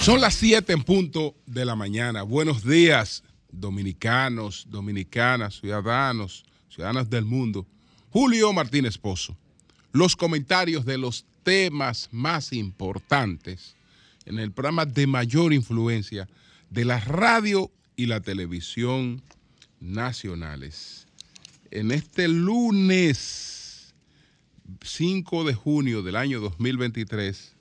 Son las 7 en punto de la mañana. Buenos días, dominicanos, dominicanas, ciudadanos, ciudadanas del mundo. Julio Martínez Pozo. Los comentarios de los temas más importantes en el programa de mayor influencia de la radio y la televisión nacionales. En este lunes 5 de junio del año 2023,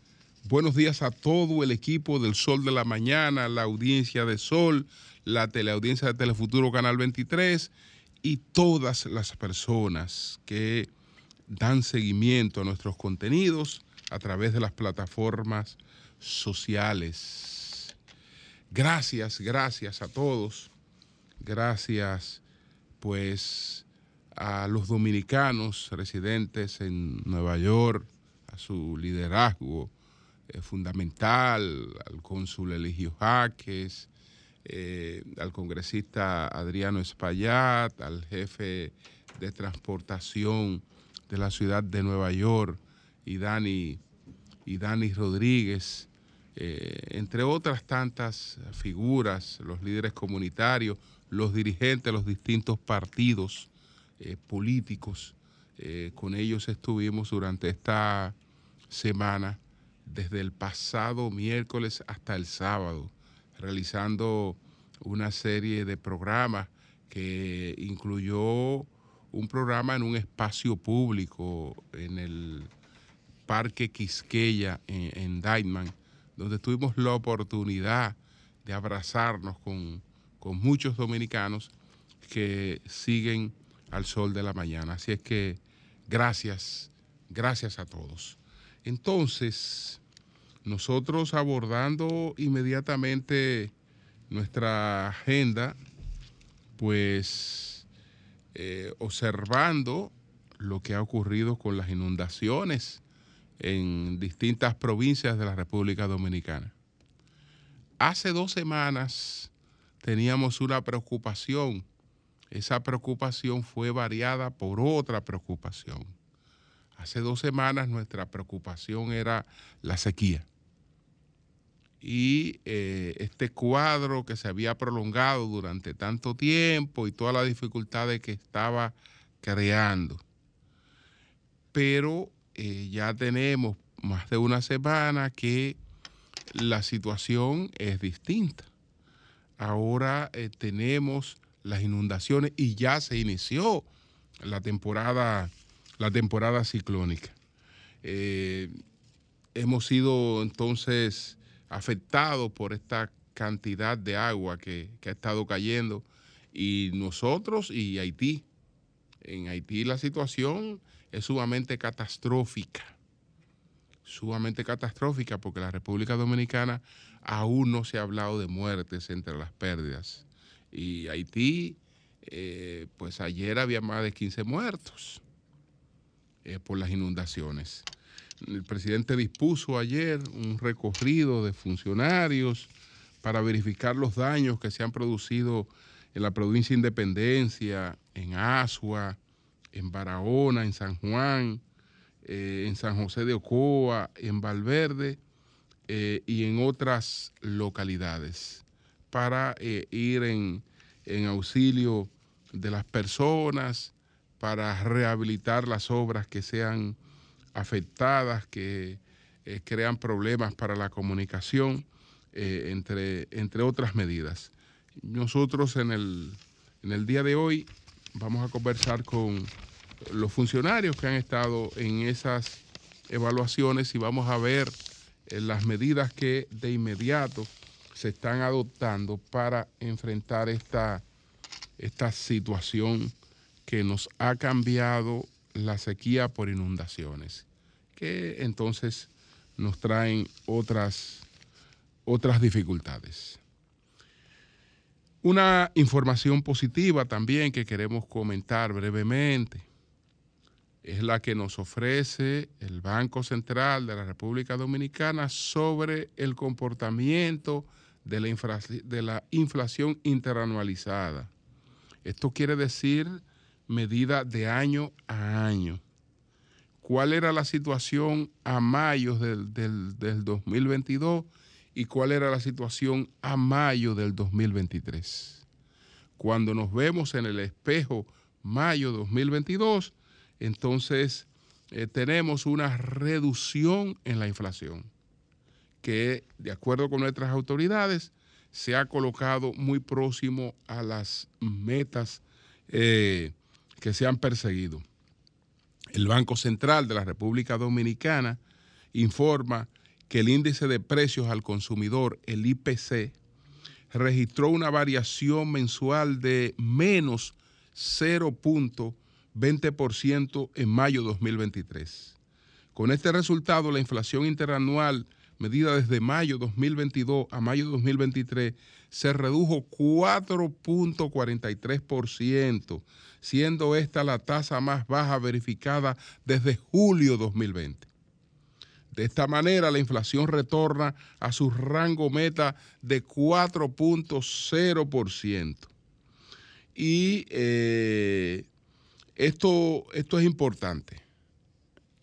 buenos días a todo el equipo del Sol de la Mañana, la audiencia de Sol, la teleaudiencia de Telefuturo Canal 23 y todas las personas que dan seguimiento a nuestros contenidos a través de las plataformas sociales. Gracias, gracias a todos. Gracias, pues, a los dominicanos residentes en Nueva York, a su liderazgo eh, fundamental, al cónsul Eligio Jaques, eh, al congresista Adriano Espaillat, al jefe de transportación de la ciudad de Nueva York y Dani, y Dani Rodríguez, eh, entre otras tantas figuras, los líderes comunitarios, los dirigentes de los distintos partidos eh, políticos. Eh, con ellos estuvimos durante esta semana, desde el pasado miércoles hasta el sábado, realizando una serie de programas que incluyó un programa en un espacio público en el Parque Quisqueya en, en donde tuvimos la oportunidad de abrazarnos con, con muchos dominicanos que siguen al sol de la mañana. Así es que gracias, gracias a todos. Entonces, nosotros abordando inmediatamente nuestra agenda, pues eh, observando lo que ha ocurrido con las inundaciones en distintas provincias de la República Dominicana. Hace dos semanas teníamos una preocupación. Esa preocupación fue variada por otra preocupación. Hace dos semanas nuestra preocupación era la sequía y eh, este cuadro que se había prolongado durante tanto tiempo y todas las dificultades que estaba creando. Pero eh, ya tenemos más de una semana que la situación es distinta. Ahora eh, tenemos las inundaciones y ya se inició la temporada, la temporada ciclónica. hemos sido entonces afectados por esta cantidad de agua que, ha estado cayendo. Y nosotros y Haití. En Haití la situación es sumamente catastrófica. Sumamente catastrófica porque la República Dominicana aún no se ha hablado de muertes entre las pérdidas. Y Haití, eh, pues ayer había más de 15 muertos eh, por las inundaciones. El presidente dispuso ayer un recorrido de funcionarios para verificar los daños que se han producido en la provincia de Independencia, en Asua, en Barahona, en San Juan, eh, en San José de Ocoa, en Valverde y en otras localidades para eh, ir en, en auxilio de las personas, para rehabilitar las obras que sean afectadas, que eh, crean problemas para la comunicación, eh, entre, entre otras medidas. Nosotros en el, en el día de hoy vamos a conversar con los funcionarios que han estado en esas evaluaciones y vamos a ver las medidas que de inmediato se están adoptando para enfrentar esta, esta situación que nos ha cambiado la sequía por inundaciones, que entonces nos traen otras, otras dificultades. Una información positiva también que queremos comentar brevemente es la que nos ofrece el Banco Central de la República Dominicana sobre el comportamiento de la, de la inflación interanualizada. Esto quiere decir medida de año a año. cuál era la situación a mayo del, del 2022 y cuál era la situación a mayo del 2023. Cuando nos vemos en el espejo mayo 2022, entonces eh, tenemos una reducción en la inflación, que de acuerdo con nuestras autoridades se ha colocado muy próximo a las metas eh, que se han perseguido. El Banco Central de la República Dominicana informa que el índice de precios al consumidor, el IPC, registró una variación mensual de menos 0.20% en mayo 2023. Con este resultado, la inflación interanual medida desde mayo 2022 a mayo 2023 se redujo 4.43%, siendo esta la tasa más baja verificada desde julio 2020. De esta manera, la inflación retorna a su rango meta de 4.0%. Y eh, esto, esto es importante.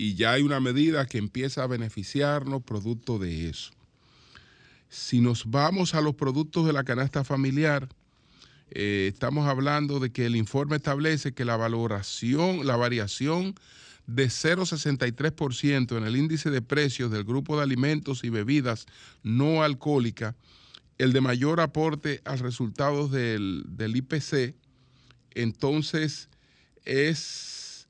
Y ya hay una medida que empieza a beneficiarnos producto de eso. Si nos vamos a los productos de la canasta familiar, eh, estamos hablando de que el informe establece que la valoración, la variación de 0,63% en el índice de precios del grupo de alimentos y bebidas no alcohólicas, el de mayor aporte al resultado del, IPC, entonces es,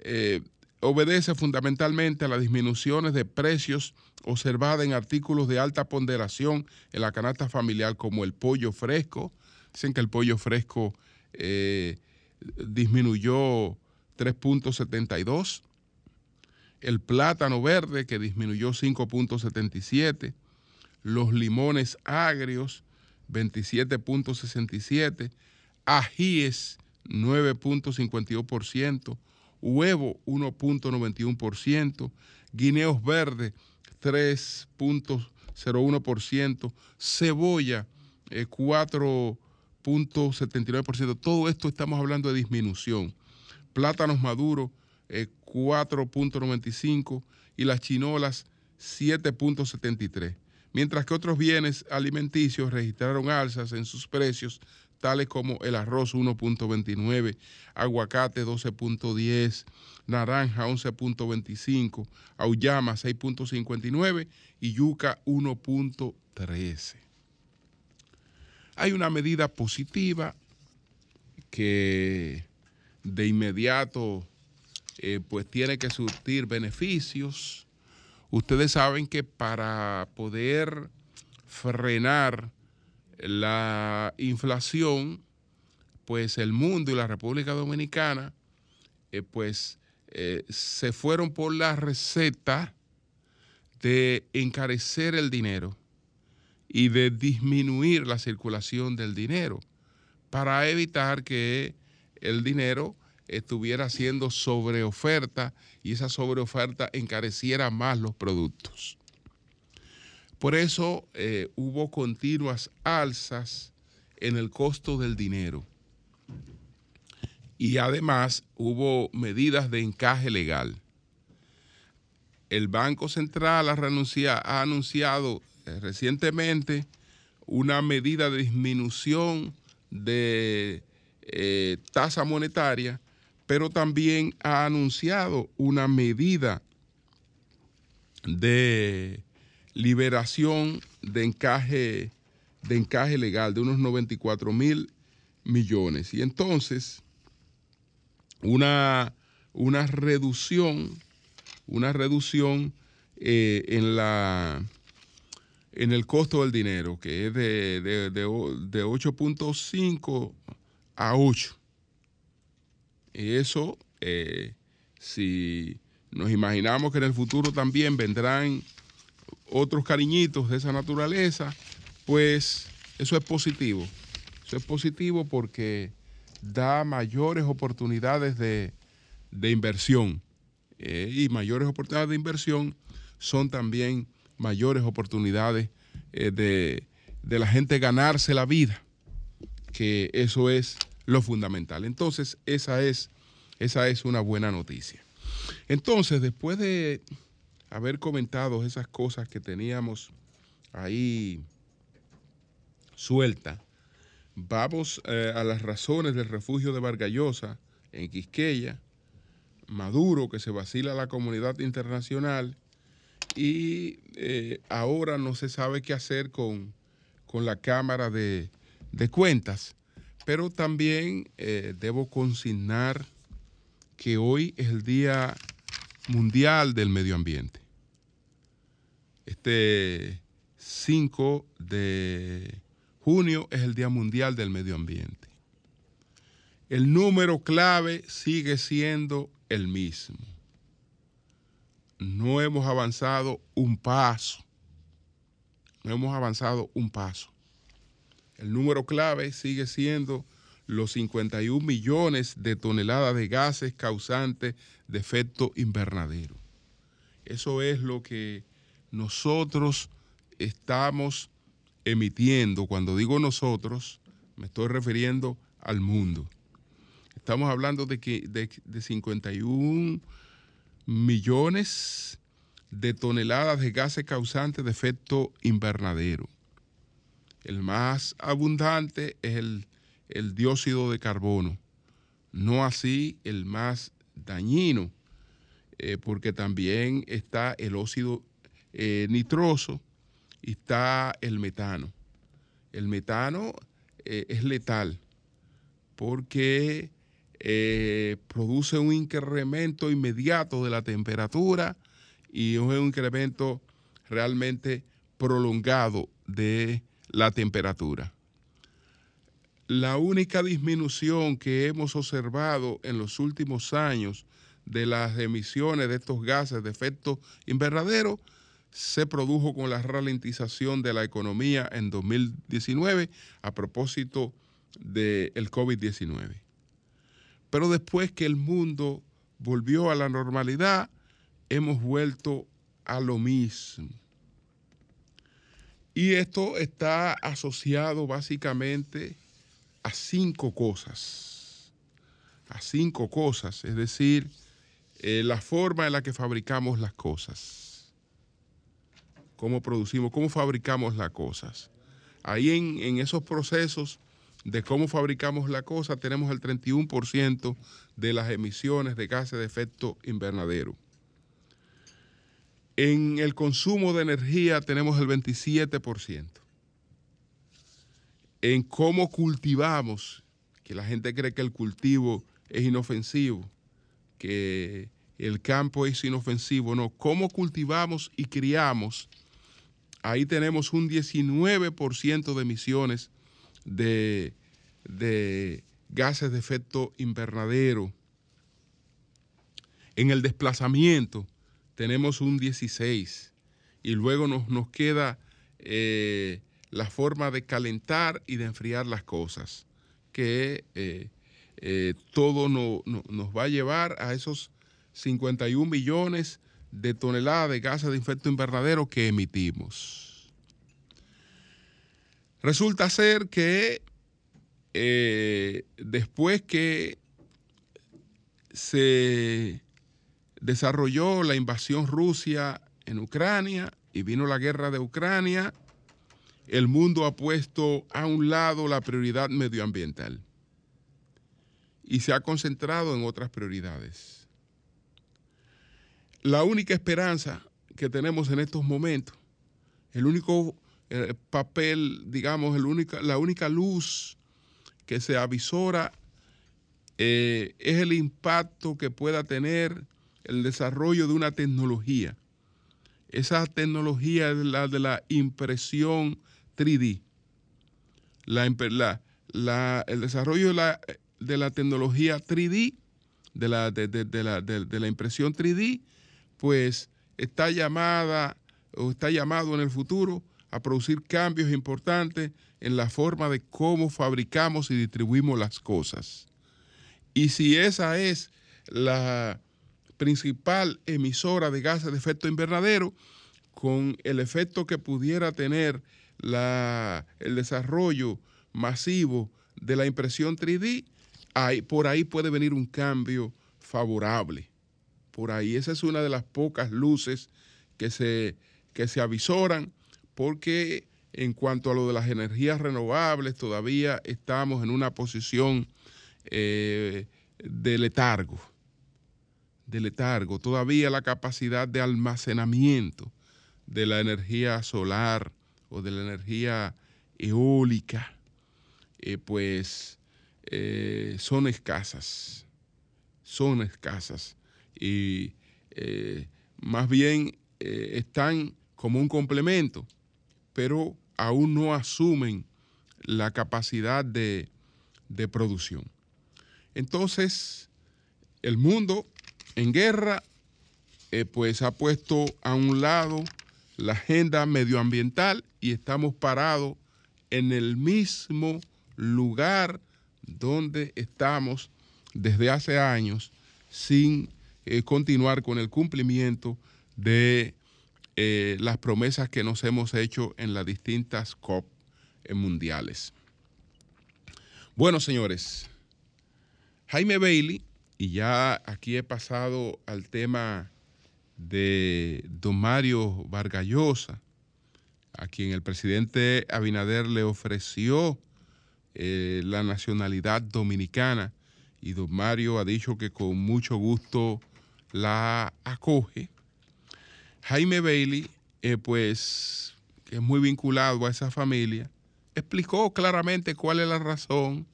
eh, obedece fundamentalmente a las disminuciones de precios observadas en artículos de alta ponderación en la canasta familiar, como el pollo fresco. Dicen que el pollo fresco eh, disminuyó 3.72. El plátano verde que disminuyó 5.77. Los limones agrios 27.67. Ajíes 9.52%. Huevo 1.91%. Guineos verdes 3.01%. Cebolla 4.79%. Eh, Todo esto estamos hablando de disminución plátanos maduros 4.95 eh, y las chinolas 7.73, mientras que otros bienes alimenticios registraron alzas en sus precios, tales como el arroz 1.29, aguacate 12.10, naranja 11.25, auyama 6.59 y yuca 1.13. Hay una medida positiva que de inmediato eh, pues tiene que surtir beneficios. Ustedes saben que para poder frenar la inflación, pues el mundo y la República Dominicana, eh, pues eh, se fueron por la receta de encarecer el dinero y de disminuir la circulación del dinero para evitar que el dinero estuviera siendo sobreoferta y esa sobreoferta encareciera más los productos. Por eso eh, hubo continuas alzas en el costo del dinero y además hubo medidas de encaje legal. El Banco Central ha, anunciado eh, recientemente una medida de disminución de eh, tasa monetaria, pero también ha anunciado una medida de liberación de encaje, de encaje legal de unos 94 mil millones. Y entonces, una, una reducción, una reducción eh, en la en el costo del dinero, que es de, de, de 8.5 a 8. Y eso, eh, si nos imaginamos que en el futuro también vendrán otros cariñitos de esa naturaleza, pues eso es positivo. Eso es positivo porque da mayores oportunidades de, inversión. Eh, y mayores oportunidades de inversión son también mayores oportunidades eh, de, de la gente ganarse la vida que eso es lo fundamental. Entonces, esa es, esa es una buena noticia. Entonces, después de haber comentado esas cosas que teníamos ahí sueltas, vamos eh, a las razones del refugio de Vargallosa en Quisqueya, Maduro que se vacila la comunidad internacional y eh, ahora no se sabe qué hacer con, la Cámara de, Cuentas, pero también eh, debo consignar que hoy es el Día Mundial del Medio Ambiente. Este 5 de junio es el Día Mundial del Medio Ambiente. El número clave sigue siendo el mismo no hemos avanzado un paso. No hemos avanzado un paso. El número clave sigue siendo los 51 millones de toneladas de gases causantes de efecto invernadero. Eso es lo que nosotros estamos emitiendo. Cuando digo nosotros, me estoy refiriendo al mundo. Estamos hablando de, que, de, de 51 millones de toneladas de gases causantes de efecto invernadero. El más abundante es el, dióxido de carbono, no así el más dañino, eh, porque también está el óxido eh, nitroso y está el metano. El metano eh, es letal porque eh, produce un incremento inmediato de la temperatura y un incremento realmente prolongado de la temperatura. La única disminución que hemos observado en los últimos años de las emisiones de estos gases de efecto invernadero se produjo con la ralentización de la economía en 2019 a propósito del COVID-19. Pero después que el mundo volvió a la normalidad, hemos vuelto a lo mismo. Y esto está asociado básicamente a cinco cosas. A cinco cosas, es decir, eh, la forma en la que fabricamos las cosas. Cómo producimos, cómo fabricamos las cosas. Ahí en, esos procesos de cómo fabricamos la cosa, tenemos el 31% de las emisiones de gases de efecto invernadero. En el consumo de energía tenemos el 27%. En cómo cultivamos, que la gente cree que el cultivo es inofensivo, que el campo es inofensivo, no, cómo cultivamos y criamos, ahí tenemos un 19% de emisiones de, gases de efecto invernadero. En el desplazamiento tenemos un 16 y luego nos, nos queda eh, la forma de calentar y de enfriar las cosas, que eh, eh, todo nos va a llevar a esos 51 millones de toneladas de gases de efecto invernadero que emitimos. Resulta ser que eh, después que se desarrolló la invasión Rusia en Ucrania y vino la guerra de Ucrania, el mundo ha puesto a un lado la prioridad medioambiental y se ha concentrado en otras prioridades. La única esperanza que tenemos en estos momentos, el único el papel, digamos, la única luz que se avisora eh, es el impacto que pueda tener el desarrollo de una tecnología. Esa tecnología es la de la impresión 3D. La, el desarrollo de la, tecnología 3D, de la, de, la, de la impresión 3D, pues está llamada o está llamado en el futuro a producir cambios importantes en la forma de cómo fabricamos y distribuimos las cosas. Y si esa es la principal emisora de gases de efecto invernadero, con el efecto que pudiera tener el desarrollo masivo de la impresión 3D, por ahí puede venir un cambio favorable por ahí. Esa es una de las pocas luces que se, que se avisoran, porque en cuanto a lo de las energías renovables, todavía estamos en una posición eh, de letargo, de letargo. Todavía la capacidad de almacenamiento de la energía solar o de la energía eólica, eh, pues eh, son escasas, son escasas. Y más bien están como un complemento, pero aún no asumen la capacidad de, producción. Entonces, el mundo en guerra, eh, pues ha puesto a un lado la agenda medioambiental y estamos parados en el mismo lugar donde estamos desde hace años sin eh, continuar con el cumplimiento de eh, las promesas que nos hemos hecho en las distintas COP mundiales. Bueno, señores, Jaime Bailey, y ya aquí he pasado al tema de don Mario Vargallosa, a quien el presidente Abinader le ofreció eh, la nacionalidad dominicana y don Mario ha dicho que con mucho gusto la acoge. Jaime Bailey, eh, pues, que es muy vinculado a esa familia, explicó claramente cuál es la razón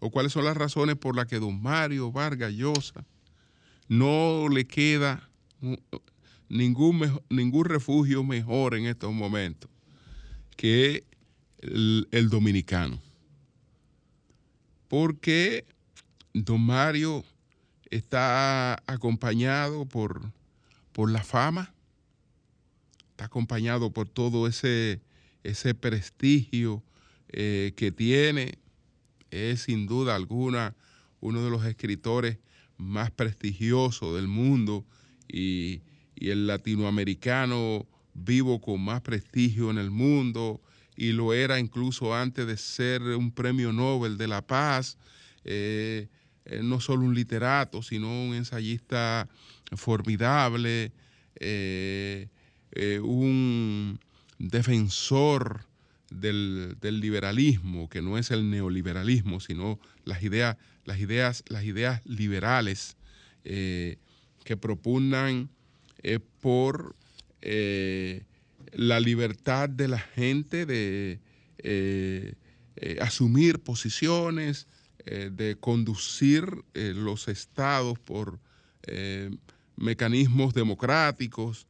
o cuáles son las razones por las que don Mario Vargas Llosa no le queda ningún, ningún refugio mejor en estos momentos que el, el dominicano. Porque don Mario está acompañado por, por la fama, acompañado por todo ese, ese prestigio eh, que tiene. Es sin duda alguna uno de los escritores más prestigiosos del mundo y, el latinoamericano vivo con más prestigio en el mundo y lo era incluso antes de ser un premio Nobel de la Paz. Eh, eh, no solo un literato, sino un ensayista formidable, eh, un defensor del, liberalismo, que no es el neoliberalismo, sino las ideas, las ideas, las ideas liberales eh, que propugnan eh, por la libertad de la gente de asumir posiciones, de conducir los estados por mecanismos democráticos,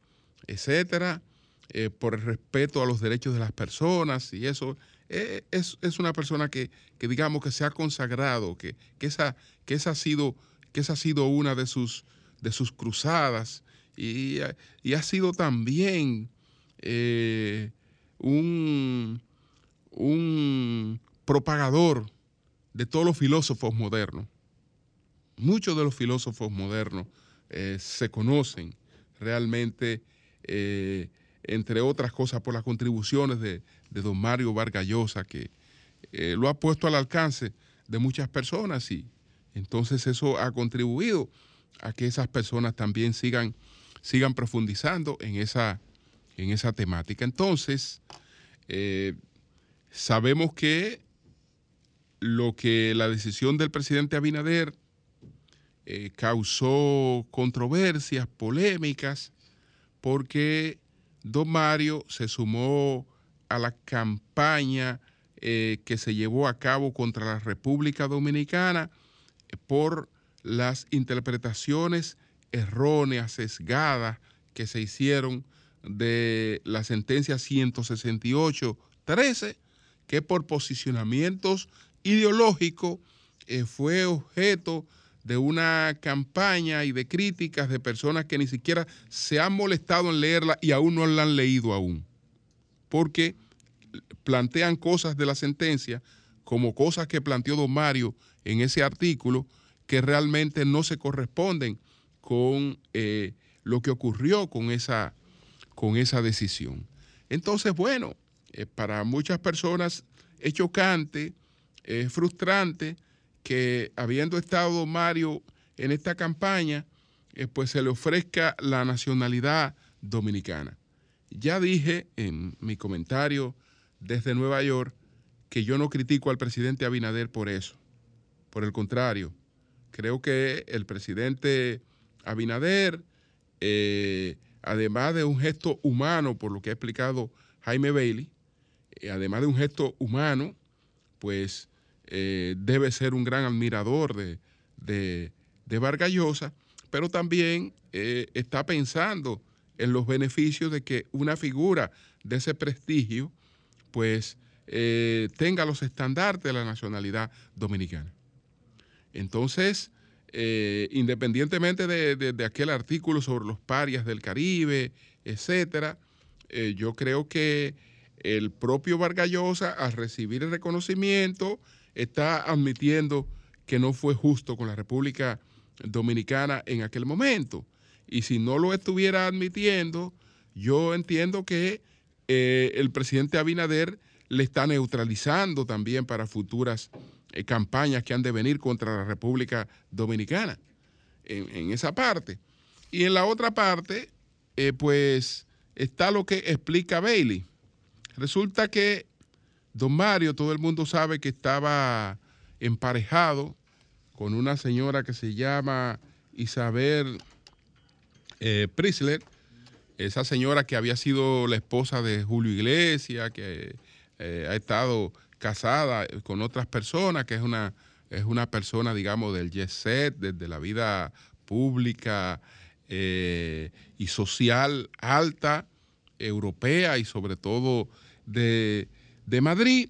etcétera, eh, por el respeto a los derechos de las personas y eso. Eh, es, una persona que, digamos que se ha consagrado, que, esa, que, esa ha sido, que esa ha sido una de sus, de sus cruzadas y, ha sido también eh, un, un propagador de todos los filósofos modernos. Muchos de los filósofos modernos se conocen realmente eh, entre otras cosas por las contribuciones de, don Mario Vargallosa, que eh, lo ha puesto al alcance de muchas personas y entonces eso ha contribuido a que esas personas también sigan, sigan profundizando en esa, en esa temática. Entonces, eh, sabemos que lo que la decisión del presidente Abinader causó controversias, polémicas, porque don Mario se sumó a la campaña eh, que se llevó a cabo contra la República Dominicana por las interpretaciones erróneas, sesgadas que se hicieron de la sentencia 168-13, que por posicionamientos ideológicos eh, fue objeto de una campaña y de críticas de personas que ni siquiera se han molestado en leerla y aún no la han leído aún. Porque plantean cosas de la sentencia como cosas que planteó don Mario en ese artículo que realmente no se corresponden con eh, lo que ocurrió con esa, con esa decisión. Entonces, bueno, eh, para muchas personas es chocante, es frustrante, que habiendo estado Mario en esta campaña, eh, pues se le ofrezca la nacionalidad dominicana. Ya dije en mi comentario desde Nueva York que yo no critico al presidente Abinader por eso. Por el contrario, creo que el presidente Abinader, eh, además de un gesto humano, por lo que ha explicado Jaime Bailey, eh, además de un gesto humano, pues eh, debe ser un gran admirador de, de, de pero también está pensando en los beneficios de que una figura de ese prestigio, pues tenga los estandartes de la nacionalidad dominicana. Entonces, eh, independientemente de, aquel artículo sobre los parias del Caribe, etcétera, eh, yo creo que el propio Vargallosa, al recibir el reconocimiento, está admitiendo que no fue justo con la República Dominicana en aquel momento. Y si no lo estuviera admitiendo, yo entiendo que eh, el presidente Abinader le está neutralizando también para futuras eh, campañas que han de venir contra la República Dominicana, en, esa parte. Y en la otra parte, eh, pues está lo que explica Bailey. Resulta que don Mario, todo el mundo sabe que estaba emparejado con una señora que se llama Isabel eh, Prisler, esa señora que había sido la esposa de Julio Iglesias, que ha estado casada con otras personas, que es una, es una persona, digamos, del jet desde la vida pública eh, y social alta, europea y sobre todo de, Madrid,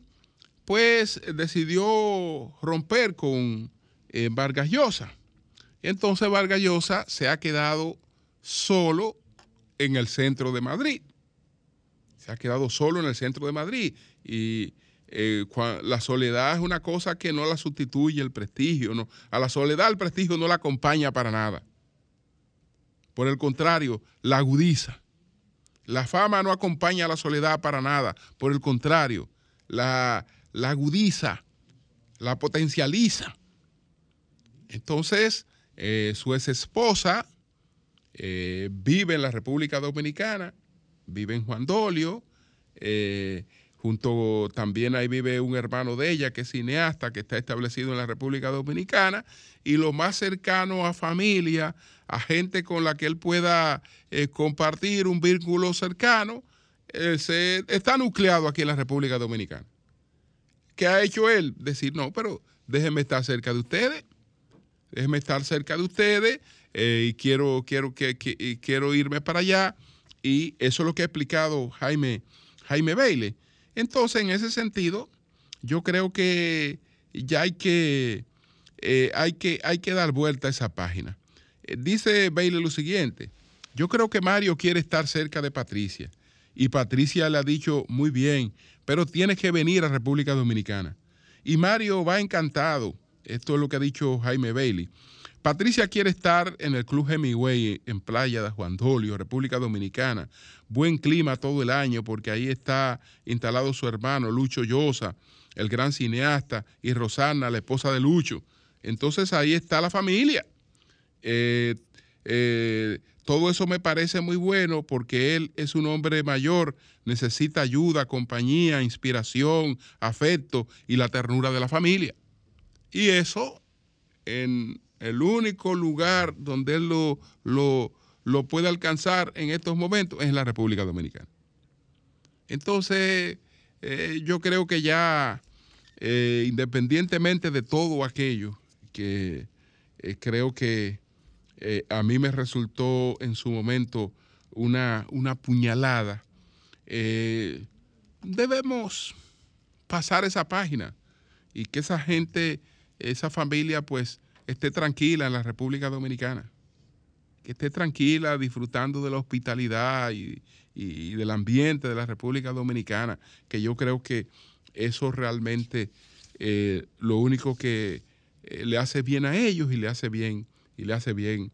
pues decidió romper con eh, Vargas Llosa. Entonces Vargas Llosa se ha quedado solo en el centro de Madrid. Se ha quedado solo en el centro de Madrid. Y eh, la soledad es una cosa que no la sustituye el prestigio. A la soledad el prestigio no la acompaña para nada. Por el contrario, la agudiza. La fama no acompaña a la soledad para nada. Por el contrario, la, agudiza, la potencializa. Entonces, eh, su ex esposa eh, vive en la República Dominicana, vive en Juan Dolio. Junto también ahí vive un hermano de ella que es cineasta, que está establecido en la República Dominicana, y lo más cercano a familia, a gente con la que él pueda eh, compartir un vínculo cercano, eh, se, está nucleado aquí en la República Dominicana. ¿Qué ha hecho él? Decir, no, pero déjenme estar cerca de ustedes, déjenme estar cerca de ustedes eh, y quiero, quiero, quiero irme para allá. Y eso es lo que ha explicado Jaime, Jaime Bailey entonces, en ese sentido, yo creo que ya hay que, hay que, hay que dar vuelta a esa página. Eh, dice Bailey lo siguiente, yo creo que Mario quiere estar cerca de Patricia y Patricia le ha dicho muy bien, pero tienes que venir a República Dominicana. Y Mario va encantado, esto es lo que ha dicho Jaime Bailey. Patricia quiere estar en el Club Hemingway en Playa de Juan Dolio, República Dominicana. Buen clima todo el año porque ahí está instalado su hermano Lucho Llosa, el gran cineasta, y Rosana, la esposa de Lucho. Entonces ahí está la familia. Eh, eh, todo eso me parece muy bueno porque él es un hombre mayor, necesita ayuda, compañía, inspiración, afecto y la ternura de la familia. Y eso en el único lugar donde él lo, lo, puede alcanzar en estos momentos es en la República Dominicana. Entonces, eh, yo creo que ya, independientemente de todo aquello que creo que a mí me resultó en su momento una, una puñalada, debemos pasar esa página y que esa gente, esa familia, pues esté tranquila en la República Dominicana, que esté tranquila disfrutando de la hospitalidad y, del ambiente de la República Dominicana, que yo creo que eso realmente eh, lo único que eh, le hace bien a ellos y le hace bien y le hace bien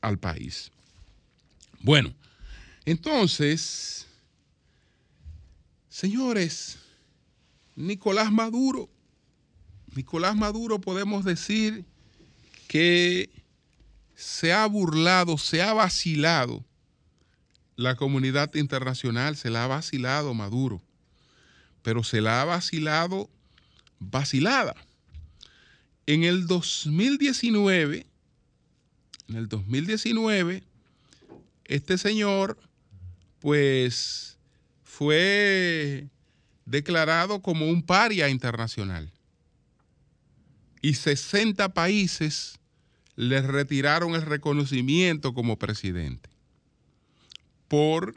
al país. Bueno, entonces, señores, Nicolás Maduro, Nicolás Maduro podemos decir que se ha burlado, se ha vacilado la comunidad internacional, se la ha vacilado Maduro, pero se la ha vacilado vacilada. En el 2019, en el 2019, este señor, pues, fue declarado como un paria internacional. Y 60 países le retiraron el reconocimiento como presidente por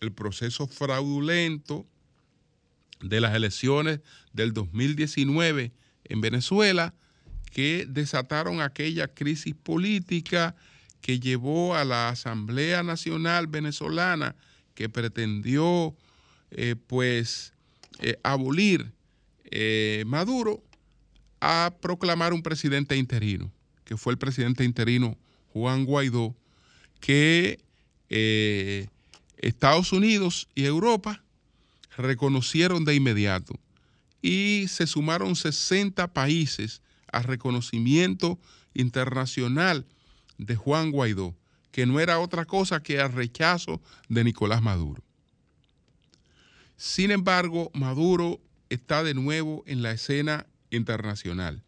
el proceso fraudulento de las elecciones del 2019 en Venezuela que desataron aquella crisis política que llevó a la Asamblea Nacional Venezolana que pretendió eh, pues eh, abolir eh, Maduro a proclamar un presidente interino, que fue el presidente interino Juan Guaidó, que Estados Unidos y Europa reconocieron de inmediato. Y se sumaron 60 países a reconocimiento internacional de Juan Guaidó, que no era otra cosa que el rechazo de Nicolás Maduro. Sin embargo, Maduro está de nuevo en la escena internacional.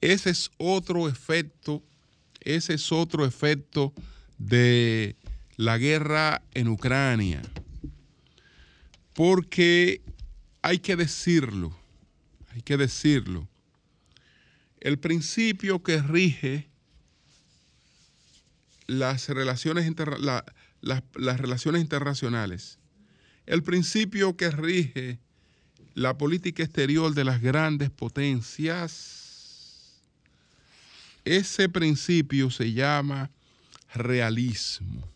Ese es otro efecto, ese es otro efecto de la guerra en Ucrania. Porque hay que decirlo, hay que decirlo. El principio que rige las relaciones, las relaciones internacionales, el principio que rige la política exterior de las grandes potencias, ese principio se llama realismo.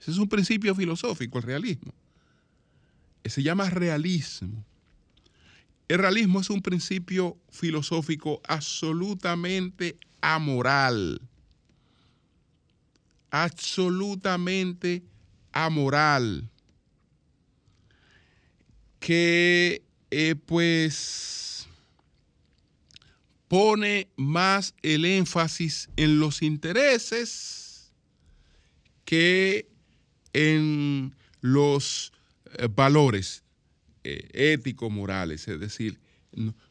Ese es un principio filosófico, el realismo se llama realismo. El realismo es un principio filosófico absolutamente amoral. Absolutamente amoral. Que eh, pues pone más el énfasis en los intereses que en los eh, valores eh, éticos, morales, es decir,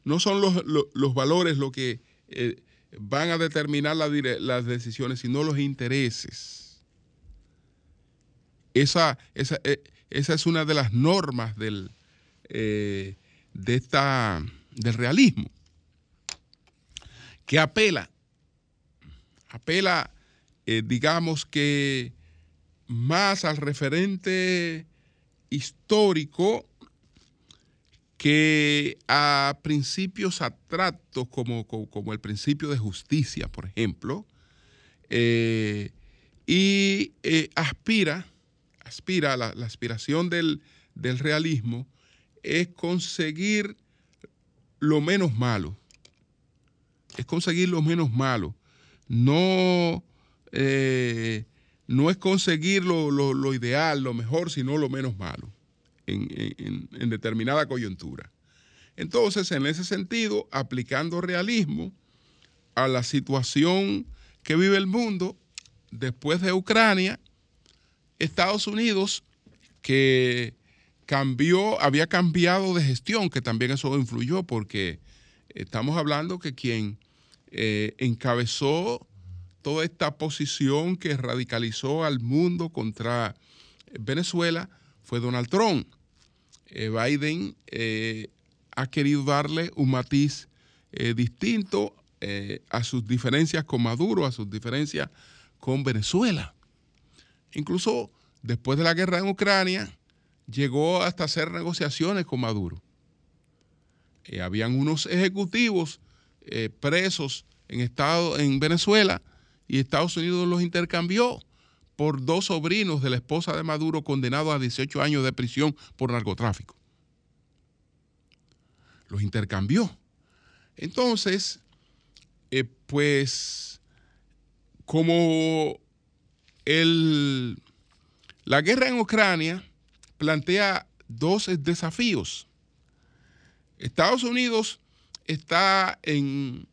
no, son los, valores lo que eh, van a determinar las decisiones, sino los intereses. Esa, esa, esa, es una de las normas del, de esta, del realismo, que apela, apela, digamos que más al referente histórico que a principios abstractos como, como, el principio de justicia, por ejemplo, eh, y eh, aspira, aspira, la, aspiración del, realismo es conseguir lo menos malo, es conseguir lo menos malo, no eh, no es conseguir lo, ideal, lo mejor, sino lo menos malo en, determinada coyuntura. Entonces, en ese sentido, aplicando realismo a la situación que vive el mundo después de Ucrania, Estados Unidos, que cambió, había cambiado de gestión, que también eso influyó, porque estamos hablando que quien eh, encabezó toda esta posición que radicalizó al mundo contra Venezuela fue Donald Trump. Eh, Biden eh, ha querido darle un matiz eh, distinto a sus diferencias con Maduro, a sus diferencias con Venezuela. Incluso después de la guerra en Ucrania, llegó hasta hacer negociaciones con Maduro. habían unos ejecutivos presos en, estado, en Venezuela y Estados Unidos los intercambió por dos sobrinos de la esposa de Maduro condenados a 18 años de prisión por narcotráfico. Los intercambió. Entonces, eh, pues, como el, la guerra en Ucrania plantea dos desafíos. Estados Unidos está en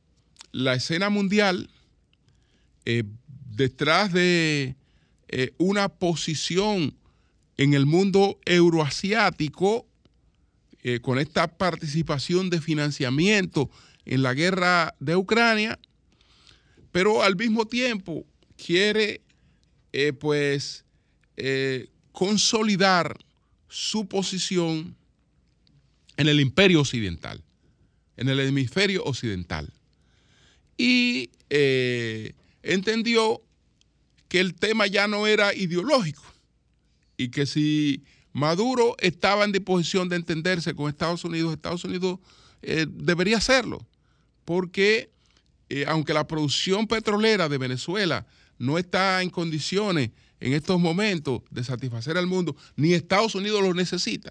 la escena mundial eh, detrás de eh, una posición en el mundo euroasiático, eh, con esta participación de financiamiento en la guerra de Ucrania, pero al mismo tiempo quiere pues consolidar su posición en el imperio occidental, en el hemisferio occidental. Y entendió que el tema ya no era ideológico y que si Maduro estaba en disposición de entenderse con Estados Unidos, Estados Unidos eh, debería hacerlo, porque eh, aunque la producción petrolera de Venezuela no está en condiciones en estos momentos de satisfacer al mundo, ni Estados Unidos lo necesita,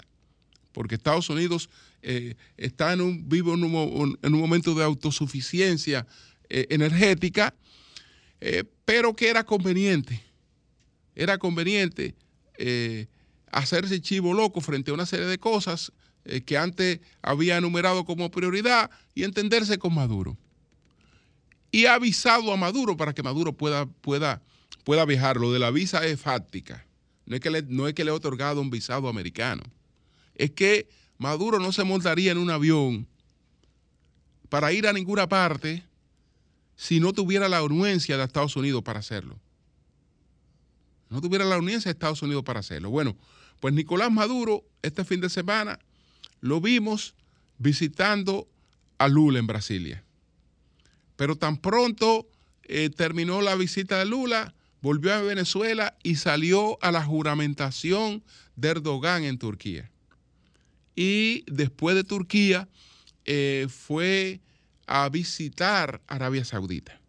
porque Estados Unidos eh, está en un, vivo en un, en un momento de autosuficiencia energética, pero que era conveniente, era conveniente eh, hacerse chivo loco frente a una serie de cosas eh, que antes había enumerado como prioridad y entenderse con Maduro. Y ha avisado a Maduro para que Maduro pueda, pueda, pueda viajar. Lo de la visa es fáctica. No es, que le, no es que le ha otorgado un visado americano. Es que Maduro no se montaría en un avión para ir a ninguna parte si no tuviera la anuencia de Estados Unidos para hacerlo. No tuviera la anuencia de Estados Unidos para hacerlo. Bueno, pues Nicolás Maduro este fin de semana lo vimos visitando a Lula en Brasilia. Pero tan pronto eh, terminó la visita de Lula, volvió a Venezuela y salió a la juramentación de Erdogan en Turquía. Y después de Turquía eh, fue a visitar Arabia Saudita.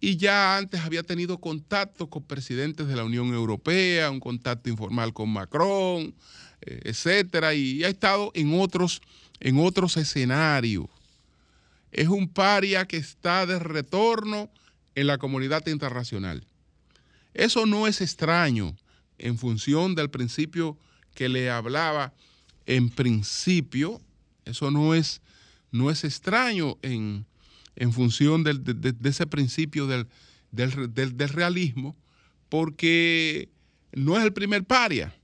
Y ya antes había tenido contacto con presidentes de la Unión Europea, un contacto informal con Macron, eh, etcétera, y ha estado en otros, en otros escenarios. Es un paria que está de retorno en la comunidad internacional. Eso no es extraño en función del principio que le hablaba en principio, eso no es no es extraño en, función de, ese principio del, realismo, porque no es el primer paria.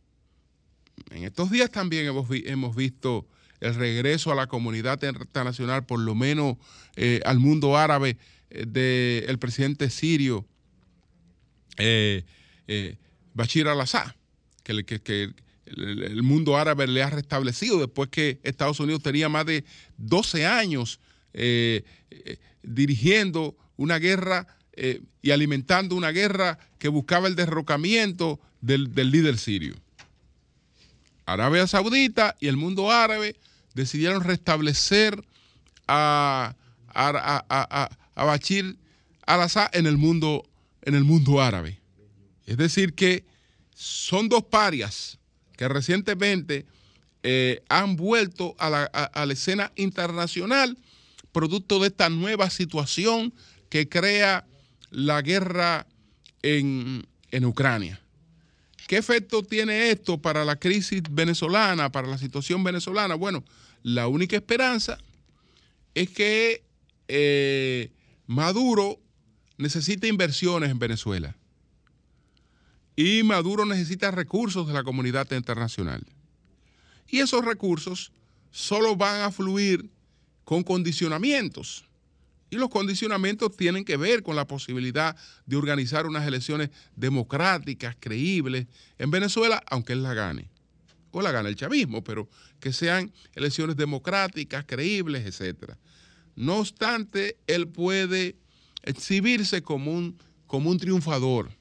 En estos días también hemos, hemos visto el regreso a la comunidad internacional, por lo menos eh, al mundo árabe, eh, del presidente sirio eh, Bashir al-Assad, que, que, que, el mundo árabe le ha restablecido después que Estados Unidos tenía más de 12 años eh, eh, dirigiendo una guerra eh, y alimentando una guerra que buscaba el derrocamiento del, líder sirio. Arabia Saudita y el mundo árabe decidieron restablecer a, a, al-Assad en, en el mundo árabe. Es decir, que son dos parias que recientemente eh, han vuelto a la, escena internacional producto de esta nueva situación que crea la guerra en, en Ucrania. ¿Qué efecto tiene esto para la crisis venezolana, para la situación venezolana? Bueno, la única esperanza es que eh, Maduro necesita inversiones en Venezuela. Y Maduro necesita recursos de la comunidad internacional. Y esos recursos solo van a fluir con condicionamientos. Y los condicionamientos tienen que ver con la posibilidad de organizar unas elecciones democráticas, creíbles en Venezuela, aunque él la gane. O la gane el chavismo, pero que sean elecciones democráticas, creíbles, etc. No obstante, él puede exhibirse como un, como un triunfador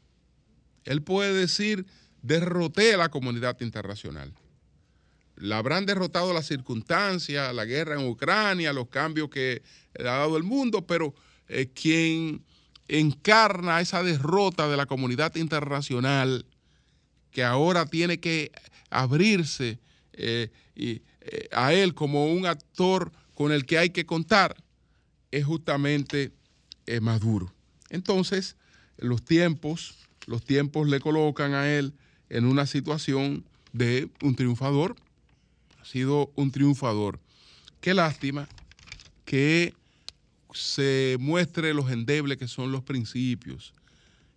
él puede decir, derroté a la comunidad internacional. La habrán derrotado las circunstancias, la guerra en Ucrania, los cambios que ha dado el mundo, pero eh, quien encarna esa derrota de la comunidad internacional, que ahora tiene que abrirse eh, y, eh, a él como un actor con el que hay que contar, es justamente Maduro. Entonces, los tiempos los tiempos le colocan a él en una situación de un triunfador. Ha sido un triunfador. Qué lástima que se muestre los endebles que son los principios.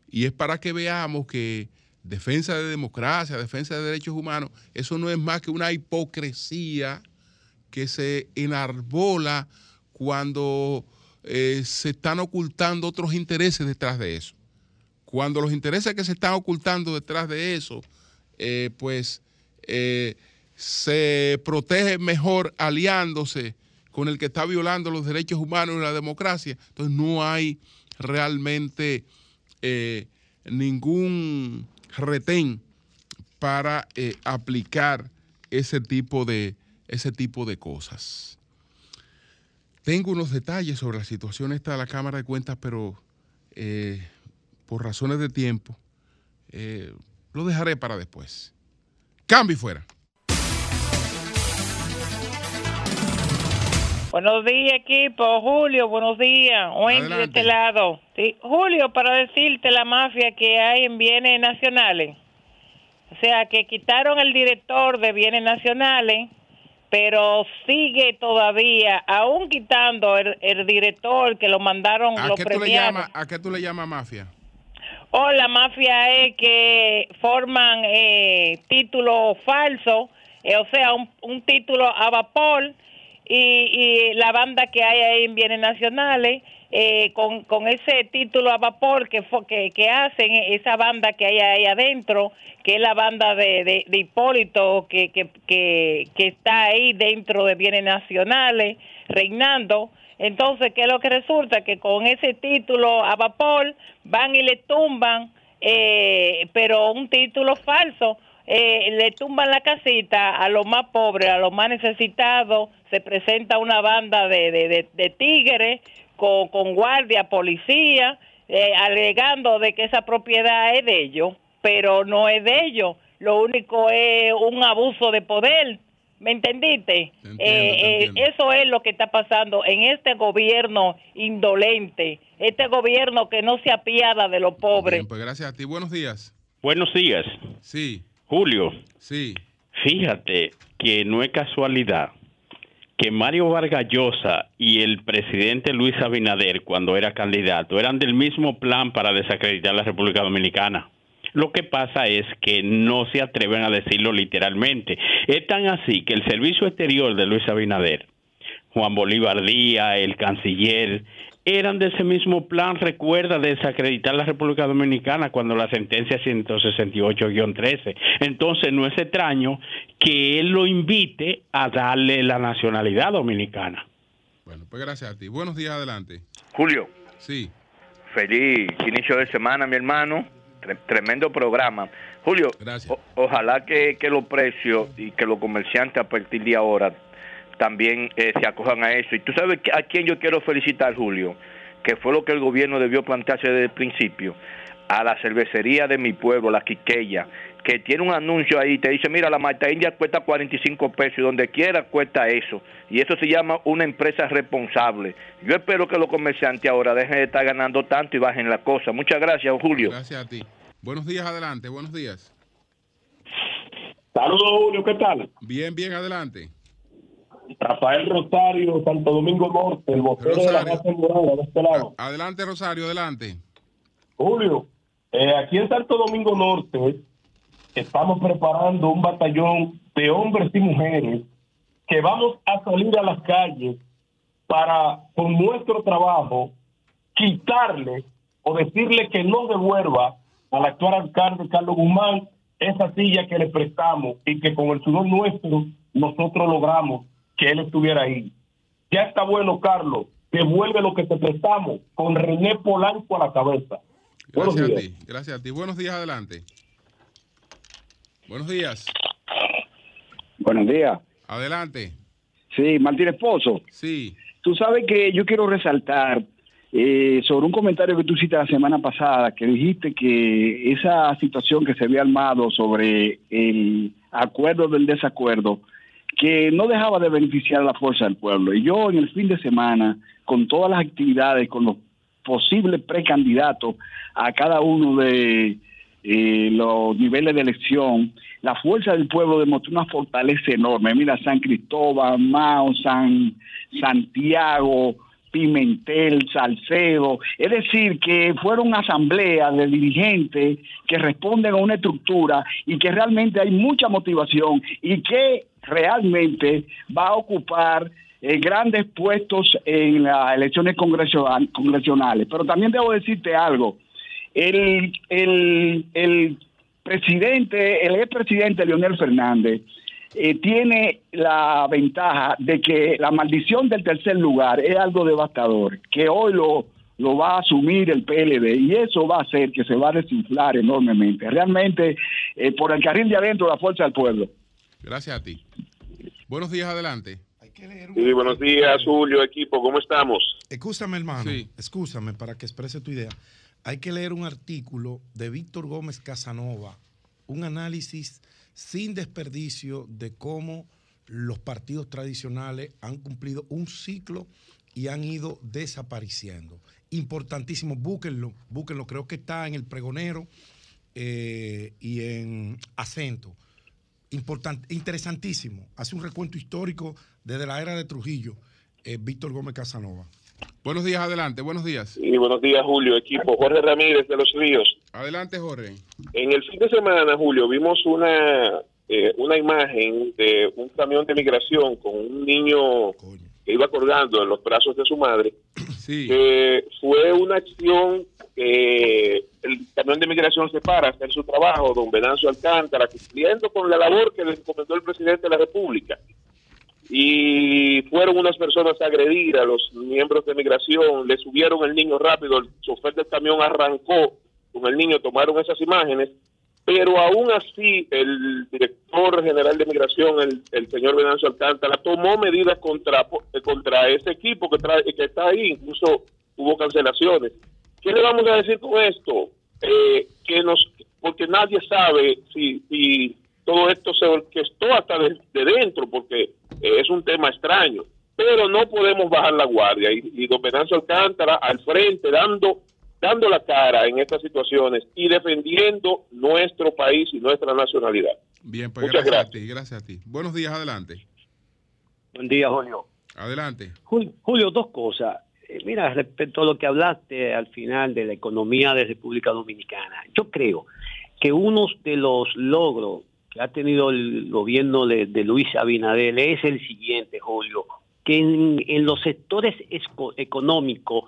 Y es para que veamos que defensa de democracia, defensa de derechos humanos, eso no es más que una hipocresía que se enarbola cuando eh, se están ocultando otros intereses detrás de eso. Cuando los intereses que se están ocultando detrás de eso, eh, pues eh, se protege mejor aliándose con el que está violando los derechos humanos y la democracia. Entonces no hay realmente ningún retén para aplicar ese tipo de, ese tipo de cosas. Tengo unos detalles sobre la situación esta de la Cámara de Cuentas, pero eh, por razones de tiempo eh, lo dejaré para después. Cambio fuera. Buenos días, equipo. Julio, buenos días. Wendy de este lado. Julio, para decirte la mafia que hay en bienes nacionales. O sea, que quitaron el director de bienes nacionales pero sigue todavía, aún quitando el, director que lo mandaron ¿A los qué Tú le llamas, ¿A qué tú le llamas mafia? Oh, la mafia es que forman eh, títulos falsos, eh, o sea, un, título a vapor y, y la banda que hay ahí en bienes nacionales eh, con, con ese título a vapor que, que, que hacen esa banda que hay ahí adentro, que es la banda de, de, Hipólito que, que, que, está ahí dentro de bienes nacionales, reinando. Entonces, ¿qué es lo que resulta? Que con ese título a vapor van y le tumban, eh, pero un título falso, eh, le tumban la casita a los más pobres, a los más necesitados, se presenta una banda de, de, de tigres con, guardia, policía, eh, alegando de que esa propiedad es de ellos, pero no es de ellos. Lo único es un abuso de poder. ¿Me entendiste? Eh, eh, eso es lo que está pasando en este gobierno indolente, este gobierno que no se apiada de los pobres. pues gracias a ti. Buenos días. Buenos días. Sí. Julio. Sí. Fíjate que no es casualidad que Mario Vargas Llosa y el presidente Luis Abinader, cuando era candidato, eran del mismo plan para desacreditar la República Dominicana. Lo que pasa es que no se atreven a decirlo literalmente. Es tan así que el servicio exterior de Luis Abinader, Juan Bolívar Díaz, el canciller, eran de ese mismo plan, recuerda, desacreditar la República Dominicana cuando la sentencia 168-13. Entonces no es extraño que él lo invite a darle la nacionalidad dominicana. Bueno, pues gracias a ti. Buenos días, adelante. Julio. Sí. Feliz inicio de semana, mi hermano. Tremendo programa. Julio, ojalá que, que los precios y que los comerciantes a partir de ahora también eh, se acojan a eso. Y tú sabes a quién yo quiero felicitar, Julio, que fue lo que el gobierno debió plantearse desde el principio, a la cervecería de mi pueblo, la Quiqueya, que tiene un anuncio ahí, te dice, mira, la Marta India cuesta 45 pesos y donde quiera cuesta eso. Y eso se llama una empresa responsable. Yo espero que los comerciantes ahora dejen de estar ganando tanto y bajen la cosa. Muchas gracias, Julio. Gracias a ti. Buenos días, adelante, buenos días. Saludos, Julio, ¿qué tal? Bien, bien, adelante. Rafael Rosario, Santo Domingo Norte, el vocero de la Casa de este lado. Adelante, Rosario, adelante. Julio, eh, aquí en Santo Domingo Norte estamos preparando un batallón de hombres y mujeres que vamos a salir a las calles para, con nuestro trabajo, quitarle o decirle que no devuelva al actual alcalde Carlos Guzmán esa silla que le prestamos y que con el sudor nuestro nosotros logramos que él estuviera ahí. Ya está bueno, Carlos. Devuelve lo que te prestamos con René Polanco a la cabeza. Gracias a ti, gracias a ti. Buenos días, adelante. Buenos días. Buenos días. Adelante. Sí, Martín Esposo. Sí. Tú sabes que yo quiero resaltar eh, sobre un comentario que tú hiciste la semana pasada, que dijiste que esa situación que se había armado sobre el acuerdo del desacuerdo que no dejaba de beneficiar a la fuerza del pueblo. Y yo en el fin de semana, con todas las actividades, con los posibles precandidatos a cada uno de eh, los niveles de elección, la fuerza del pueblo demostró una fortaleza enorme. Mira, San Cristóbal, Mao, San Santiago, Pimentel, Salcedo, es decir, que fueron asambleas de dirigentes que responden a una estructura y que realmente hay mucha motivación y que realmente va a ocupar eh, grandes puestos en las elecciones congresionales. Pero también debo decirte algo, el, el, el presidente, el expresidente Leonel Fernández, eh, tiene la ventaja de que la maldición del tercer lugar es algo devastador, que hoy lo, lo va a asumir el PLD y eso va a hacer que se va a desinflar enormemente. Realmente, eh, por el carril de adentro, la fuerza del pueblo. Gracias a ti. Buenos días, adelante. Sí, buenos días, Julio, equipo, ¿cómo estamos? Escúchame, hermano, sí. escúchame para que exprese tu idea. Hay que leer un artículo de Víctor Gómez Casanova, un análisis sin desperdicio de cómo los partidos tradicionales han cumplido un ciclo y han ido desapareciendo. Importantísimo, búsquenlo, búsquenlo, creo que está en el pregonero eh, y en acento. Interesantísimo. Hace un recuento histórico desde la era de Trujillo, eh, Víctor Gómez Casanova. Buenos días, adelante, buenos días. Y buenos días, Julio, equipo. Jorge Ramírez de Los Ríos. Adelante, Jorge. En el fin de semana, Julio, vimos una, eh, una imagen de un camión de migración con un niño que iba colgando en los brazos de su madre. Sí. Que fue una acción que el camión de migración se para a hacer su trabajo, don Venancio Alcántara, cumpliendo con la labor que le encomendó el presidente de la República y fueron unas personas a agredir a los miembros de migración, le subieron el niño rápido, el chofer del camión arrancó con el niño, tomaron esas imágenes, pero aún así el director general de migración, el, el señor Venancio Alcántara, tomó medidas contra, contra ese equipo que, trae, que está ahí, incluso hubo cancelaciones. ¿Qué le vamos a decir con esto? Eh, que nos, porque nadie sabe si, si todo esto se orquestó hasta de, dentro, porque eh, es un tema extraño. Pero no podemos bajar la guardia. Y, y don Venancio Alcántara al frente, dando, dando la cara en estas situaciones y defendiendo nuestro país y nuestra nacionalidad. Bien, pues Muchas gracias, a ti, gracias a ti. Buenos días, adelante. Buen día, Julio. Adelante. Julio, dos cosas. Eh, mira, respecto a lo que hablaste al final de la economía de República Dominicana, yo creo que uno de los logros que ha tenido el gobierno de, Luis Abinadel es el siguiente, Julio, que en, los sectores económicos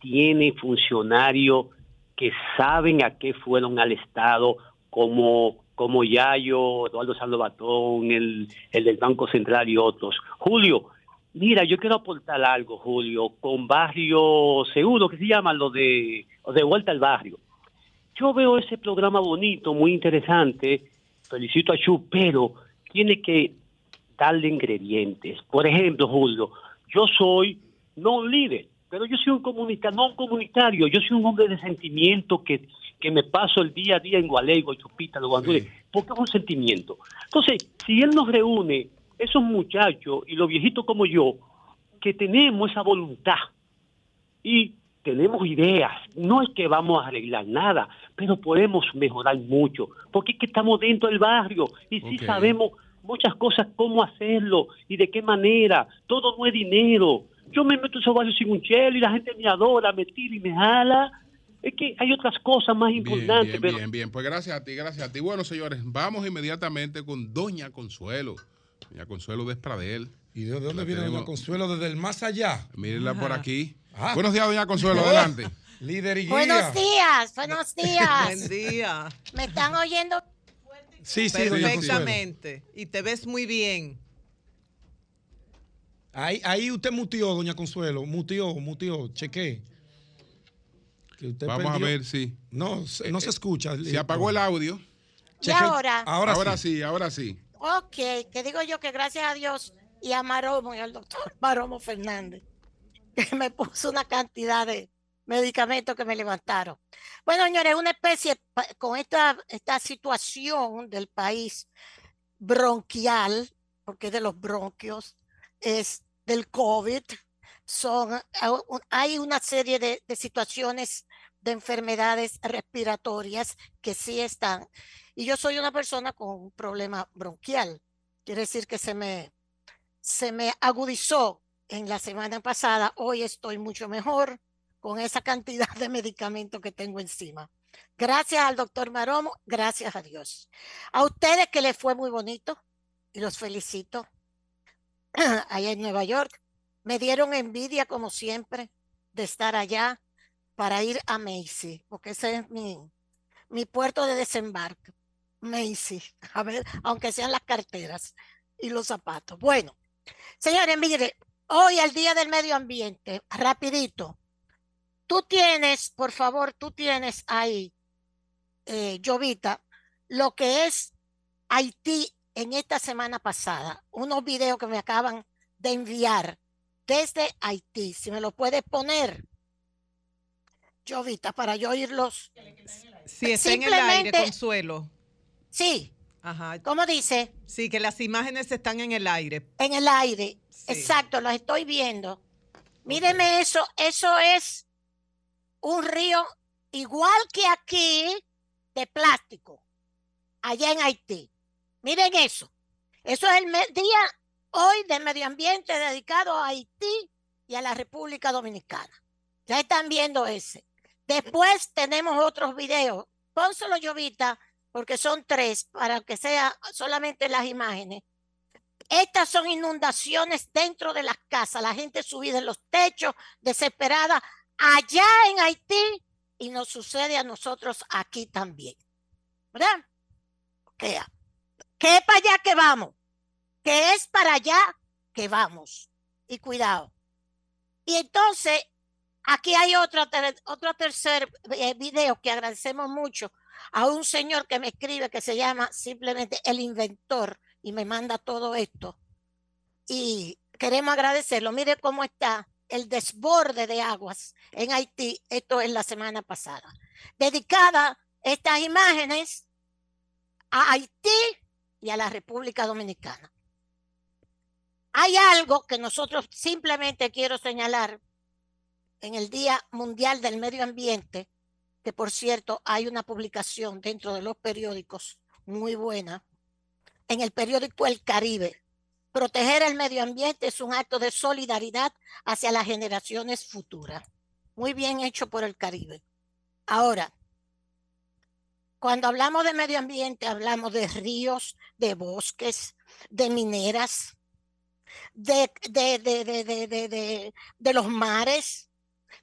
tiene funcionarios que saben a qué fueron al Estado, como, como Yayo, Eduardo Salvatón, el, el del Banco Central y otros. Julio, mira, yo quiero aportar algo, Julio, con Barrio Seguro, que se llama lo de, de Vuelta al Barrio. Yo veo ese programa bonito, muy interesante, felicito a Chu, pero tiene que darle ingredientes. Por ejemplo, Julio, yo soy no un líder, pero yo soy un comunitario, no un comunitario, yo soy un hombre de sentimiento que, que me paso el día a día en Gualego, Chupita, los porque es un sentimiento. Entonces, si él nos reúne, esos muchachos y los viejitos como yo, que tenemos esa voluntad y tenemos ideas, no es que vamos a arreglar nada, pero podemos mejorar mucho, porque es que estamos dentro del barrio y sí sabemos muchas cosas, cómo hacerlo y de qué manera, todo no es dinero. Yo me meto en esos barrios sin un chelo y la gente me adora, me tira y me jala. Es que hay otras cosas más importantes. Bien, bien, bien. Pues gracias a ti, gracias a ti. Bueno, señores, vamos inmediatamente con Doña Consuelo. Doña Consuelo de Espradel. ¿Y de dónde viene Doña Consuelo? Desde el más allá. Mírenla por aquí. Ah. Buenos días, doña Consuelo, adelante. Líder y guía. Buenos días, buenos días. Buen día. ¿Me están oyendo? Sí, sí, Perfectamente. Y te ves muy bien. Ahí, ahí usted mutió, doña Consuelo. Mutió, mutió. Cheque. Vamos a ver si. No, no se escucha. Se apagó el audio. ¿Y ahora? Ahora, ahora sí. ahora sí. Ok, que digo yo que gracias a Dios y a Maromo y al doctor Maromo Fernández que me puso una cantidad de medicamentos que me levantaron. Bueno, señores, una especie, con esta, esta situación del país bronquial, porque de los bronquios, es del COVID, son, hay una serie de, de situaciones de enfermedades respiratorias que sí están. Y yo soy una persona con un problema bronquial. Quiere decir que se me, se me agudizó en la semana pasada, hoy estoy mucho mejor con esa cantidad de medicamentos que tengo encima. Gracias al doctor Maromo, gracias a Dios. A ustedes que les fue muy bonito y los felicito. Allá en Nueva York me dieron envidia como siempre de estar allá para ir a Macy, porque ese es mi, mi puerto de desembarque. Macy, a ver, aunque sean las carteras y los zapatos. Bueno, señores, mire, hoy al Día del Medio Ambiente, rapidito, tú tienes, por favor, tú tienes ahí, eh, Jovita, lo que es Haití en esta semana pasada, unos videos que me acaban de enviar desde Haití, si me lo puedes poner. Jovita, para yo oírlos. Sí, está en el aire, Consuelo. Sí. Ajá. ¿Cómo dice? Sí, que las imágenes están en el aire. En el aire. Exacto, las estoy viendo. Míreme eso, eso es un río igual que aquí de plástico, allá en Haití. Miren eso. Eso es el día hoy de medio ambiente dedicado a Haití y a la República Dominicana. Ya están viendo ese. Después tenemos otros videos. Pónselo, Llovita, porque son tres, para que sea solamente las imágenes. Estas son inundaciones dentro de las casas, la gente subida en los techos, desesperada, allá en Haití, y nos sucede a nosotros aquí también. ¿Verdad? Que, que para allá que vamos, que es para allá que vamos. Y cuidado. Y entonces Aquí hay otro, otro tercer eh, video que agradecemos mucho a un señor que me escribe que se llama simplemente el inventor y me manda todo esto. Y queremos agradecerlo. Mire cómo está el desborde de aguas en Haití. Esto es la semana pasada. Dedicada estas imágenes a Haití y a la República Dominicana. Hay algo que nosotros simplemente quiero señalar en el Día Mundial del Medio Ambiente, por cierto hay una publicación dentro de los periódicos muy buena, en el periódico El Caribe. Proteger el medio ambiente es un acto de solidaridad hacia las generaciones futuras. Muy bien hecho por el Caribe. Ahora, cuando hablamos de medio ambiente, hablamos de ríos, de bosques, de mineras, de, de, de, de los mares,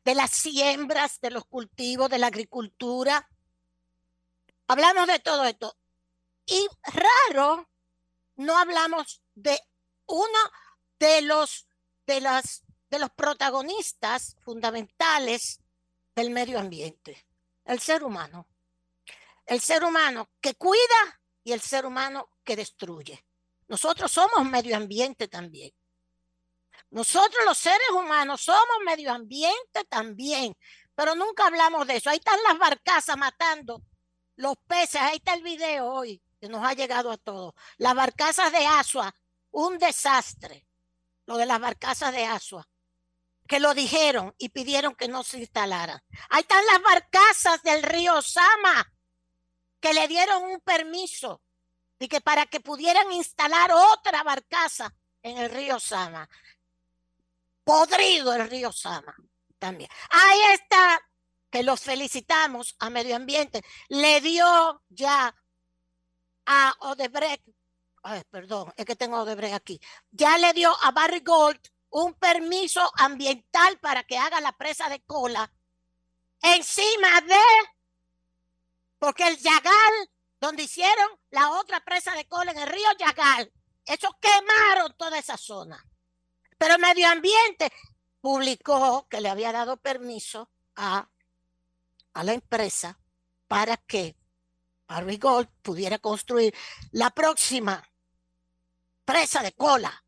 de las siembras, de los cultivos, de la agricultura. Hablamos de todo esto. Y raro, no hablamos de uno de los, de las, de los protagonistas fundamentales del medio ambiente, el ser humano. El ser humano que cuida y el ser humano que destruye. Nosotros somos medio ambiente también. Nosotros los seres humanos somos medio ambiente también, pero nunca hablamos de eso. Ahí están las barcazas matando los peces. Ahí está el video hoy que nos ha llegado a todos. Las barcazas de Asua, un desastre. Lo de las barcazas de Asua, que lo dijeron y pidieron que no se instalaran. Ahí están las barcazas del río Sama, que le dieron un permiso y que para que pudieran instalar otra barcaza en el río Sama podrido el río Sama también. Ahí está, que los felicitamos a Medio Ambiente. Le dio ya a Odebrecht, perdón, es que tengo Odebrecht aquí, ya le dio a Barry Gold un permiso ambiental para que haga la presa de cola encima de, porque el Yagal, donde hicieron la otra presa de cola en el río Yagal, eso quemaron toda esa zona. Pero Medio Ambiente publicó que le había dado permiso a, a la empresa para que Harvey Gold pudiera construir la próxima presa de cola.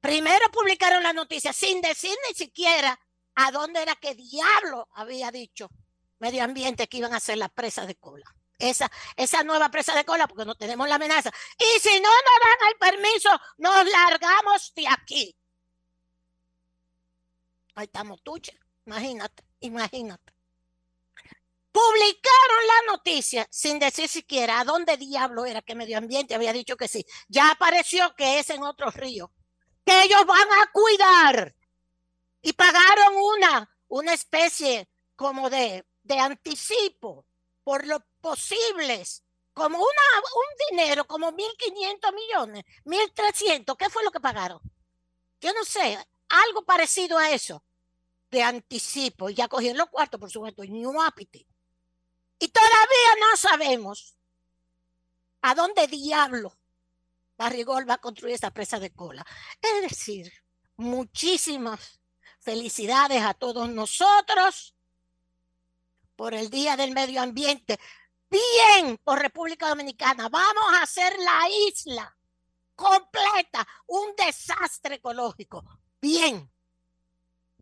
Primero publicaron la noticia sin decir ni siquiera a dónde era que diablo había dicho medio ambiente que iban a hacer la presa de cola. Esa, esa nueva presa de cola, porque no tenemos la amenaza. Y si no nos dan el permiso, nos largamos de aquí. Ahí estamos, tuche. Imagínate, imagínate. Publicaron la noticia sin decir siquiera a dónde diablo era que medio ambiente había dicho que sí. Ya apareció que es en otro río. que ellos van a cuidar. Y pagaron una, una especie como de, de anticipo por los posibles, como una, un dinero, como 1.500 millones, 1.300, ¿qué fue lo que pagaron? Yo no sé, algo parecido a eso, de anticipo, y ya cogieron los cuartos, por supuesto, apetite. Y todavía no sabemos a dónde diablo Barrigol va a construir esa presa de cola. Es decir, muchísimas felicidades a todos nosotros por el Día del Medio Ambiente. Bien por República Dominicana. Vamos a hacer la isla completa un desastre ecológico. Bien.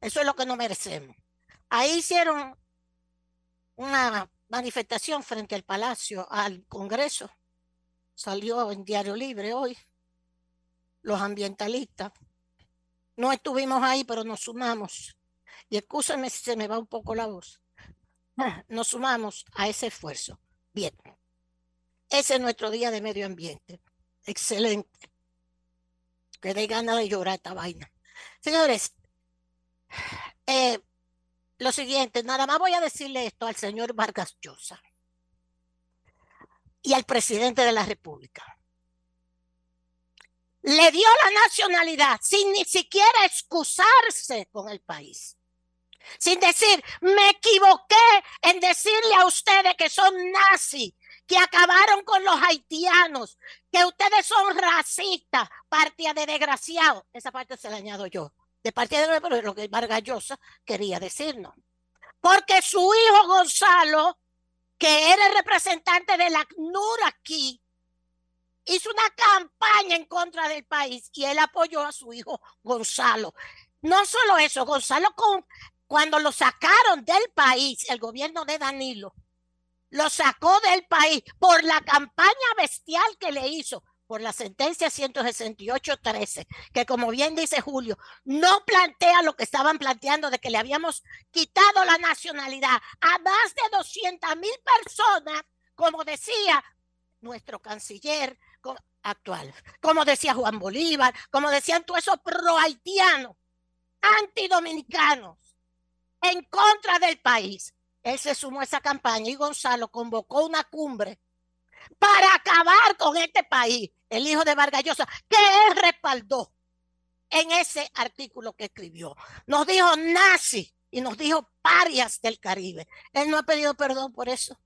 Eso es lo que no merecemos. Ahí hicieron una manifestación frente al Palacio, al Congreso. Salió en Diario Libre hoy. Los ambientalistas. No estuvimos ahí, pero nos sumamos. Y escúchame si se me va un poco la voz. Nos sumamos a ese esfuerzo. Bien. Ese es nuestro día de medio ambiente. Excelente. Que dé ganas de llorar esta vaina. Señores, eh, lo siguiente, nada más voy a decirle esto al señor Vargas Llosa y al presidente de la República. Le dio la nacionalidad sin ni siquiera excusarse con el país. Sin decir, me equivoqué en decirle a ustedes que son nazis, que acabaron con los haitianos, que ustedes son racistas, partida de desgraciados. Esa parte se la añado yo de parte de lo que Vargas quería decirnos. Porque su hijo Gonzalo, que era el representante de la ACNUR aquí, hizo una campaña en contra del país y él apoyó a su hijo Gonzalo. No solo eso, Gonzalo cuando lo sacaron del país, el gobierno de Danilo, lo sacó del país por la campaña bestial que le hizo por la sentencia 168-13, que como bien dice Julio, no plantea lo que estaban planteando de que le habíamos quitado la nacionalidad a más de 200 mil personas, como decía nuestro canciller actual, como decía Juan Bolívar, como decían todos esos pro-haitianos, antidominicanos, en contra del país. Él se sumó a esa campaña y Gonzalo convocó una cumbre para acabar con este país, el hijo de Vargas Llosa, que él respaldó en ese artículo que escribió. Nos dijo nazi y nos dijo parias del Caribe. Él no ha pedido perdón por eso.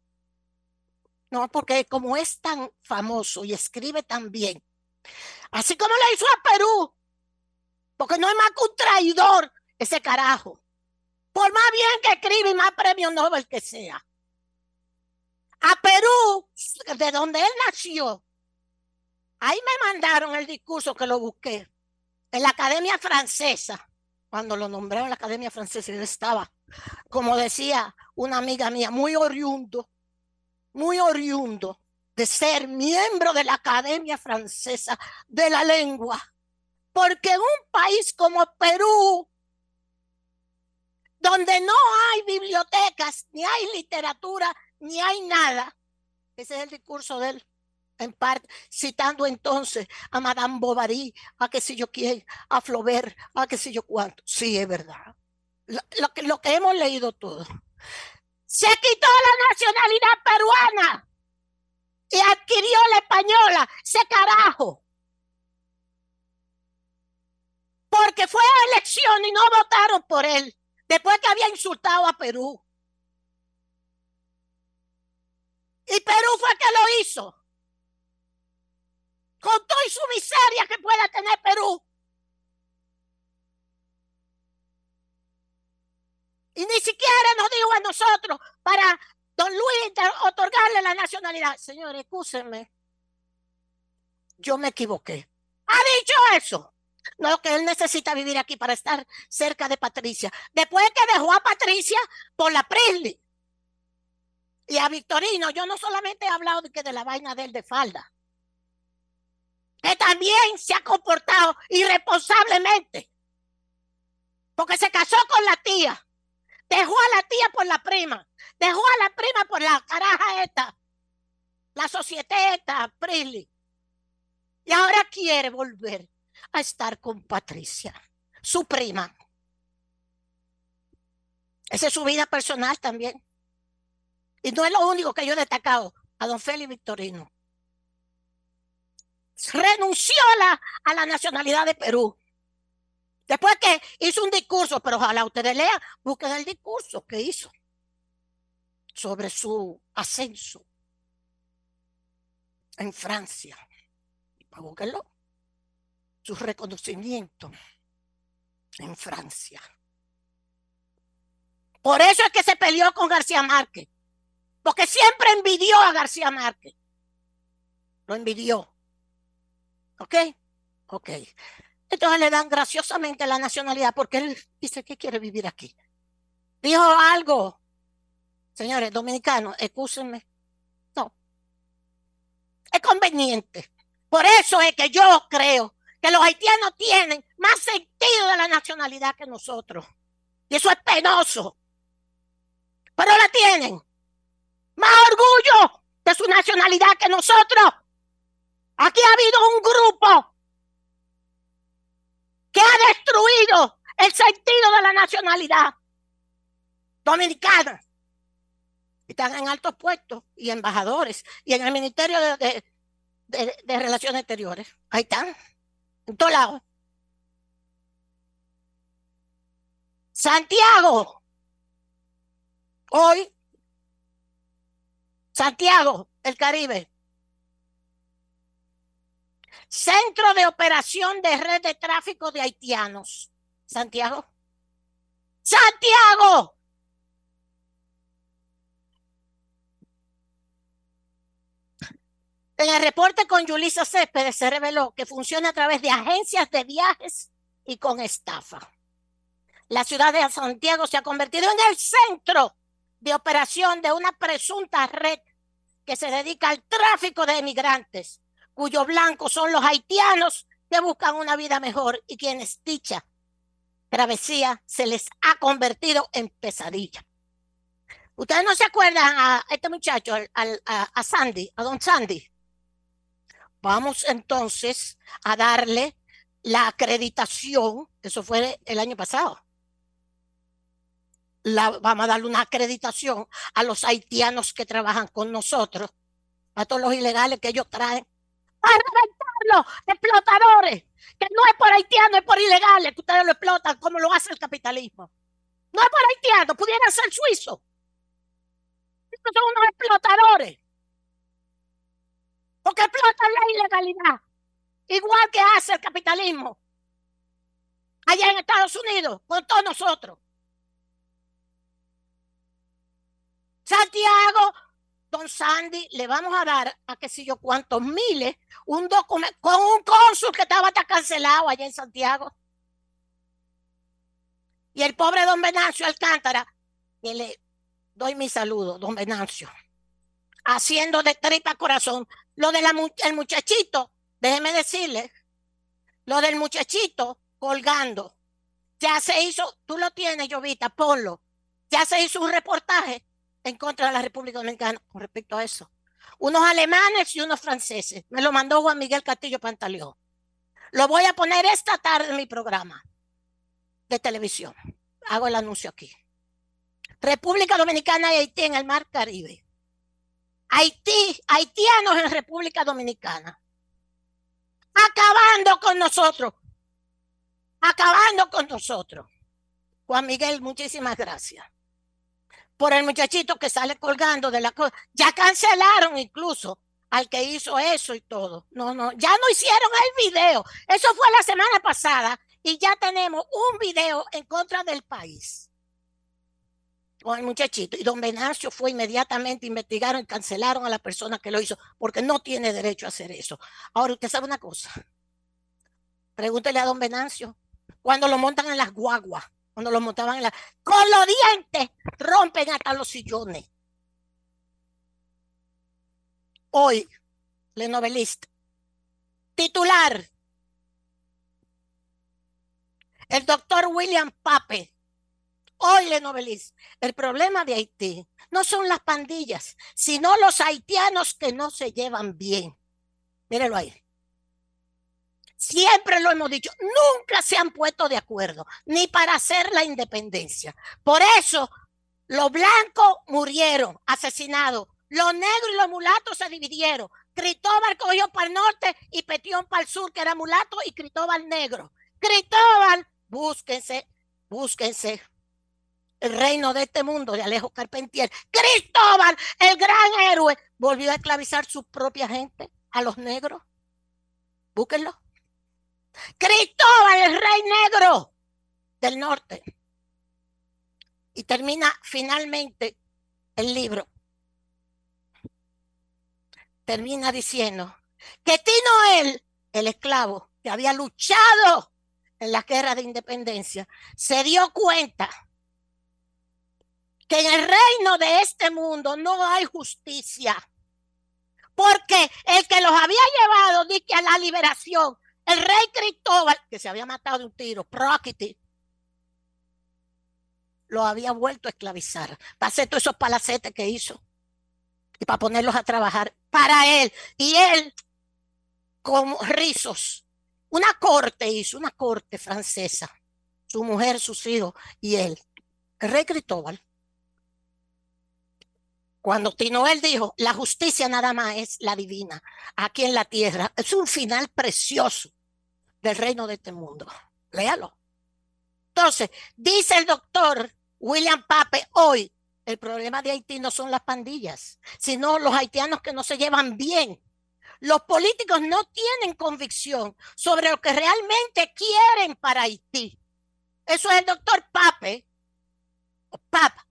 No, porque como es tan famoso y escribe tan bien, así como le hizo a Perú, porque no es más que un traidor ese carajo. Por más bien que escribe y más premio Nobel que sea a Perú, de donde él nació. Ahí me mandaron el discurso que lo busqué en la Academia Francesa. Cuando lo nombraron la Academia Francesa, yo estaba, como decía una amiga mía, muy oriundo, muy oriundo de ser miembro de la Academia Francesa de la Lengua. Porque en un país como Perú, donde no hay bibliotecas, ni hay literatura, ni hay nada. Ese es el discurso de él, en parte, citando entonces a Madame Bovary, a que si yo quiero, a Flaubert, a que si yo cuánto. Sí, es verdad. Lo, que, lo que hemos leído todo. Se quitó la nacionalidad peruana y adquirió la española. ¡Se carajo! Porque fue a elección y no votaron por él después que había insultado a Perú. Y Perú fue que lo hizo. Con toda su miseria que pueda tener Perú. Y ni siquiera nos dijo a nosotros para don Luis otorgarle la nacionalidad. Señores, escúsenme. Yo me equivoqué. Ha dicho eso. No, que él necesita vivir aquí para estar cerca de Patricia. Después que dejó a Patricia por la Prisley. Y a Victorino, yo no solamente he hablado de que de la vaina de él de falda, que también se ha comportado irresponsablemente, porque se casó con la tía, dejó a la tía por la prima, dejó a la prima por la caraja esta, la sociedad esta, Prisley, y ahora quiere volver a estar con Patricia, su prima. Esa es su vida personal también. Y no es lo único que yo he destacado a don Félix Victorino. Renunció a la, a la nacionalidad de Perú. Después que hizo un discurso, pero ojalá ustedes lean, busquen el discurso que hizo sobre su ascenso en Francia. Búsquenlo. Su reconocimiento en Francia. Por eso es que se peleó con García Márquez. Porque siempre envidió a García Márquez. Lo envidió. ¿Ok? Ok. Entonces le dan graciosamente la nacionalidad porque él dice que quiere vivir aquí. Dijo algo. Señores, dominicanos, excúsenme. No. Es conveniente. Por eso es que yo creo que los haitianos tienen más sentido de la nacionalidad que nosotros. Y eso es penoso. Pero la tienen más orgullo de su nacionalidad que nosotros. Aquí ha habido un grupo que ha destruido el sentido de la nacionalidad dominicana. Están en altos puestos y embajadores y en el Ministerio de, de Relaciones Exteriores. Ahí están, en todos lados. Santiago, hoy Santiago, el Caribe. Centro de operación de red de tráfico de haitianos. Santiago. Santiago. En el reporte con Yulisa Céspedes se reveló que funciona a través de agencias de viajes y con estafa. La ciudad de Santiago se ha convertido en el centro de operación de una presunta red que se dedica al tráfico de emigrantes, cuyos blancos son los haitianos que buscan una vida mejor y quienes dicha travesía se les ha convertido en pesadilla. Ustedes no se acuerdan a este muchacho, a, Sandy, a don Sandy. Vamos entonces a darle la acreditación, eso fue el año pasado, vamos a darle una acreditación a los haitianos que trabajan con nosotros, a todos los ilegales que ellos traen, para reventarlos, explotadores, que no es por haitianos, es por ilegales, que ustedes lo explotan como lo hace el capitalismo. No es por haitianos, pudieran ser suizos. Estos son unos explotadores. Porque explotan la ilegalidad, igual que hace el capitalismo allá en Estados Unidos, con todos nosotros. Santiago, don Sandy, le vamos a dar a qué sé yo cuántos miles un documento con un cónsul que estaba hasta cancelado allá en Santiago. Y el pobre don Venancio Alcántara, que le doy mi saludo, don Venancio, haciendo de tripa corazón. Lo del el muchachito, déjeme decirle, lo del muchachito colgando, ya se hizo, tú lo tienes, Jovita, ponlo, ya se hizo un reportaje en contra de la República Dominicana con respecto a eso. Unos alemanes y unos franceses. Me lo mandó Juan Miguel Castillo Pantaleón. Lo voy a poner esta tarde en mi programa de televisión. Hago el anuncio aquí. República Dominicana y Haití en el Mar Caribe. Haití, haitianos en República Dominicana. Acabando con nosotros. Acabando con nosotros. Juan Miguel, muchísimas gracias por el muchachito que sale colgando de la cosa. Ya cancelaron incluso al que hizo eso y todo. No, no, ya no hicieron el video. Eso fue la semana pasada y ya tenemos un video en contra del país. Con el muchachito. Y don Venancio fue inmediatamente, investigaron y cancelaron a la persona que lo hizo porque no tiene derecho a hacer eso. Ahora, usted sabe una cosa. Pregúntele a don Venancio. Cuando lo montan en las guaguas, cuando lo montaban en la... Con los dientes rompen hasta los sillones. Hoy, le novelista. Titular. El doctor William Pape. Hoy le novelista. El problema de Haití no son las pandillas, sino los haitianos que no se llevan bien. Mírelo ahí. siempre lo hemos dicho, nunca se han puesto de acuerdo, ni para hacer la independencia. Por eso, los blancos murieron, asesinados, los negros y los mulatos se dividieron. Cristóbal cogió para el norte y Petión para el sur, que era mulato, y Cristóbal negro. Cristóbal, búsquense, búsquense el reino de este mundo de Alejo Carpentier. Cristóbal, el gran héroe, volvió a esclavizar su propia gente, a los negros. Búsquenlo. Cristóbal, el rey negro del norte. Y termina finalmente el libro. Termina diciendo que Tino él, el esclavo que había luchado en la guerra de independencia, se dio cuenta que en el reino de este mundo no hay justicia. Porque el que los había llevado a la liberación, el rey Cristóbal, que se había matado de un tiro, Proquity, lo había vuelto a esclavizar para hacer todos esos palacetes que hizo y para ponerlos a trabajar para él. Y él, con rizos, una corte hizo, una corte francesa, su mujer, sus hijos y él, el rey Cristóbal cuando Tinoel dijo, la justicia nada más es la divina, aquí en la tierra, es un final precioso del reino de este mundo. Léalo. Entonces, dice el doctor William Pape hoy, el problema de Haití no son las pandillas, sino los haitianos que no se llevan bien. Los políticos no tienen convicción sobre lo que realmente quieren para Haití. Eso es el doctor Pape, o Papa,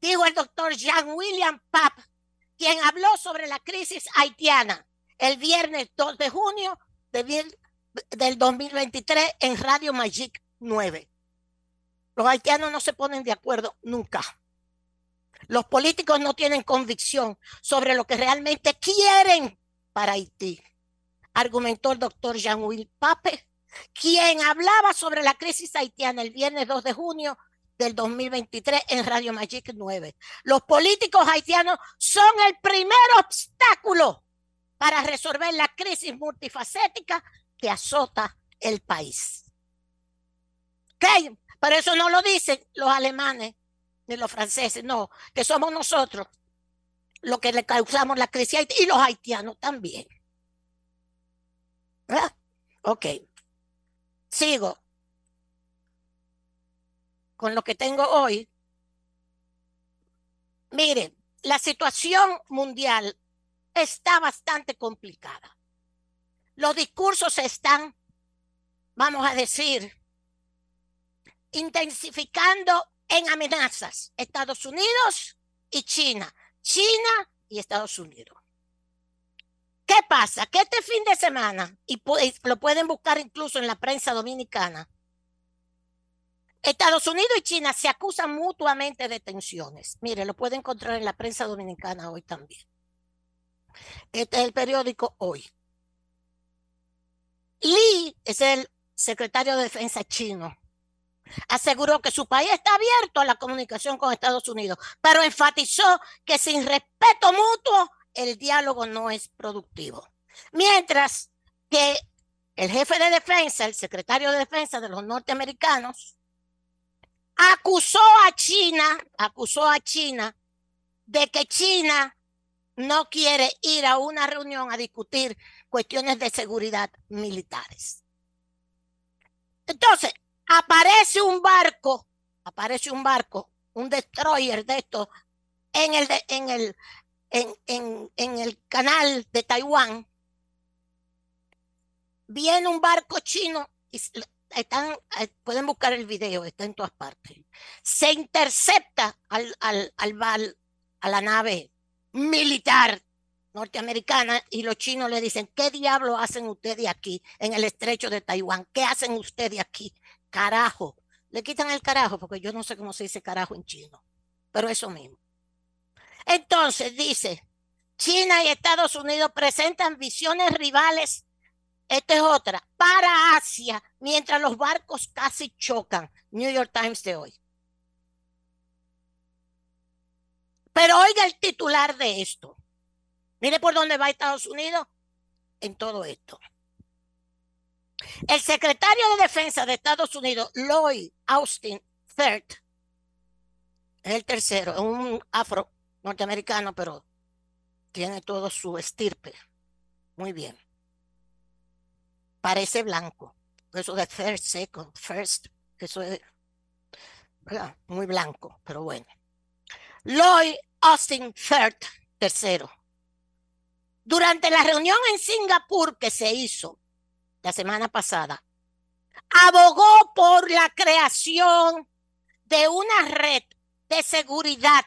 dijo el doctor Jean William Papp, quien habló sobre la crisis haitiana el viernes 2 de junio del 2023 en Radio Magic 9. Los haitianos no se ponen de acuerdo nunca. Los políticos no tienen convicción sobre lo que realmente quieren para Haití, argumentó el doctor Jean-Will Pape, quien hablaba sobre la crisis haitiana el viernes 2 de junio del 2023 en Radio Magic 9. Los políticos haitianos son el primer obstáculo para resolver la crisis multifacética que azota el país. ¿Ok? Pero eso no lo dicen los alemanes ni los franceses, no, que somos nosotros los que le causamos la crisis y los haitianos también. ¿Verdad? Ok. Sigo con lo que tengo hoy, miren, la situación mundial está bastante complicada. Los discursos están, vamos a decir, intensificando en amenazas Estados Unidos y China, China y Estados Unidos. ¿Qué pasa? Que este fin de semana, y lo pueden buscar incluso en la prensa dominicana, Estados Unidos y China se acusan mutuamente de tensiones. Mire, lo puede encontrar en la prensa dominicana hoy también. Este es el periódico Hoy. Li es el secretario de Defensa chino. Aseguró que su país está abierto a la comunicación con Estados Unidos, pero enfatizó que sin respeto mutuo el diálogo no es productivo. Mientras que el jefe de defensa, el secretario de defensa de los norteamericanos, acusó a China, acusó a China de que China no quiere ir a una reunión a discutir cuestiones de seguridad militares. Entonces, aparece un barco, aparece un barco, un destroyer de estos en el, en el, en, en el canal de Taiwán. Viene un barco chino y están, eh, pueden buscar el video, está en todas partes. Se intercepta al, al, al, a la nave militar norteamericana y los chinos le dicen, ¿qué diablo hacen ustedes aquí en el estrecho de Taiwán? ¿Qué hacen ustedes aquí? Carajo. Le quitan el carajo porque yo no sé cómo se dice carajo en chino, pero eso mismo. Entonces dice, China y Estados Unidos presentan visiones rivales esta es otra. Para Asia, mientras los barcos casi chocan. New York Times de hoy. Pero oiga el titular de esto. Mire por dónde va Estados Unidos en todo esto. El secretario de Defensa de Estados Unidos, Lloyd Austin III, es el tercero, un afro norteamericano, pero tiene todo su estirpe. Muy bien. Parece blanco. Eso de third, second, first, eso es muy blanco, pero bueno. Lloyd Austin III, tercero. Durante la reunión en Singapur que se hizo la semana pasada, abogó por la creación de una red de seguridad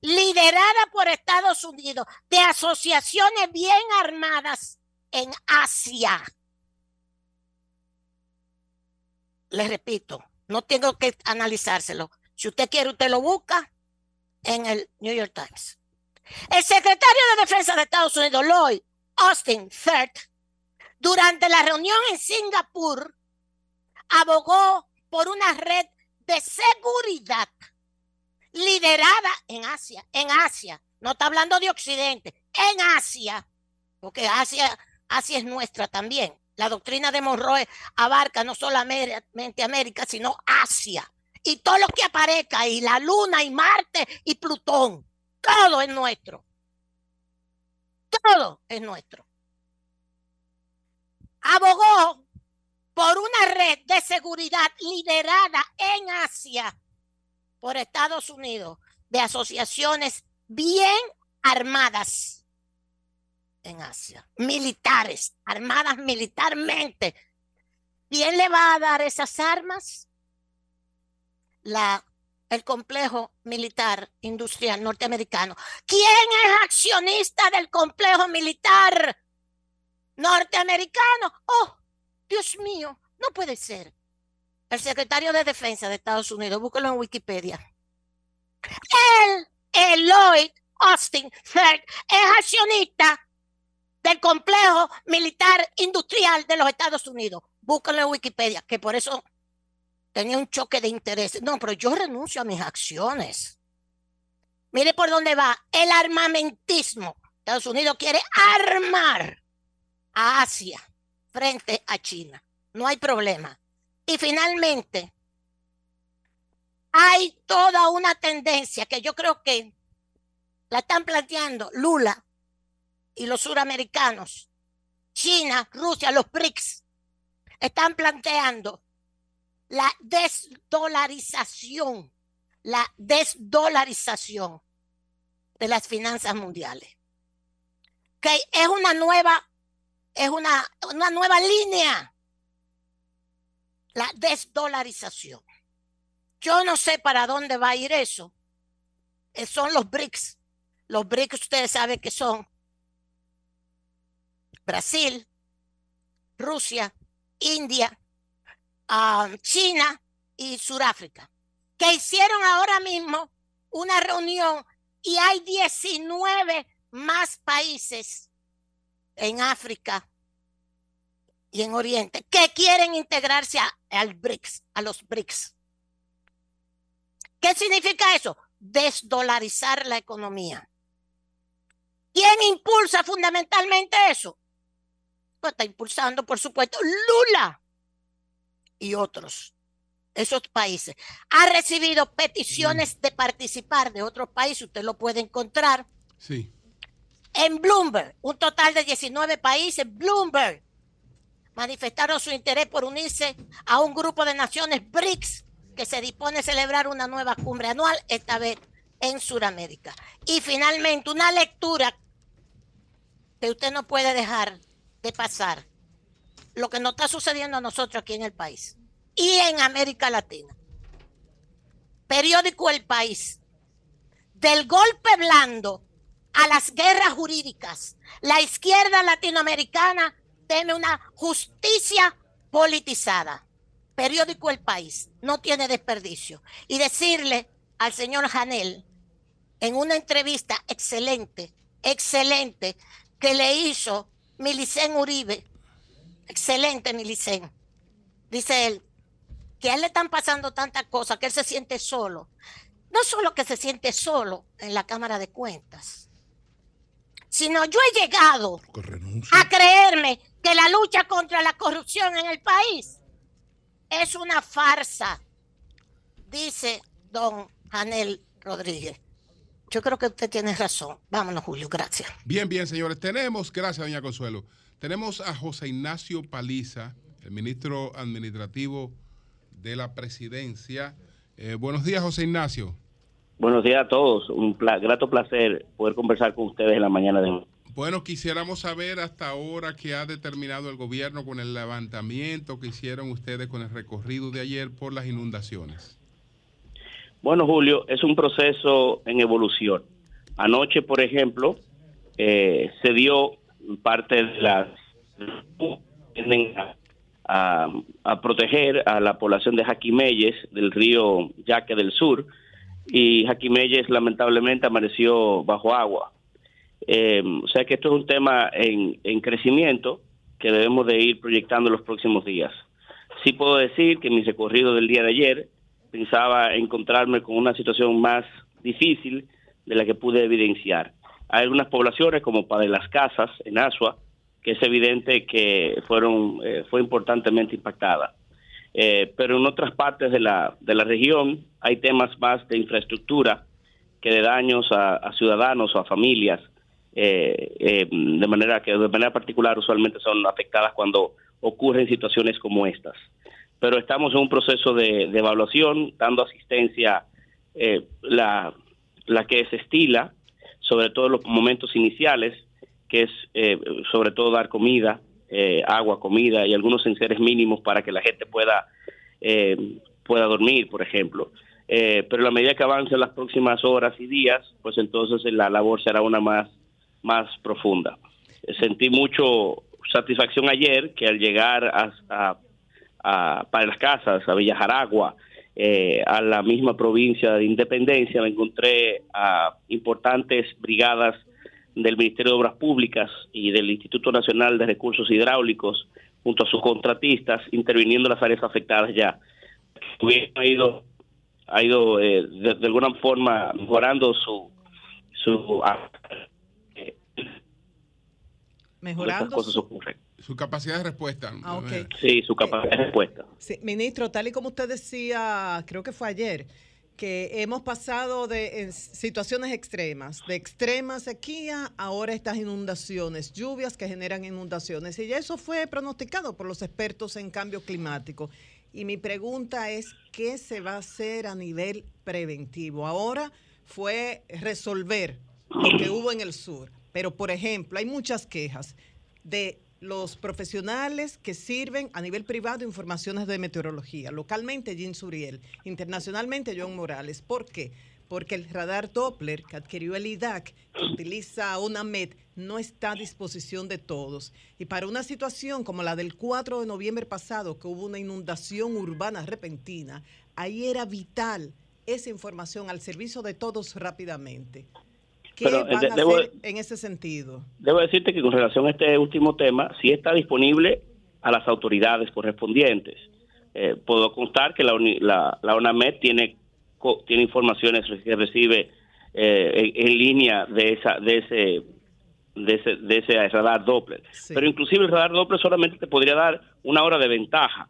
liderada por Estados Unidos de asociaciones bien armadas en Asia. Les repito, no tengo que analizárselo. Si usted quiere, usted lo busca en el New York Times. El secretario de Defensa de Estados Unidos, Lloyd Austin III, durante la reunión en Singapur, abogó por una red de seguridad liderada en Asia, en Asia, no está hablando de Occidente, en Asia, porque Asia, Asia es nuestra también. La doctrina de Monroe abarca no solamente América, sino Asia. Y todo lo que aparezca y la Luna y Marte y Plutón, todo es nuestro. Todo es nuestro. Abogó por una red de seguridad liderada en Asia por Estados Unidos de asociaciones bien armadas en Asia, militares, armadas militarmente. ¿Quién le va a dar esas armas? La, el complejo militar industrial norteamericano. ¿Quién es accionista del complejo militar norteamericano? Oh, Dios mío, no puede ser. El secretario de Defensa de Estados Unidos, búsquelo en Wikipedia. Él, Lloyd Austin es accionista del complejo militar industrial de los Estados Unidos. Búscalo en Wikipedia, que por eso tenía un choque de intereses. No, pero yo renuncio a mis acciones. Mire por dónde va el armamentismo. Estados Unidos quiere armar a Asia frente a China. No hay problema. Y finalmente, hay toda una tendencia que yo creo que la están planteando Lula y los suramericanos, China, Rusia, los BRICS, están planteando la desdolarización, la desdolarización de las finanzas mundiales. Que es una nueva, es una, una nueva línea. La desdolarización. Yo no sé para dónde va a ir eso. Eh, son los BRICS. Los BRICS ustedes saben que son Brasil, Rusia, India, um, China y Sudáfrica, que hicieron ahora mismo una reunión y hay 19 más países en África y en Oriente que quieren integrarse al BRICS, a los BRICS. ¿Qué significa eso? Desdolarizar la economía. ¿Quién impulsa fundamentalmente eso? Está impulsando, por supuesto, Lula y otros, esos países. Ha recibido peticiones de participar de otros países, usted lo puede encontrar. Sí. En Bloomberg, un total de 19 países, Bloomberg, manifestaron su interés por unirse a un grupo de naciones BRICS que se dispone a celebrar una nueva cumbre anual, esta vez en Sudamérica. Y finalmente, una lectura que usted no puede dejar de pasar lo que nos está sucediendo a nosotros aquí en el país y en América Latina. Periódico El País. Del golpe blando a las guerras jurídicas, la izquierda latinoamericana teme una justicia politizada. Periódico El País no tiene desperdicio. Y decirle al señor Janel en una entrevista excelente, excelente, que le hizo Milicen Uribe, excelente Milicen, dice él, que a él le están pasando tantas cosas que él se siente solo. No solo que se siente solo en la Cámara de Cuentas, sino yo he llegado a creerme que la lucha contra la corrupción en el país es una farsa, dice don Janel Rodríguez. Yo creo que usted tiene razón. Vámonos, Julio, gracias. Bien, bien, señores. Tenemos, gracias, doña Consuelo. Tenemos a José Ignacio Paliza, el ministro administrativo de la presidencia. Eh, buenos días, José Ignacio. Buenos días a todos. Un grato placer poder conversar con ustedes en la mañana de hoy. Bueno, quisiéramos saber hasta ahora qué ha determinado el gobierno con el levantamiento que hicieron ustedes con el recorrido de ayer por las inundaciones. Bueno, Julio, es un proceso en evolución. Anoche, por ejemplo, eh, se dio parte de las a, a, proteger a la población de Jaquimelles del río Yaque del Sur y Jaquimelles lamentablemente amaneció bajo agua. Eh, o sea que esto es un tema en, en crecimiento que debemos de ir proyectando en los próximos días. Sí puedo decir que mi recorrido del día de ayer pensaba encontrarme con una situación más difícil de la que pude evidenciar. Hay algunas poblaciones como Padre las Casas en Asua que es evidente que fueron eh, fue importantemente impactada. Eh, pero en otras partes de la, de la región hay temas más de infraestructura que de daños a, ciudadanos o a familias, eh, de manera que de manera particular usualmente son afectadas cuando ocurren situaciones como estas. Pero estamos en un proceso de, evaluación, dando asistencia la, la que se estila, sobre todo en los momentos iniciales, que es eh, sobre todo dar comida, eh, agua, comida y algunos enseres mínimos para que la gente pueda, eh, pueda dormir, por ejemplo. pero a la medida que avancen las próximas horas y días, pues entonces la labor será una más, más profunda. Sentí mucho satisfacción ayer que al llegar a, para las casas, a Villa Jaragua, a la misma provincia de Independencia, me encontré a importantes brigadas del Ministerio de Obras Públicas y del Instituto Nacional de Recursos Hidráulicos junto a sus contratistas interviniendo en las áreas afectadas ya. Ha ido, ha ido eh, de, alguna forma mejorando su... su eh, mejorando su, capacidad de respuesta. Ah, Sí, su capacidad de respuesta. Sí, ministro, tal y como usted decía, creo que fue ayer, que hemos pasado de situaciones extremas, de extrema sequía, ahora estas inundaciones, lluvias que generan inundaciones. Y eso fue pronosticado por los expertos en cambio climático. Y mi pregunta es, ¿qué se va a hacer a nivel preventivo? Ahora fue resolver lo que hubo en el sur, pero por ejemplo, hay muchas quejas de los profesionales que sirven a nivel privado informaciones de meteorología. Localmente, Jean Suriel. Internacionalmente, John Morales. ¿Por qué? Porque el radar Doppler que adquirió el IDAC, que utiliza una MED, no está a disposición de todos. Y para una situación como la del 4 de noviembre pasado, que hubo una inundación urbana repentina, ahí era vital esa información al servicio de todos rápidamente. ¿Qué van a hacer en ese sentido? Debo decirte que con relación a este último tema, sí está disponible a las autoridades correspondientes. Eh, puedo constar que la, la, la ONAMED tiene, tiene informaciones que recibe eh, en, línea de, esa, de ese de ese, de ese radar Doppler. Pero inclusive el radar Doppler solamente te podría dar una hora de ventaja.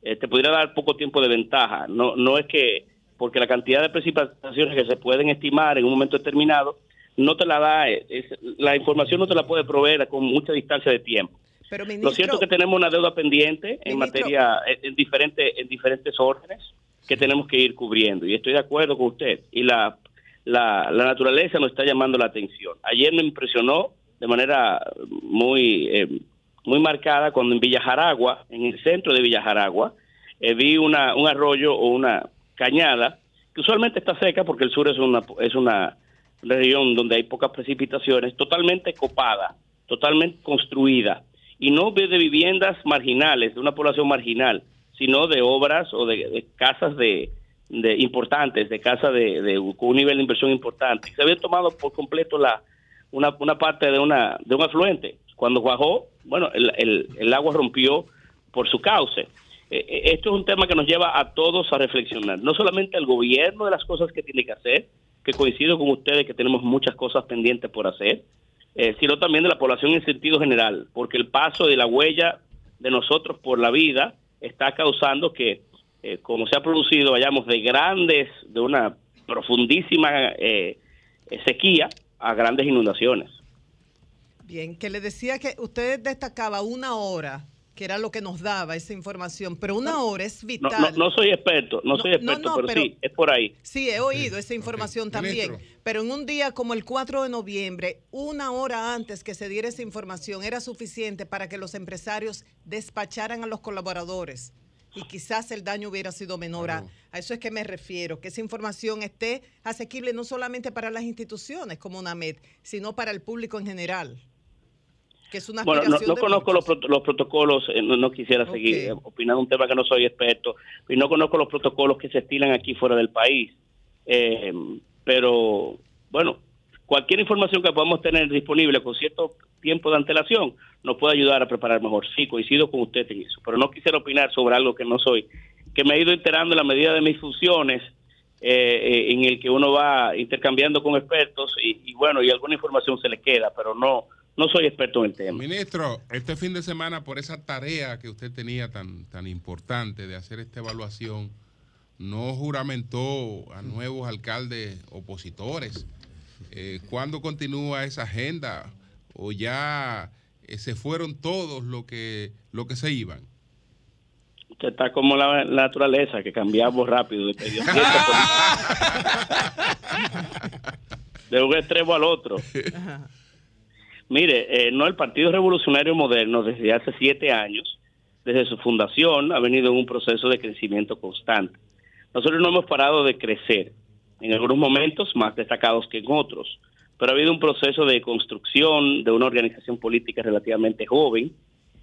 Eh, te podría dar poco tiempo de ventaja. No, no es que, porque la cantidad de precipitaciones que se pueden estimar en un momento determinado no te la da, la información no te la puede proveer con mucha distancia de tiempo. Pero, Lo cierto es que tenemos una deuda pendiente en materia, en, diferentes, en diferentes órdenes que tenemos que ir cubriendo. Y estoy de acuerdo con usted. Y la, la, naturaleza nos está llamando la atención. Ayer me impresionó de manera muy, eh, muy marcada cuando en Villa Jaragua, en el centro de Villa Jaragua, eh, vi una, un arroyo o una cañada que usualmente está seca porque el sur es una, es una región donde hay pocas precipitaciones, totalmente copada, totalmente construida, y no de viviendas marginales, de una población marginal, sino de obras o de, casas de, importantes, de casas de, con un nivel de inversión importante. Se había tomado por completo la una, una parte de una de un afluente. Cuando bajó, bueno, el, el, agua rompió por su cauce. Eh, eh, esto es un tema que nos lleva a todos a reflexionar, no solamente al gobierno de las cosas que tiene que hacer, que coincido con ustedes que tenemos muchas cosas pendientes por hacer, eh, sino también de la población en sentido general, porque el paso de la huella de nosotros por la vida está causando que, eh, como se ha producido, vayamos de grandes, de una profundísima eh, sequía a grandes inundaciones. Bien, que le decía que usted destacaba una hora que era lo que nos daba esa información, pero una hora es vital. No, soy experto, no, soy experto, pero, sí, es por ahí. Sí, he oído esa información también, pero en un día como el 4 de noviembre, una hora antes que se diera esa información, era suficiente para que los empresarios despacharan a los colaboradores y quizás el daño hubiera sido menor. A, eso es que me refiero, que esa información esté asequible no solamente para las instituciones como UNAMED, sino para el público en general bueno, no, conozco los, protocolos, eh, no, quisiera seguir eh, opinando un tema que no soy experto, y no conozco los protocolos que se estilan aquí fuera del país. Eh, pero, bueno, cualquier información que podamos tener disponible con cierto tiempo de antelación nos puede ayudar a preparar mejor. Sí, coincido con usted en eso, pero no quisiera opinar sobre algo que no soy, que me he ido enterando en la medida de mis funciones, en el que uno va intercambiando con expertos y, y bueno, y alguna información se le queda, pero no no soy experto en el tema. Ministro, este fin de semana, por esa tarea que usted tenía tan, tan importante de hacer esta evaluación, no juramentó a nuevos alcaldes opositores. Eh, ¿Cuándo continúa esa agenda? ¿O ya eh, se fueron todos los que, lo que se iban? Usted está como la, naturaleza, que cambiamos rápido de, de un extremo al otro. Mire, eh, no el Partido Revolucionario Moderno desde hace siete años, desde su fundación, ha venido en un proceso de crecimiento constante. Nosotros no hemos parado de crecer, en algunos momentos más destacados que en otros, pero ha habido un proceso de construcción de una organización política relativamente joven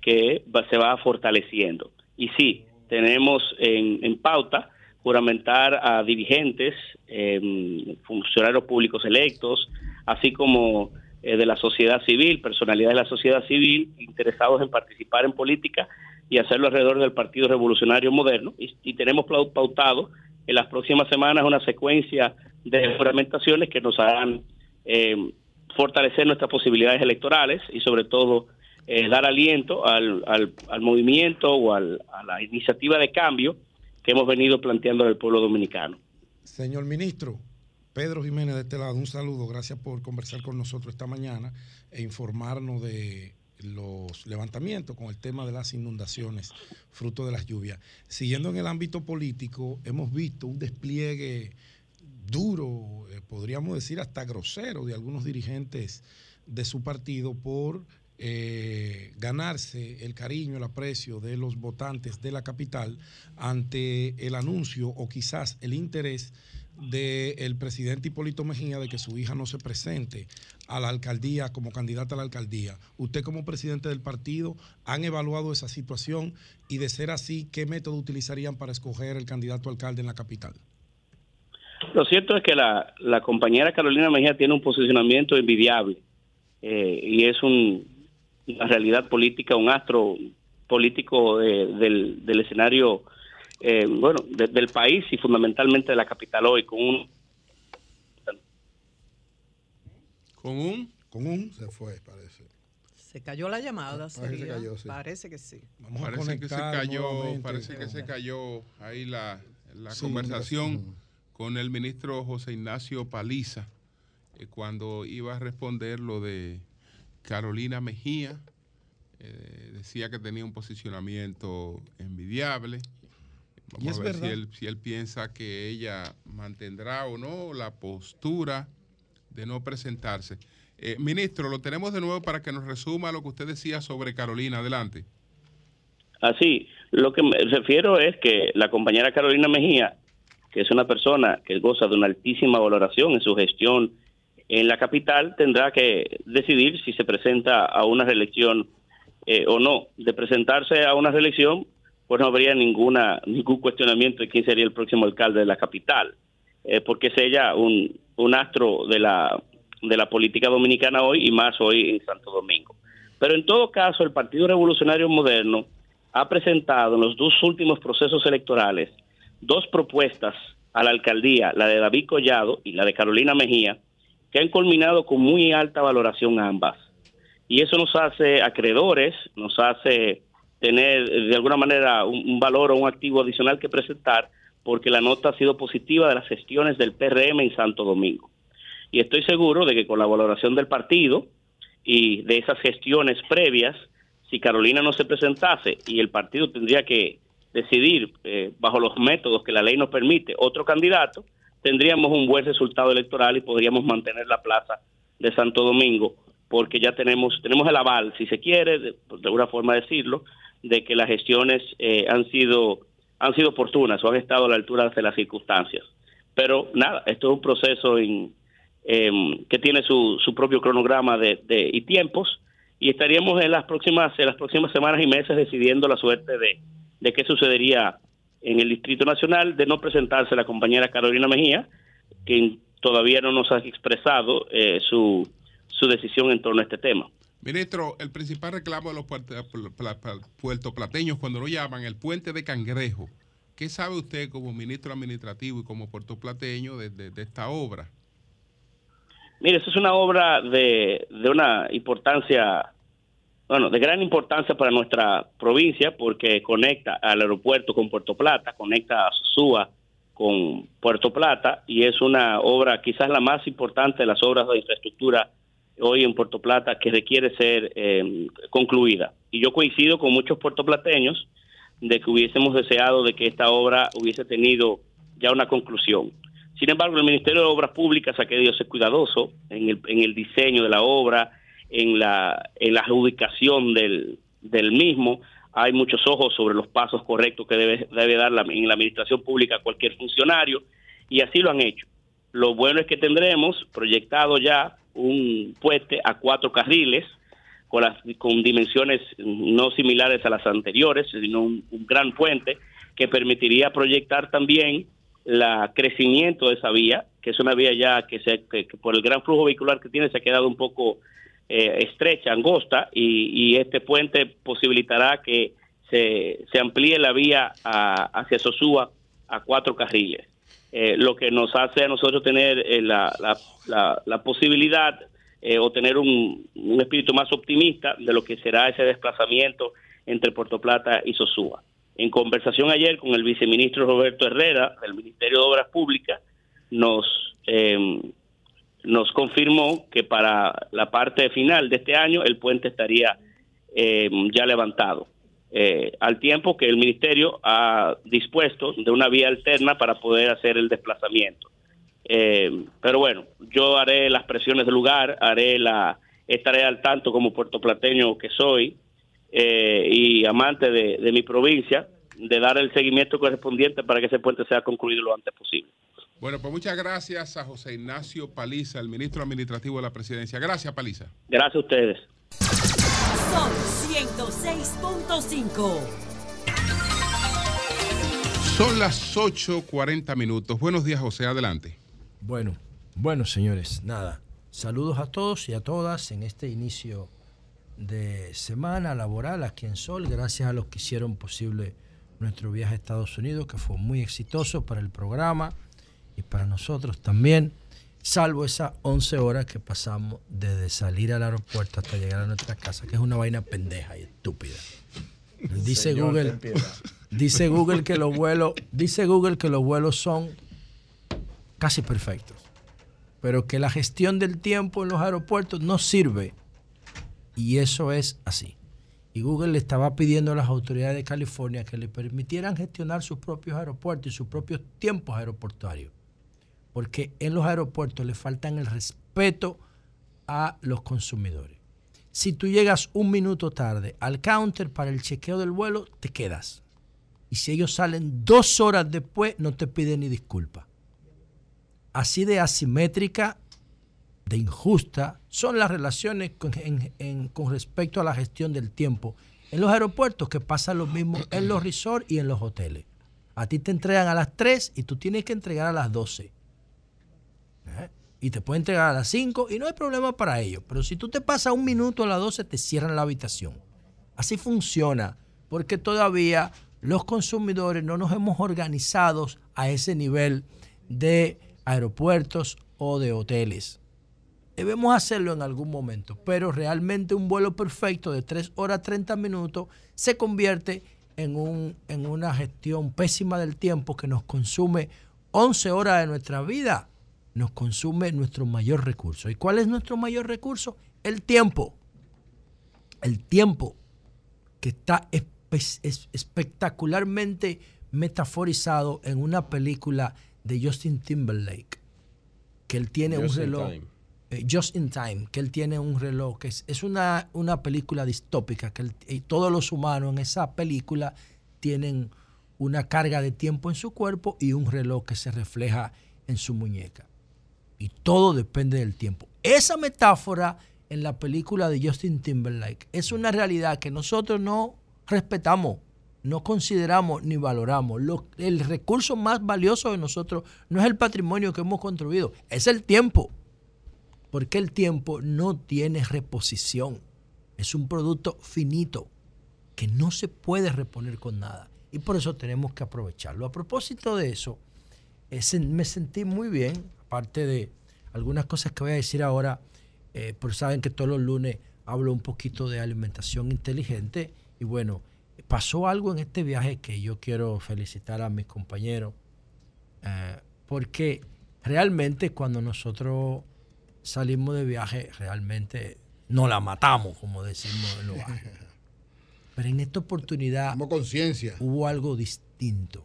que se va fortaleciendo. Y sí, tenemos en, pauta juramentar a dirigentes, em, funcionarios públicos electos, así como eh, de la sociedad civil, personalidades de la sociedad civil interesados en participar en política y hacerlo alrededor del Partido Revolucionario Moderno. Y, tenemos pautado en las próximas semanas una secuencia de juramentaciones que nos harán eh, fortalecer nuestras posibilidades electorales y sobre todo eh, dar aliento al, al, movimiento o al, a la iniciativa de cambio que hemos venido planteando del pueblo dominicano. Señor ministro, Pedro Jiménez de este lado, un saludo, gracias por conversar con nosotros esta mañana e informarnos de los levantamientos con el tema de las inundaciones fruto de las lluvias. Siguiendo en el ámbito político, hemos visto un despliegue duro, eh, podríamos decir hasta grosero, de algunos dirigentes de su partido por eh, ganarse el cariño, el aprecio de los votantes de la capital ante el anuncio o quizás el interés del presidente Hipólito Mejía de que su hija no se presente a la alcaldía como candidata a la alcaldía. Usted como presidente del partido han evaluado esa situación y de ser así, ¿qué método utilizarían para escoger el candidato alcalde en la capital? Lo cierto es que la, compañera Carolina Mejía tiene un posicionamiento envidiable eh, y es una realidad política, un astro político eh, del, del escenario eh, bueno, del país y fundamentalmente de la capital hoy, con un... ¿Con un? Con un se fue, parece. Se cayó la llamada, parece, que sí. parece que se cayó, parece que se cayó ahí la, conversación con el ministro José Ignacio Paliza eh, cuando iba a responder lo de Carolina Mejía. Eh, decía que tenía un posicionamiento envidiable Vamos a ver si él, si él piensa que ella mantendrá o no la postura de no presentarse. Eh, ministro, lo tenemos de nuevo para que nos resuma lo que usted decía sobre Carolina. Adelante. Así, lo que me refiero es que la compañera Carolina Mejía, que es una persona que goza de una altísima valoración en su gestión en la capital, tendrá que decidir si se presenta a una reelección eh, o no. De presentarse a una reelección, pues no habría ninguna ningún cuestionamiento de quién sería el próximo alcalde de la capital, eh, porque es ella un, un astro de la, de la política dominicana hoy y más hoy en Santo Domingo. Pero en todo caso, el Partido Revolucionario Moderno ha presentado en los dos últimos procesos electorales dos propuestas a la alcaldía, la de David Collado y la de Carolina Mejía, que han culminado con muy alta valoración ambas. y eso nos hace acreedores, nos hace tener de alguna manera un, valor o un activo adicional que presentar porque la nota ha sido positiva de las gestiones del PRM en Santo Domingo. Y estoy seguro de que con la valoración del partido y de esas gestiones previas, si Carolina no se presentase y el partido tendría que decidir eh, bajo los métodos que la ley nos permite otro candidato, tendríamos un buen resultado electoral y podríamos mantener la plaza de Santo Domingo porque ya tenemos tenemos el aval, si se quiere, de, alguna forma decirlo, de que las gestiones eh, han sido han sido oportunas o han estado a la altura de las circunstancias. Pero nada, esto es un proceso en, em, que tiene su, su propio cronograma de, de, y tiempos y estaríamos en las próximas en las próximas semanas y meses decidiendo la suerte de, de qué sucedería en el Distrito Nacional de no presentarse la compañera Carolina Mejía, quien todavía no nos ha expresado eh, su su decisión en torno a este tema. Ministro, el principal reclamo de los puertoplateños cuando lo llaman el puente de Cangrejo. ¿Qué sabe usted como ministro administrativo y como puertoplateño de, esta obra? Mire, eso es una obra de, de una importancia, bueno, de gran importancia para nuestra provincia porque conecta al aeropuerto con Puerto Plata, conecta a Sosúa con Puerto Plata y es una obra quizás la más importante de las obras de infraestructura hoy en Puerto Plata que requiere ser eh, concluida. Y yo coincido con muchos puertoplateños de que hubiésemos deseado de que esta obra hubiese tenido ya una conclusión. Sin embargo, el Ministerio de Obras Públicas ha querido ser cuidadoso en el, en el diseño de la obra, en la, en la adjudicación del, del mismo. Hay muchos ojos sobre los pasos correctos que debe, debe dar en la administración pública cualquier funcionario y así lo han hecho. Lo bueno es que tendremos proyectado ya un puente a cuatro carriles con, las, con dimensiones no similares a las anteriores, sino un, gran puente que permitiría proyectar también el crecimiento de esa vía, que es una vía ya que, se, por el gran flujo vehicular que tiene se ha quedado un poco eh, estrecha, angosta, y, este puente posibilitará que se, se amplíe la vía hacia Sosúa a cuatro carriles. Eh, lo que nos hace a nosotros tener eh, la, la, posibilidad eh, o tener un, espíritu más optimista de lo que será ese desplazamiento entre Puerto Plata y Sosúa. En conversación ayer con el viceministro Roberto Herrera del Ministerio de Obras Públicas, nos, nos confirmó que para la parte final de este año el puente estaría ya levantado. Eh, al tiempo que el ministerio ha dispuesto de una vía alterna para poder hacer el desplazamiento. Eh, pero bueno, yo haré las presiones del lugar, haré la, estaré al tanto como puertoplateño que soy eh, y amante de, de mi provincia, de dar el seguimiento correspondiente para que ese puente sea concluido lo antes posible. Bueno, pues muchas gracias a José Ignacio Paliza, el ministro administrativo de la presidencia. Gracias, Paliza. Gracias a ustedes. Son 106.5. Son las 8.40 minutos. Buenos días, José. Adelante. Bueno, bueno, señores, nada. Saludos a todos y a todas en este inicio de semana laboral aquí en Sol. Gracias a los que hicieron posible nuestro viaje a Estados Unidos, que fue muy exitoso para el programa y para nosotros también salvo esas 11 horas que pasamos desde salir al aeropuerto hasta llegar a nuestra casa, que es una vaina pendeja y estúpida. Dice Google, dice Google que los vuelos, dice Google que los vuelos son casi perfectos, pero que la gestión del tiempo en los aeropuertos no sirve. Y eso es así. Y Google le estaba pidiendo a las autoridades de California que le permitieran gestionar sus propios aeropuertos y sus propios tiempos aeroportuarios porque en los aeropuertos le faltan el respeto a los consumidores. Si tú llegas un minuto tarde al counter para el chequeo del vuelo, te quedas. Y si ellos salen dos horas después, no te piden ni disculpa. Así de asimétrica, de injusta, son las relaciones con, con respecto a la gestión del tiempo en los aeropuertos, que pasa lo mismo en los resorts y en los hoteles. A ti te entregan a las 3 y tú tienes que entregar a las 12 y te puede entregar a las 5 y no hay problema para ello. Pero si tú te pasas un minuto a las 12, te cierran la habitación. Así funciona, porque todavía los consumidores no nos hemos organizado a ese nivel de aeropuertos o de hoteles. Debemos hacerlo en algún momento, pero realmente un vuelo perfecto de 3 horas 30 minutos se convierte en, un, en una gestión pésima del tiempo que nos consume 11 horas de nuestra vida, nos consume nuestro mayor recurso. ¿Y cuál es nuestro mayor recurso? El tiempo. El tiempo que está espectacularmente metaforizado en una película de Justin Timberlake, que él tiene un reloj. Eh, Just in Time, que él tiene un reloj, que es, una, una, película distópica, que todos los humanos en esa película tienen una carga de tiempo en su cuerpo y un reloj que se refleja en su muñeca. Y todo depende del tiempo. Esa metáfora en la película de Justin Timberlake es una realidad que nosotros no respetamos, no consideramos ni valoramos. el recurso más valioso de nosotros no es el patrimonio que hemos construido, es el tiempo porque el tiempo no tiene reposición. Es un producto finito que no se puede reponer con nada. Y por eso tenemos que aprovecharlo. A propósito de eso, me sentí muy bien, aparte de algunas cosas que voy a decir ahora, eh, saben que todos los lunes hablo un poquito de alimentación inteligente. Y bueno, pasó algo en este viaje que yo quiero felicitar a mis compañeros, eh, porque realmente cuando nosotros salimos de viaje, realmente no la matamos, como decimos en los Pero en esta oportunidad hubo algo distinto.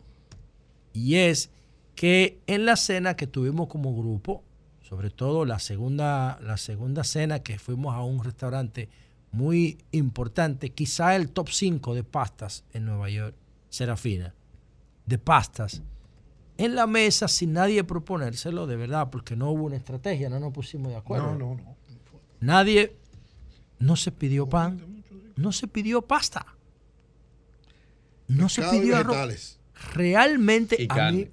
Y es que en la cena que tuvimos como grupo, sobre todo la segunda, la segunda cena que fuimos a un restaurante muy importante, quizá el top 5 de pastas en Nueva York, Serafina, de pastas, en la mesa sin nadie proponérselo, de verdad, porque no hubo una estrategia, no nos pusimos de acuerdo. No, no, no. Nadie, no se pidió pan, no se pidió pasta, no se pidió arroz. Realmente a mí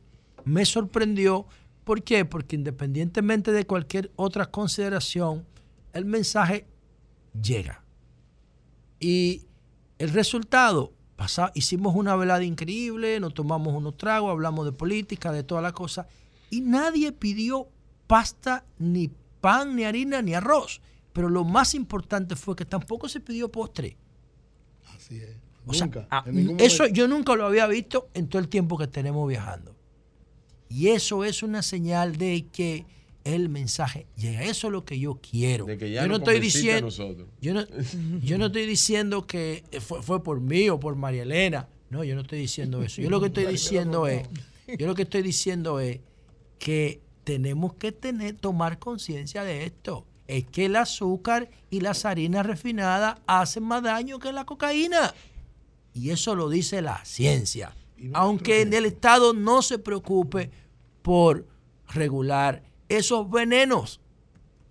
me sorprendió. ¿Por qué? Porque independientemente de cualquier otra consideración, el mensaje llega. Y el resultado hicimos una velada increíble, nos tomamos unos tragos, hablamos de política, de toda la cosa, y nadie pidió pasta, ni pan, ni harina, ni arroz. Pero lo más importante fue que tampoco se pidió postre. Así es. Ah, eso yo nunca lo había visto en todo el tiempo que tenemos viajando. Y eso es una señal de que el mensaje llega. Eso es lo que yo quiero. yo no estoy diciendo, yo no, yo no estoy diciendo que fue, por mí o por María Elena. No, yo no estoy diciendo eso. Yo lo que estoy diciendo es, yo lo que estoy diciendo es que tenemos que tener, tomar conciencia de esto. Es que el azúcar y las harinas refinadas hacen más daño que la cocaína. Y eso lo dice la ciencia. Aunque en el Estado no se preocupe por regular esos venenos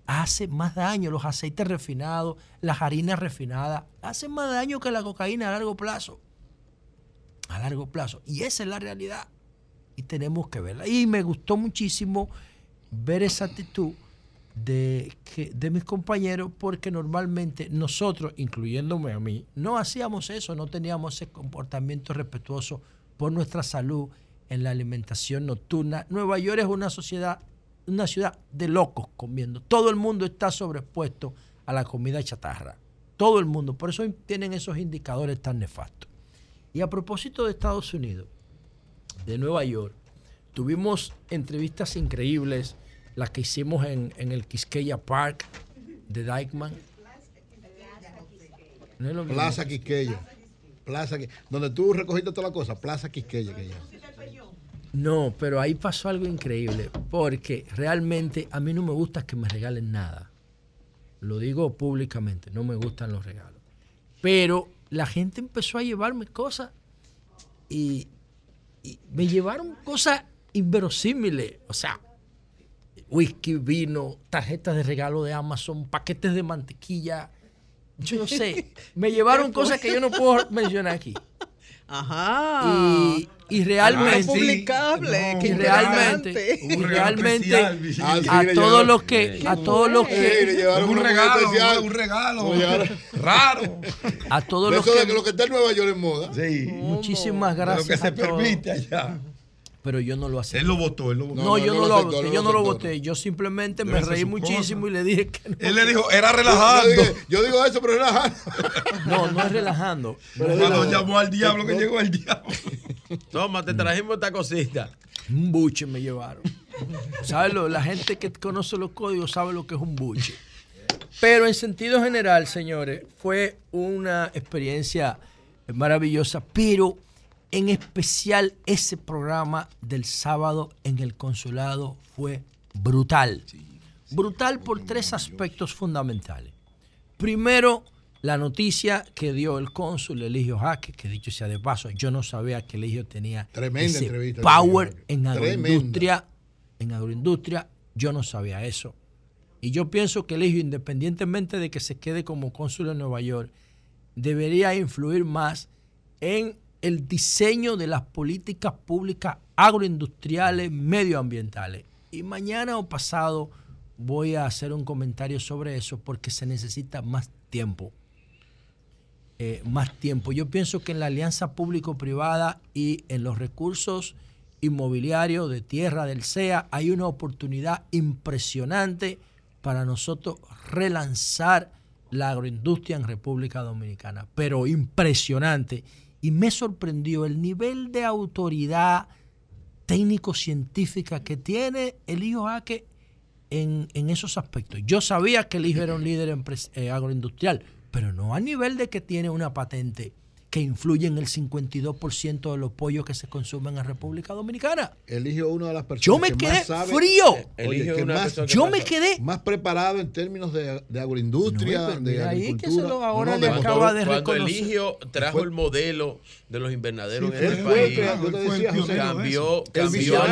hacen más daño. Los aceites refinados, las harinas refinadas, hacen más daño que la cocaína a largo plazo. A largo plazo. Y esa es la realidad. Y tenemos que verla. Y me gustó muchísimo ver esa actitud de, que, de mis compañeros porque normalmente nosotros, incluyéndome a mí, no hacíamos eso, no teníamos ese comportamiento respetuoso por nuestra salud en la alimentación nocturna. Nueva York es una sociedad una ciudad de locos comiendo. Todo el mundo está sobreexpuesto a la comida chatarra. Todo el mundo. Por eso tienen esos indicadores tan nefastos. Y a propósito de Estados Unidos, de Nueva York, tuvimos entrevistas increíbles, las que hicimos en, el Quisqueya Park de Dykeman. Plaza Quisqueya. Plaza, donde tú recogiste toda la cosa, Plaza Quisqueya. Que no, pero ahí pasó algo increíble, porque realmente a mí no me gusta que me regalen nada. Lo digo públicamente, no me gustan los regalos. Pero la gente empezó a llevarme cosas y, me llevaron cosas inverosímiles. O sea, whisky, vino, tarjetas de regalo de Amazon, paquetes de mantequilla. Yo no sé, me llevaron cosas que yo no puedo mencionar aquí. Ajá. Y, realmente. publicable. y realmente. Y realmente. a todos los que. A todos los que. un regalo. Un regalo. Raro. A todos los que. de que lo que está en Nueva York es moda. Sí. Muchísimas gracias. Lo que se permite allá. Pero yo no lo acepté. Él lo votó, él lo votó. No, yo no, lo, voté, yo no lo voté. Yo simplemente me reí muchísimo y le dije que no. Él le dijo, era relajando. Yo, digo eso, pero relajando. No, no es relajando. Pero cuando llamó al diablo, que llegó el diablo. Toma, te trajimos esta cosita. Un buche me llevaron. ¿Sabes? La gente que conoce los códigos sabe lo que es un buche. Pero en sentido general, señores, fue una experiencia maravillosa, pero en especial ese programa del sábado en el consulado fue brutal. Brutal por tres aspectos fundamentales. Primero, la noticia que dio el cónsul Eligio Jaque, que dicho sea de paso, yo no sabía que Eligio tenía Tremenda ese power en agroindustria, en agroindustria, yo no sabía eso. Y yo pienso que Eligio, independientemente de que se quede como cónsul en Nueva York, debería influir más en el diseño de las políticas públicas agroindustriales, medioambientales. Y mañana o pasado voy a hacer un comentario sobre eso porque se necesita más tiempo. Eh, más tiempo. Yo pienso que en la alianza público-privada y en los recursos inmobiliarios de tierra del SEA hay una oportunidad impresionante para nosotros relanzar la agroindustria en República Dominicana, pero impresionante y me sorprendió el nivel de autoridad técnico-científica que tiene el hijo Jaque en, en, esos aspectos. Yo sabía que el hijo era un líder eh, agroindustrial, pero no a nivel de que tiene una patente que influye en el 52% de los pollos que se consumen en República Dominicana. Eligió una de las personas yo me quedé frío. Oye, más, yo me quedé más preparado en términos de, de agroindustria, de ahí que se lo ahora no, le cuando, acaba de cuando reconocer. Eligio trajo el modelo de los invernaderos Sí, en este el país, cambió, cambió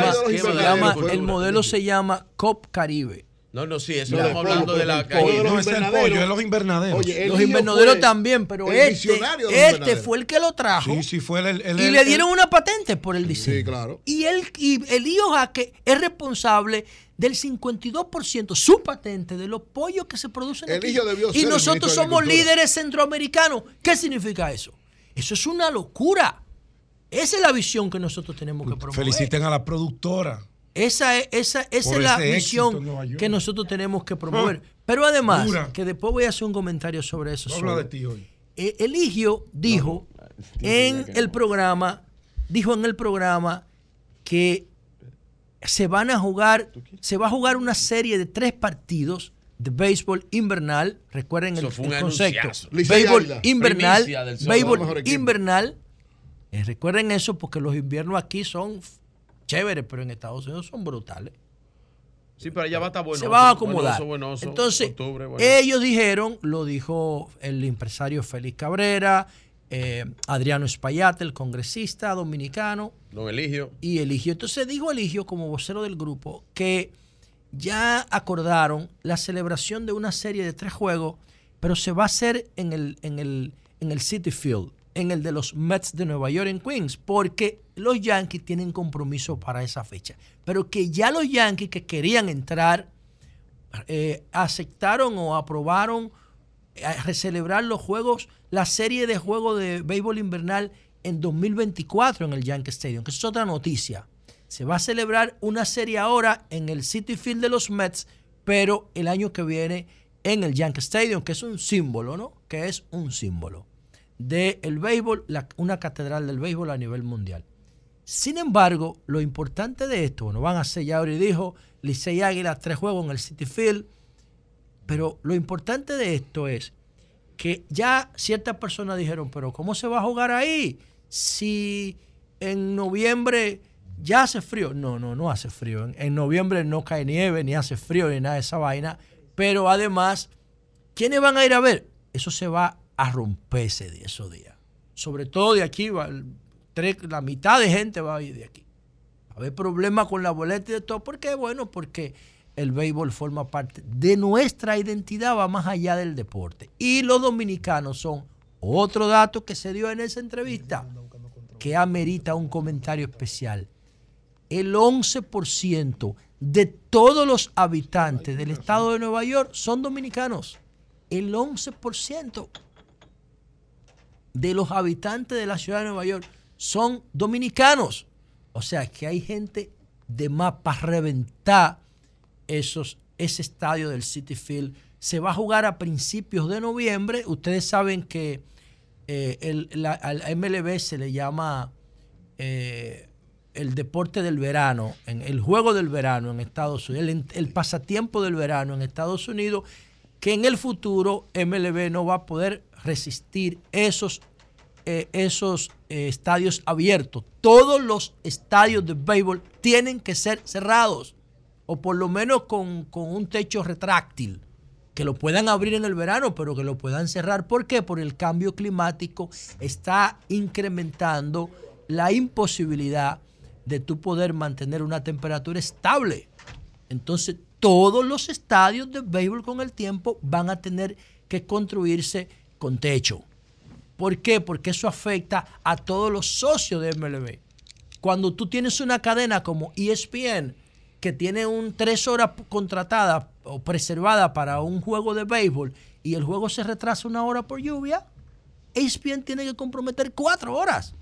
el modelo se llama COP Caribe. No, no, sí, eso estamos hablando de la calle. No es el pollo, es los invernaderos. Oye, Los invernaderos también, pero el este, este fue el que lo trajo. Sí, sí, fue el. el- y el- le el- dieron una patente por el diseño. Sí, claro. Y él y el hijo Jaque es responsable del 52% su patente de los pollos que se producen El aquí. hijo debió ser y nosotros somos líderes centroamericanos. ¿Qué significa eso? Eso es una locura. Esa es la visión que nosotros tenemos que promover. Feliciten a la productora. Esa es, esa, esa es la York. que nosotros tenemos que promover. Pero además, Dura. que después voy a hacer un comentario sobre eso. No habla de ti hoy. Eh, Eligio dijo en el programa, dijo en el programa que se van a jugar, se va a jugar una serie de tres partidos de béisbol invernal. Recuerden el, concepto. Béisbol invernal, béisbol invernal. Eh, recuerden eso porque los inviernos aquí son chéveres, pero en Estados Unidos son brutales Sí, pero allá va a estar bueno. se va a acomodar. Buenoso, buenoso, Entonces, octubre, bueno. ellos dijeron, lo dijo el empresario Félix Cabrera, eh, Adriano Espaillate, el congresista dominicano, Don Eligio. y Eligio. Entonces dijo Eligio, como vocero del grupo, que ya acordaron la celebración de una serie de tres juegos, pero se va a hacer en el, en el, en el City Field, en el de los Mets de Nueva York en Queens, porque los Yankees tienen compromiso para esa fecha. Pero que ya los Yankees que querían entrar eh, aceptaron o aprobaron a celebrar los juegos, la serie de juegos de béisbol invernal en 2024 en el Yankee Stadium, que es otra noticia. Se va a celebrar una serie ahora en el City Field de los Mets, pero el año que viene en el Yankee Stadium, que es un símbolo, ¿no? Que es un símbolo del béisbol, la- una catedral del béisbol a nivel mundial. Sin embargo, lo importante de esto, bueno, van a ser, ya ahora dijo, Licey Águila, tres juegos en el City Field, pero lo importante de esto es que ya ciertas personas dijeron, pero ¿cómo se va a jugar ahí? Si en noviembre ya hace frío. No, no, no hace frío. En, en noviembre no cae nieve, ni hace frío, ni nada de esa vaina. Pero además, ¿quiénes van a ir a ver? Eso se va a romper ese día, esos días. Sobre todo de aquí, la mitad de gente va a ir de aquí. Va a haber problemas con la boleta y de todo. ¿Por qué? Bueno, porque el béisbol forma parte de nuestra identidad, va más allá del deporte. Y los dominicanos son otro dato que se dio en esa entrevista que amerita un comentario especial. El 11% de todos los habitantes del estado de Nueva York son dominicanos. El 11% de los habitantes de la ciudad de Nueva York son dominicanos. O sea que hay gente de más para reventar esos, ese estadio del City Field. Se va a jugar a principios de noviembre. Ustedes saben que eh, el, la- al MLB se le llama eh, el deporte del verano, en, el juego del verano en Estados Unidos, el, el pasatiempo del verano en Estados Unidos, que en el futuro MLB no va a poder resistir esos, eh, esos eh, estadios abiertos. Todos los estadios de béisbol tienen que ser cerrados, o por lo menos con, con un techo retráctil que lo puedan abrir en el verano, pero que lo puedan cerrar. ¿Por qué? Por el cambio climático está incrementando la imposibilidad de tú poder mantener una temperatura estable. Entonces, todos los estadios de béisbol con el tiempo van a tener que construirse con techo. ¿Por qué? Porque eso afecta a todos los socios de MLB. Cuando tú tienes una cadena como ESPN, que tiene un tres horas contratada o preservada para un juego de béisbol y el juego se retrasa una hora por lluvia, ESPN tiene que comprometer cuatro horas.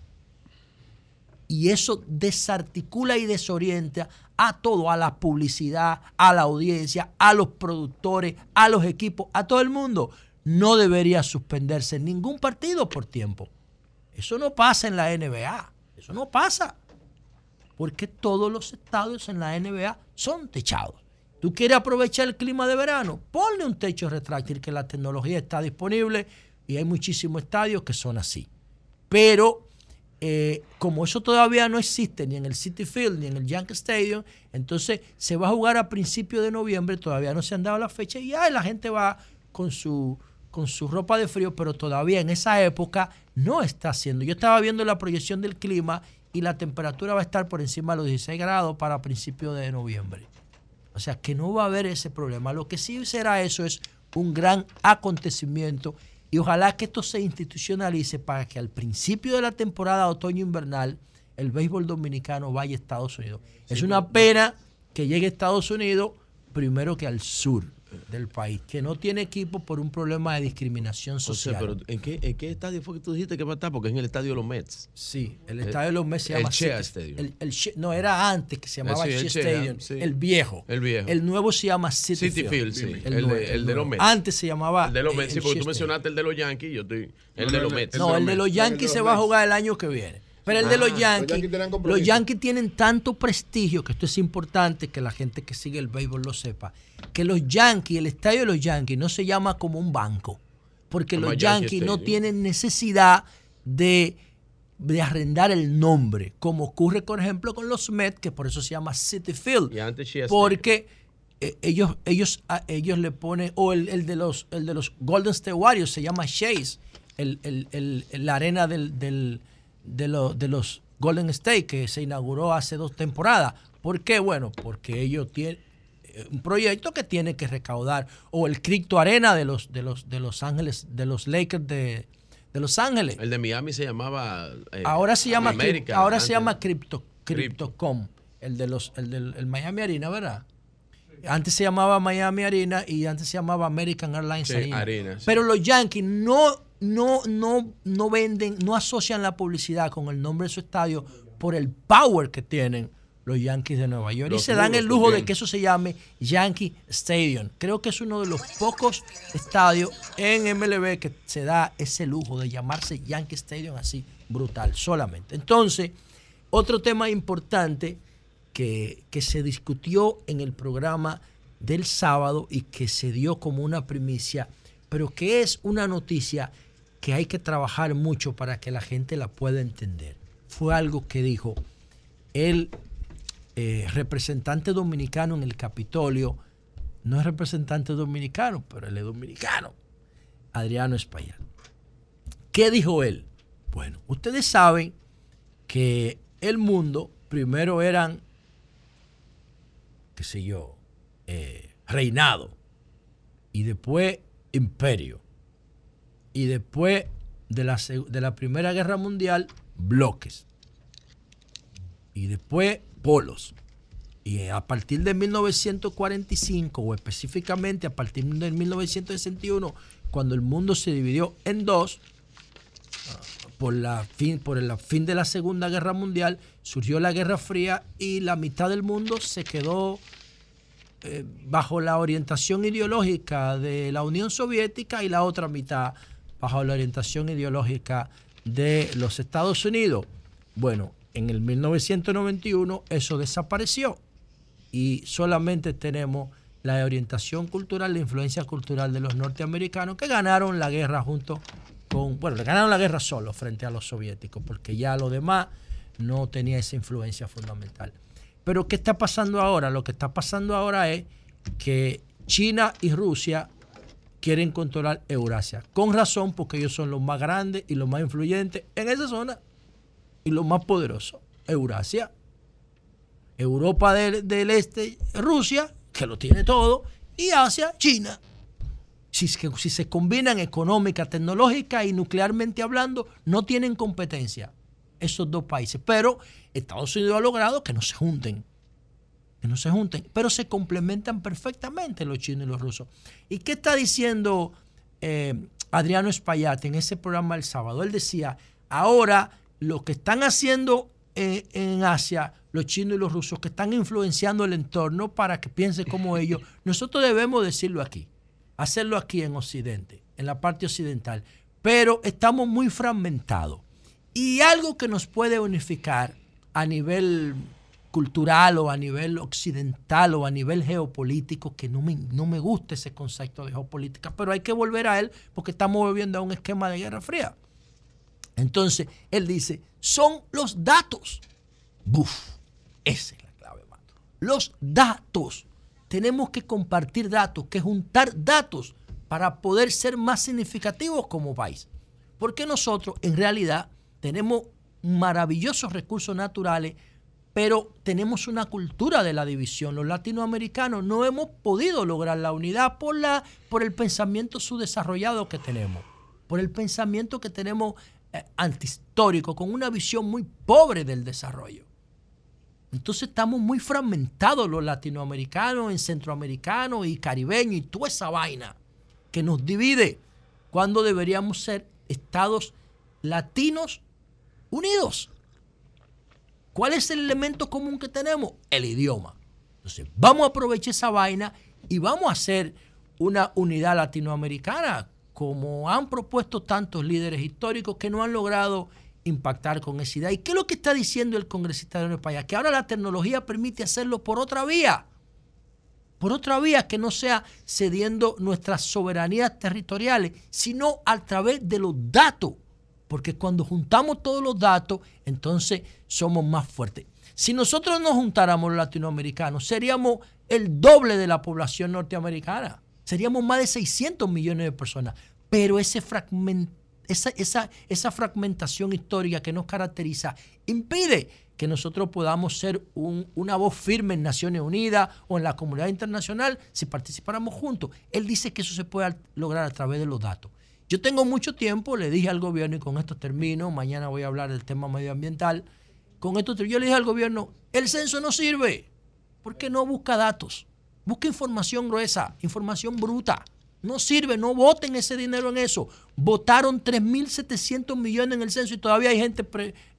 Y eso desarticula y desorienta a todo, a la publicidad, a la audiencia, a los productores, a los equipos, a todo el mundo. No debería suspenderse ningún partido por tiempo. Eso no pasa en la NBA. Eso no pasa porque todos los estadios en la NBA son techados. ¿Tú quieres aprovechar el clima de verano? Ponle un techo retráctil que la tecnología está disponible y hay muchísimos estadios que son así. Pero eh, como eso todavía no existe ni en el City Field ni en el Yankee Stadium, entonces se va a jugar a principios de noviembre, todavía no se han dado la fecha y ya la gente va con su, con su ropa de frío, pero todavía en esa época no está haciendo. Yo estaba viendo la proyección del clima y la temperatura va a estar por encima de los 16 grados para principios de noviembre. O sea que no va a haber ese problema. Lo que sí será eso es un gran acontecimiento y ojalá que esto se institucionalice para que al principio de la temporada otoño-invernal el béisbol dominicano vaya a Estados Unidos. es una pena que llegue a Estados Unidos primero que al sur del país, que no tiene equipo por un problema de discriminación social. pero ¿en qué, ¿en qué estadio fue que tú dijiste que va a estar? Porque es en el estadio de los Mets. Sí, el estadio de los Mets se el llama Shea Citi- Stadium. el- el Shea- no, era antes que se llamaba sí, el Shea Shea, Stadium. sí. El viejo. El viejo. El nuevo se llama City, City Field, sí. El, nuevo, de, el de los. Mets. Antes se llamaba. El de los Mets, sí, el porque Shea tú mencionaste el de los Yankees, yo estoy. El No, de los el- Mets. No, el de los Yankees se va a jugar el año que viene. Pero el de los Ah, Yankees, los Yankees los. Yankees tienen tanto prestigio que esto es importante que la gente que sigue el béisbol lo sepa. Que los Yankees, el estadio de los Yankees no se llama como un banco. Porque los Yankee Yankees no tienen necesidad de, de arrendar el nombre. Como ocurre, por ejemplo, con los Mets, que por eso se llama City Field. Porque eh, ellos, ellos, a- ellos le ponen, o el, el de los, el de los Golden State Warriors se llama Chase, el, el- el- el- la arena del, del- de, lo- de los Golden State que se inauguró hace dos temporadas. ¿Por qué? Bueno, porque ellos tienen eh, un proyecto que tiene que recaudar, o el Crypto Arena de los, de los, de los Ángeles, de los Lakers de, de Los Ángeles. El de Miami se llamaba. eh, ahora se llama, América, ahora antes. se llama Crypto, Cryptocom, el de los, el del el Miami Arena, ¿verdad? Antes se llamaba Miami Arena y antes se llamaba American Airlines Sí, Arena. Arena, sí. Pero los Yankees no, no, no, no venden, no asocian la publicidad con el nombre de su estadio por el power que tienen los Yankees de Nueva York. Los y se dan el lujo de que eso se llame Yankee Stadium. Creo que es uno de los pocos estadios en MLB que se da ese lujo de llamarse Yankee Stadium así, brutal, solamente. Entonces, otro tema importante que, que se discutió en el programa del sábado y que se dio como una primicia, pero que es una noticia que hay que trabajar mucho para que la gente la pueda entender. Fue algo que dijo el eh, representante dominicano en el Capitolio, no es representante dominicano, pero él es dominicano, Adriano Espaillat. ¿Qué dijo él? Bueno, ustedes saben que el mundo primero eran, qué sé yo, eh, reinado, y después imperio, y después de la, de la Primera Guerra Mundial, bloques, y después polos. Y a partir de 1945, o específicamente a partir de 1961, cuando el mundo se dividió en dos, por, la fin, por el fin de la Segunda Guerra Mundial, surgió la Guerra Fría y la mitad del mundo se quedó eh, bajo la orientación ideológica de la Unión Soviética y la otra mitad bajo la orientación ideológica de los Estados Unidos. Bueno, en el 1991 eso desapareció y solamente tenemos la orientación cultural, la influencia cultural de los norteamericanos que ganaron la guerra junto con, bueno, le ganaron la guerra solo frente a los soviéticos, porque ya lo demás no tenía esa influencia fundamental. Pero ¿qué está pasando ahora? Lo que está pasando ahora es que China y Rusia quieren controlar Eurasia. Con razón, porque ellos son los más grandes y los más influyentes en esa zona y los más poderosos. Eurasia, Europa del, del Este, Rusia, que lo tiene todo, y Asia, China. Si, si se combinan económica, tecnológica y nuclearmente hablando, no tienen competencia esos dos países. Pero Estados Unidos ha logrado que no se junten que no se junten, pero se complementan perfectamente los chinos y los rusos. ¿Y qué está diciendo eh, Adriano Espaillat en ese programa el sábado? Él decía, ahora lo que están haciendo eh, en Asia, los chinos y los rusos, que están influenciando el entorno para que piense como ellos, nosotros debemos decirlo aquí, hacerlo aquí en Occidente, en la parte occidental, pero estamos muy fragmentados. Y algo que nos puede unificar a nivel cultural o a nivel occidental o a nivel geopolítico, que no me, no me gusta ese concepto de geopolítica, pero hay que volver a él porque estamos volviendo a un esquema de guerra fría. Entonces, él dice, son los datos. Buf, esa es la clave, Mato. Los datos. Tenemos que compartir datos, que juntar datos para poder ser más significativos como país. Porque nosotros, en realidad, tenemos maravillosos recursos naturales, pero tenemos una cultura de la división. Los latinoamericanos no hemos podido lograr la unidad por, la, por el pensamiento subdesarrollado que tenemos, por el pensamiento que tenemos eh, antihistórico, con una visión muy pobre del desarrollo. Entonces estamos muy fragmentados los latinoamericanos en centroamericanos y caribeños y toda esa vaina que nos divide cuando deberíamos ser estados latinos unidos. ¿Cuál es el elemento común que tenemos? El idioma. Entonces, vamos a aprovechar esa vaina y vamos a hacer una unidad latinoamericana, como han propuesto tantos líderes históricos que no han logrado impactar con esa idea. ¿Y qué es lo que está diciendo el congresista de España? Que ahora la tecnología permite hacerlo por otra vía. Por otra vía que no sea cediendo nuestras soberanías territoriales, sino a través de los datos porque cuando juntamos todos los datos, entonces somos más fuertes. Si nosotros nos juntáramos los latinoamericanos, seríamos el doble de la población norteamericana. Seríamos más de 600 millones de personas. Pero esa, fragmentación histórica que nos caracteriza impide que nosotros podamos ser una voz firme en Naciones Unidas o en la comunidad internacional si participáramos juntos. Él dice que eso se puede lograr a través de los datos. Yo tengo mucho tiempo, le dije al gobierno, y con esto termino, mañana voy a hablar del tema medioambiental, con esto yo le dije al gobierno, el censo no sirve, porque no busca datos, busca información gruesa, información bruta. No sirve, no voten ese dinero en eso. Votaron 3.700 millones en el censo y todavía hay gente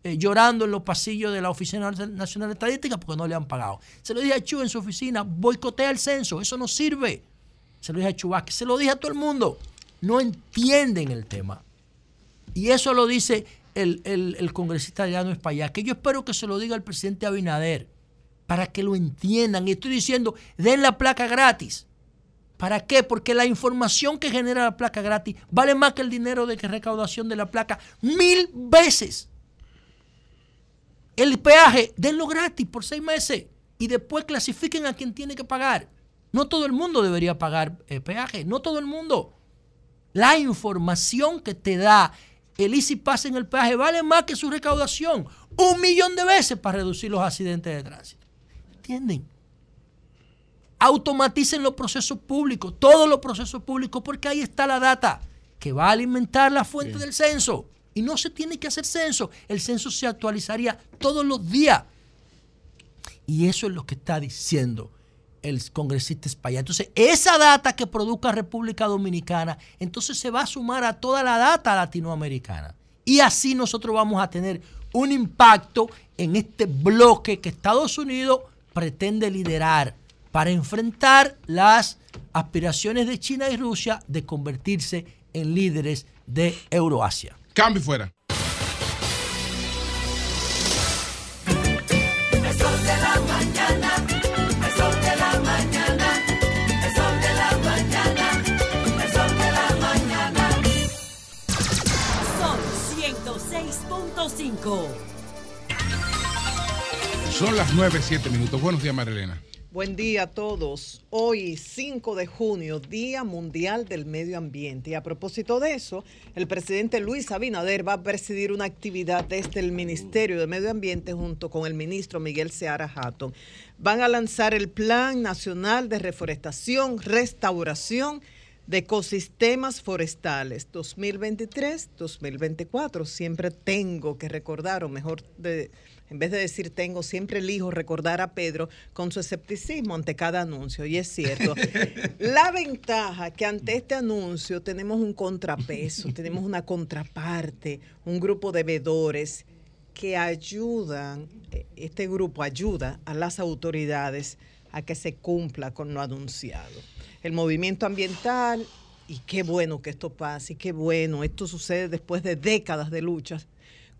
eh, llorando en los pasillos de la Oficina Nacional de Estadística porque no le han pagado. Se lo dije a Chu en su oficina, boicotea el censo, eso no sirve. Se lo dije a Chubasque, se lo dije a todo el mundo no entienden el tema. Y eso lo dice el, el, congresista Adriano Espaillat, que yo espero que se lo diga el presidente Abinader, para que lo entiendan. Y estoy diciendo, den la placa gratis. ¿Para qué? Porque la información que genera la placa gratis vale más que el dinero de recaudación de la placa mil veces. El peaje, denlo gratis por seis meses y después clasifiquen a quien tiene que pagar. No todo el mundo debería pagar eh, peaje, no todo el mundo. La información que te da el Easy Pass en el peaje vale más que su recaudación. Un millón de veces para reducir los accidentes de tránsito. ¿Entienden? Automaticen los procesos públicos, todos los procesos públicos, porque ahí está la data que va a alimentar la fuente del censo. Y no se tiene que hacer censo. El censo se actualizaría todos los días. Y eso es lo que está diciendo el congresista España. Entonces, esa data que produzca República Dominicana, entonces se va a sumar a toda la data latinoamericana. Y así nosotros vamos a tener un impacto en este bloque que Estados Unidos pretende liderar para enfrentar las aspiraciones de China y Rusia de convertirse en líderes de Euroasia. Cambio fuera. 106.5. Son las 9, 7 minutos. Buenos días, Marilena. Buen día a todos. Hoy, 5 de junio, Día Mundial del Medio Ambiente. Y a propósito de eso, el presidente Luis Abinader va a presidir una actividad desde el Ministerio de Medio Ambiente junto con el ministro Miguel Seara Hatton. Van a lanzar el Plan Nacional de Reforestación, Restauración de Ecosistemas Forestales 2023-2024. Siempre tengo que recordar, o mejor de en vez de decir tengo, siempre elijo recordar a Pedro con su escepticismo ante cada anuncio. Y es cierto. La ventaja que ante este anuncio tenemos un contrapeso, tenemos una contraparte, un grupo de vedores que ayudan, eh, este grupo ayuda a las autoridades a que se cumpla con lo anunciado. El movimiento ambiental, y qué bueno que esto pase, y qué bueno, esto sucede después de décadas de luchas,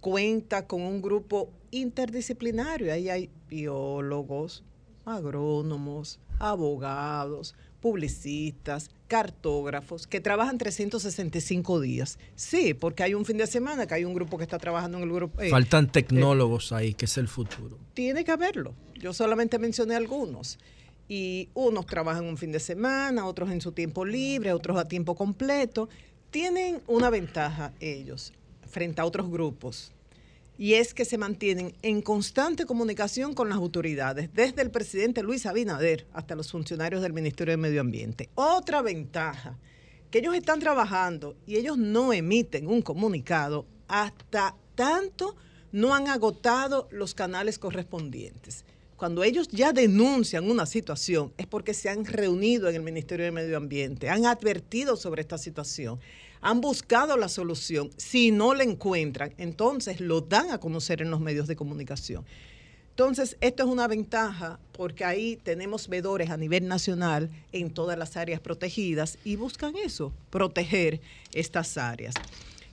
cuenta con un grupo interdisciplinario. Ahí hay biólogos, agrónomos, abogados, publicistas, cartógrafos, que trabajan 365 días. Sí, porque hay un fin de semana que hay un grupo que está trabajando en el grupo. eh, Faltan eh, tecnólogos ahí, que es el futuro. tiene que haberlo. Yo solamente mencioné algunos. Y unos trabajan un fin de semana, otros en su tiempo libre, otros a tiempo completo. Tienen una ventaja ellos frente a otros grupos. Y es que se mantienen en constante comunicación con las autoridades, desde el presidente Luis Abinader hasta los funcionarios del Ministerio de Medio Ambiente. Otra ventaja, que ellos están trabajando y ellos no emiten un comunicado hasta tanto no han agotado los canales correspondientes. Cuando ellos ya denuncian una situación es porque se han reunido en el Ministerio de Medio Ambiente, han advertido sobre esta situación, han buscado la solución. Si no la encuentran, entonces lo dan a conocer en los medios de comunicación. Entonces, esto es una ventaja porque ahí tenemos vedores a nivel nacional en todas las áreas protegidas y buscan eso, proteger estas áreas.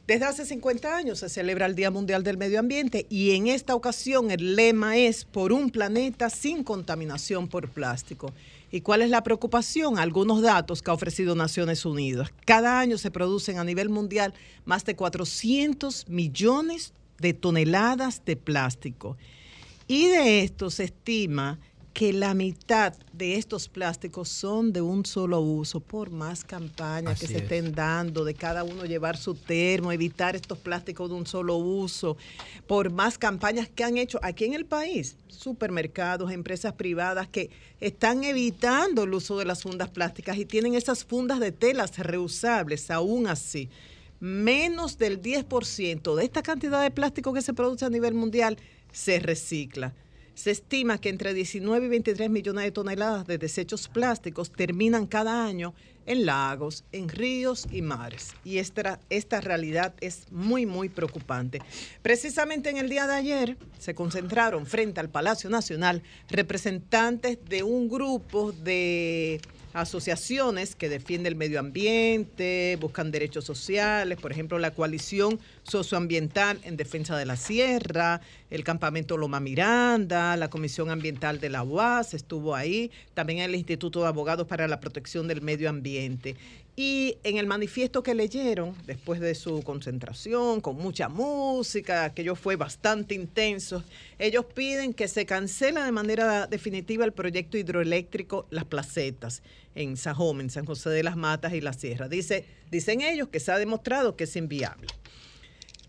Desde hace 50 años se celebra el Día Mundial del Medio Ambiente y en esta ocasión el lema es por un planeta sin contaminación por plástico. ¿Y cuál es la preocupación? Algunos datos que ha ofrecido Naciones Unidas. Cada año se producen a nivel mundial más de 400 millones de toneladas de plástico. Y de esto se estima que la mitad de estos plásticos son de un solo uso, por más campañas que se es. estén dando, de cada uno llevar su termo, evitar estos plásticos de un solo uso, por más campañas que han hecho aquí en el país, supermercados, empresas privadas que están evitando el uso de las fundas plásticas y tienen esas fundas de telas reusables, aún así. Menos del 10% de esta cantidad de plástico que se produce a nivel mundial se recicla. Se estima que entre 19 y 23 millones de toneladas de desechos plásticos terminan cada año en lagos, en ríos y mares. Y esta, esta realidad es muy, muy preocupante. Precisamente en el día de ayer se concentraron frente al Palacio Nacional representantes de un grupo de asociaciones que defienden el medio ambiente, buscan derechos sociales, por ejemplo, la coalición socioambiental en defensa de la sierra, el campamento Loma Miranda, la Comisión Ambiental de la UAS estuvo ahí, también el Instituto de Abogados para la Protección del Medio Ambiente. Y en el manifiesto que leyeron, después de su concentración, con mucha música, aquello fue bastante intenso, ellos piden que se cancele de manera definitiva el proyecto hidroeléctrico Las Placetas en Sajón, en San José de las Matas y la Sierra. Dice, dicen ellos que se ha demostrado que es inviable.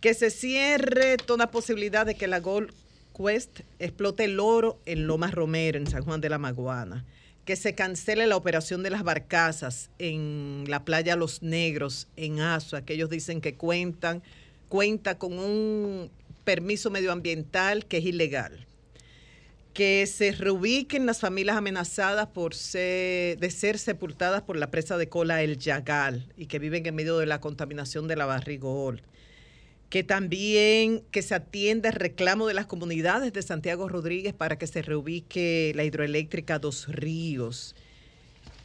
Que se cierre toda posibilidad de que la Gold Quest explote el oro en Lomas Romero, en San Juan de la Maguana que se cancele la operación de las barcazas en la playa Los Negros, en Azua, que ellos dicen que cuentan, cuenta con un permiso medioambiental que es ilegal. Que se reubiquen las familias amenazadas por ser, de ser sepultadas por la presa de cola El Yagal y que viven en medio de la contaminación de la barrigol que también que se atienda el reclamo de las comunidades de Santiago Rodríguez para que se reubique la hidroeléctrica Dos Ríos,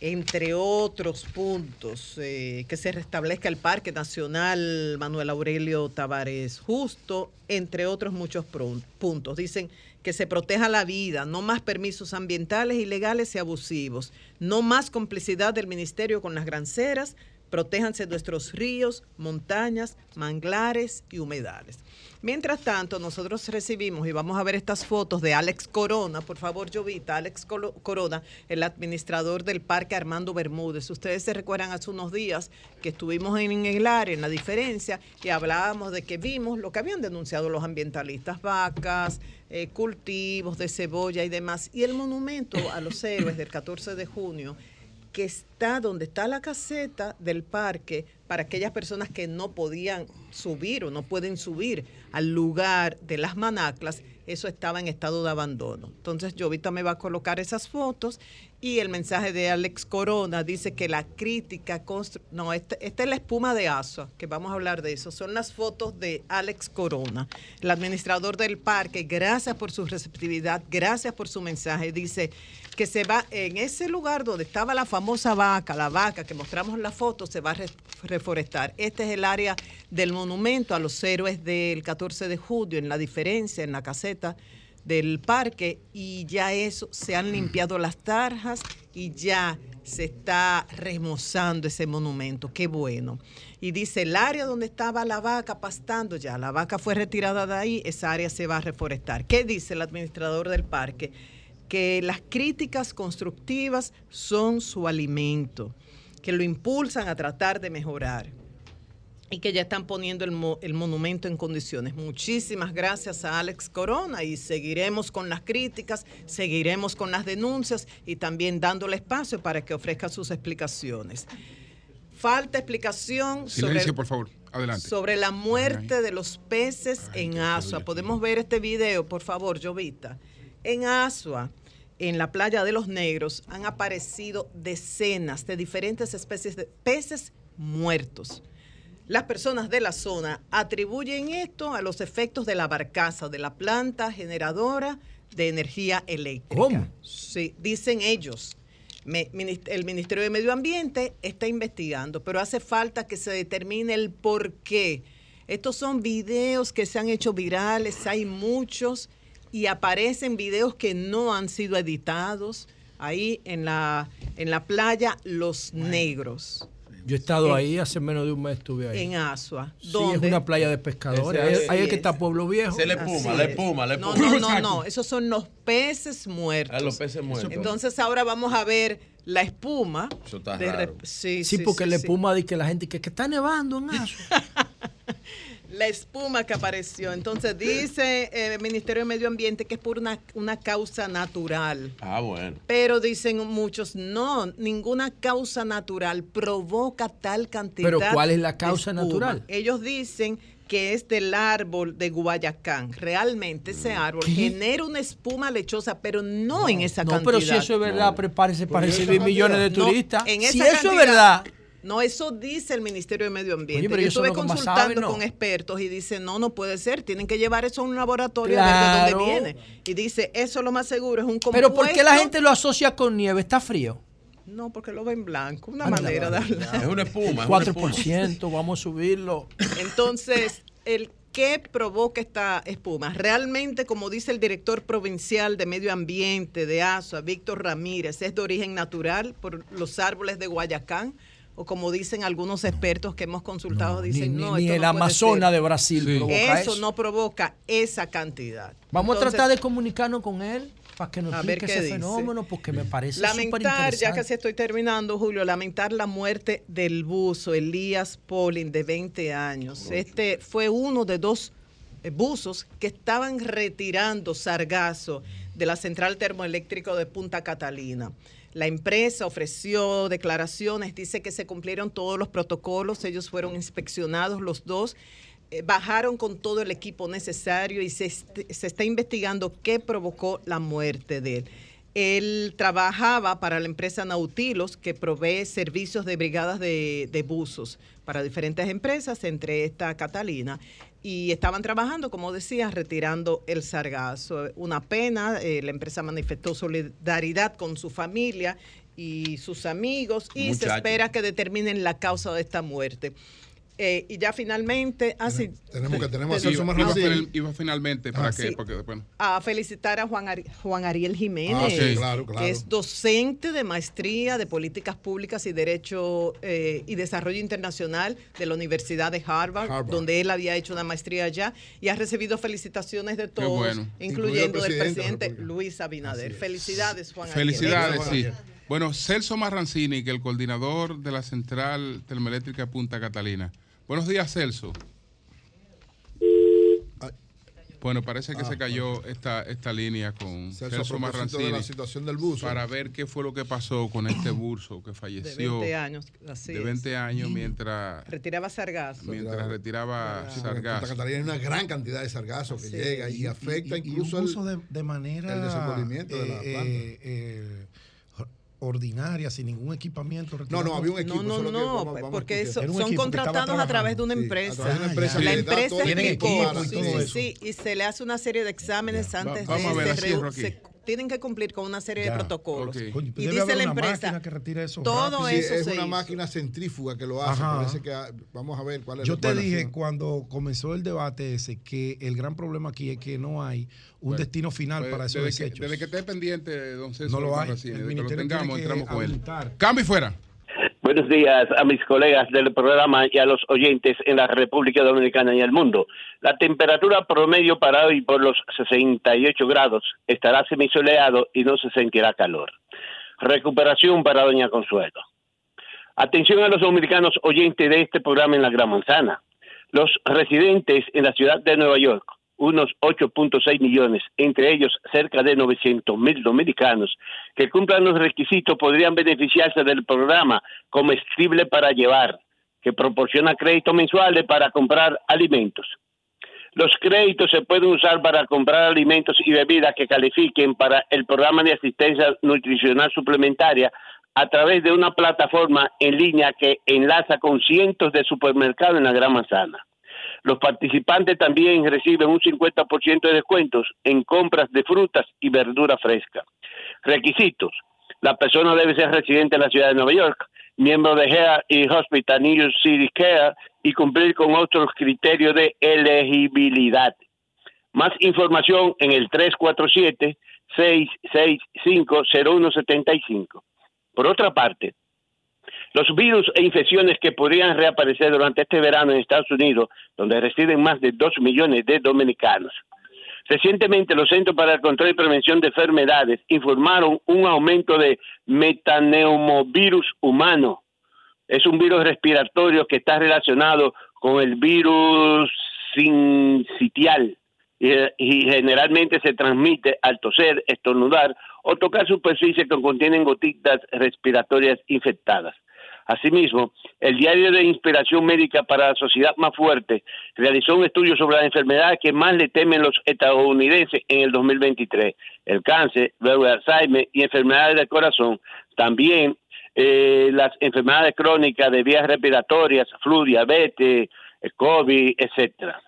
entre otros puntos, eh, que se restablezca el Parque Nacional Manuel Aurelio Tavares Justo, entre otros muchos puntos. Dicen que se proteja la vida, no más permisos ambientales ilegales y abusivos, no más complicidad del ministerio con las granceras, protéjanse nuestros ríos, montañas, manglares y humedales. Mientras tanto, nosotros recibimos y vamos a ver estas fotos de Alex Corona, por favor, Jovita, Alex Corona, el administrador del Parque Armando Bermúdez. Ustedes se recuerdan hace unos días que estuvimos en el área, en la diferencia, y hablábamos de que vimos lo que habían denunciado los ambientalistas, vacas, eh, cultivos de cebolla y demás, y el monumento a los héroes del 14 de junio que está donde está la caseta del parque para aquellas personas que no podían subir o no pueden subir al lugar de las manaclas, eso estaba en estado de abandono. Entonces, Jovita me va a colocar esas fotos y el mensaje de Alex Corona dice que la crítica no, esta, esta es la espuma de Asua, que vamos a hablar de eso. Son las fotos de Alex Corona, el administrador del parque. Gracias por su receptividad, gracias por su mensaje. Dice que se va en ese lugar donde estaba la famosa vaca, la vaca que mostramos en la foto, se va a re- reforestar. Este es el área del monumento a los héroes del 14 de julio, en la diferencia, en la caseta del parque, y ya eso, se han limpiado las tarjas y ya se está remozando ese monumento. Qué bueno. Y dice, el área donde estaba la vaca pastando ya, la vaca fue retirada de ahí, esa área se va a reforestar. ¿Qué dice el administrador del parque? Que las críticas constructivas son su alimento, que lo impulsan a tratar de mejorar y que ya están poniendo el, mo- el monumento en condiciones. Muchísimas gracias a Alex Corona y seguiremos con las críticas, seguiremos con las denuncias y también dándole espacio para que ofrezca sus explicaciones. Falta explicación sobre, Silencio, por favor. Adelante. sobre la muerte de los peces en Asua. Podemos ver este video, por favor, Jovita. En Asua, en la playa de los Negros, han aparecido decenas de diferentes especies de peces muertos. Las personas de la zona atribuyen esto a los efectos de la barcaza, de la planta generadora de energía eléctrica. ¿Cómo? Sí, dicen ellos. Me- el Ministerio de Medio Ambiente está investigando, pero hace falta que se determine el por qué. Estos son videos que se han hecho virales, hay muchos, y aparecen videos que no han sido editados ahí en la, en la playa Los Negros. Yo he estado En- ahí, hace menos de un mes estuve ahí. En Asua. Sí, es una playa de pescadores. Ese Ahí, es. que está es. Pueblo Viejo. Se le espuma, Así le es. espuma, le No, espuma. no, no, no, esos son los peces muertos. Ah, los peces muertos. Entonces ahora vamos a ver la espuma. Eso está de raro. Sí, Sí, sí, porque sí, la sí. espuma dice que la gente que, que está nevando en Aso. La espuma que apareció. Entonces dice eh, el Ministerio de Medio Ambiente que es por una, una causa natural. Ah, bueno. Pero dicen muchos, no, ninguna causa natural provoca tal cantidad. Pero ¿cuál es la de causa natural? Ellos dicen que es del árbol de Guayacán. Realmente ese árbol genera una espuma lechosa, pero no, en esa No, cantidad. pero si eso es verdad, prepárese para Pues recibir millones de cantidad. No, turistas. si eso es verdad, No, eso dice el Ministerio de Medio Ambiente. Oye, pero Yo estuve consultando con expertos y dicen, no, no puede ser, tienen que llevar eso a un laboratorio a ver de Claro. dónde viene. Y dice, eso lo más seguro es un compuesto. pero ¿por qué la gente lo asocia con nieve? Está frío. No, porque lo ven blanco, una Anda, manera de hablar. Es una espuma. es una 4%, vamos a subirlo. Entonces, el ¿qué provoca esta espuma? Realmente, como dice el director provincial de Medio Ambiente de ASUA, Víctor Ramírez, es de origen natural por los árboles de Guayacán, o como dicen algunos expertos que hemos consultado, dicen, ni- no, ni esto el no puede Amazonas ser". de Brasil provoca eso. Eso no provoca esa cantidad. Vamos Entonces, a tratar de comunicarnos con él para que nos A ver qué ese dice. fenómeno, porque me parece Lamentar, ya casi estoy terminando, Julio, lamentar la muerte del buzo Elías Polin, de 20 años. Este fue uno de dos eh, buzos que estaban retirando sargazo de la central termoeléctrica de Punta Catalina. La empresa ofreció declaraciones, dice que se cumplieron todos los protocolos, ellos fueron inspeccionados los dos, eh, bajaron con todo el equipo necesario y se, se está investigando qué provocó la muerte de él. Él trabajaba para la empresa Nautilos, que provee servicios de brigadas de, de buzos para diferentes empresas, entre esta Catalina. Y estaban trabajando, como decía, retirando el sargazo. Una pena, eh, la empresa manifestó solidaridad con su familia y sus amigos y se espera que determinen la causa de esta muerte. Eh, y ya finalmente, así Tenemos que tenemos a Iba, iba iba finalmente para Ah, que, sí. porque, bueno, a felicitar a Juan, Ari- Juan Ariel Jiménez, Ah, sí, claro, claro. que es docente de maestría de políticas públicas y derecho eh, y desarrollo internacional de la Universidad de Harvard, Harvard. donde él había hecho una maestría allá y ha recibido felicitaciones de todos, bueno. incluyendo del el presidente. Luis Abinader. Felicidades, Juan Ariel. Felicidades, sí. Bueno, Celso Marrancini, que el coordinador de la Central Termoeléctrica de Punta Catalina. Buenos días, Celso. Bueno, parece que Ah, se cayó esta, esta línea con Celso, Celso, Marrancini. de la situación del buzo. Para ver qué fue lo que pasó con este burso que De falleció. 20 años, así de es. 20 años mientras, Retiraba sargazo. mientras retiraba Punta sargazo. Catalina hay una gran cantidad de sargazo que Sí. llega y, Y- afecta y- y incluso un el- de, de manera el desenvolvimiento de la eh, planta. eh, eh, ordinaria, sin ningún equipamiento. No, no, había un equipo, No, no, no, vamos- vamos porque eso- son contratados a través de una Sí, a empresa. través de una empresa la empresa y sí, todo sí, eso. sí, y se le hace una serie de exámenes antes Vamos a de ver, se- tienen que cumplir con una serie Ya. de protocolos. Coño, Y debe dice haber la una empresa, que retire eso todo rápido. Sí, eso es se una hizo. máquina centrífuga que lo hace. Ajá. Parece que ah, vamos a ver cuál es Yo la te dije cuando comenzó el debate ese que el gran problema aquí es que no hay un Bueno, destino final Pues, para esos desde, que, desechos. desde que esté pendiente, don Celso No lo hay. El desde que lo tengamos, entramos con él. Cambio y fuera. Buenos días a mis colegas del programa y a los oyentes en la República Dominicana y el mundo. La temperatura promedio para hoy por los 68 grados estará semisoleado y no se sentirá calor. Recuperación para Doña Consuelo. Atención a los dominicanos oyentes de este programa en la Gran Manzana. Los residentes en la ciudad de Nueva York, unos 8.6 millones, entre ellos cerca de 900 mil dominicanos, que cumplan los requisitos podrían beneficiarse del programa comestible para llevar, que proporciona créditos mensuales para comprar alimentos. Los créditos se pueden usar para comprar alimentos y bebidas que califiquen para el programa de asistencia nutricional suplementaria a través de una plataforma en línea que enlaza con cientos de supermercados en la Gran Manzana. Los participantes también reciben un 50% de descuentos en compras de frutas y verduras frescas. Requisitos. La persona debe ser residente en la ciudad de Nueva York, miembro de Hair y Hospital New York City Care y cumplir con otros criterios de elegibilidad. Más información en el 347-665-0175. Por otra parte, los virus e infecciones que podrían reaparecer durante este verano en Estados Unidos, donde residen más de 2 millones de dominicanos. Recientemente los Centros para el Control y Prevención de Enfermedades informaron un aumento de metaneumovirus humano. Es un virus respiratorio que está relacionado con el virus sincitial y, y generalmente se transmite al toser, estornudar o tocar superficies que contienen gotitas respiratorias infectadas. Asimismo, el Diario de Inspiración Médica para la Sociedad Más Fuerte realizó un estudio sobre las enfermedades que más le temen los estadounidenses en el 2023, el cáncer, luego el Alzheimer y enfermedades del corazón, también eh, las enfermedades crónicas de vías respiratorias, flu, diabetes, eh, COVID, etcétera.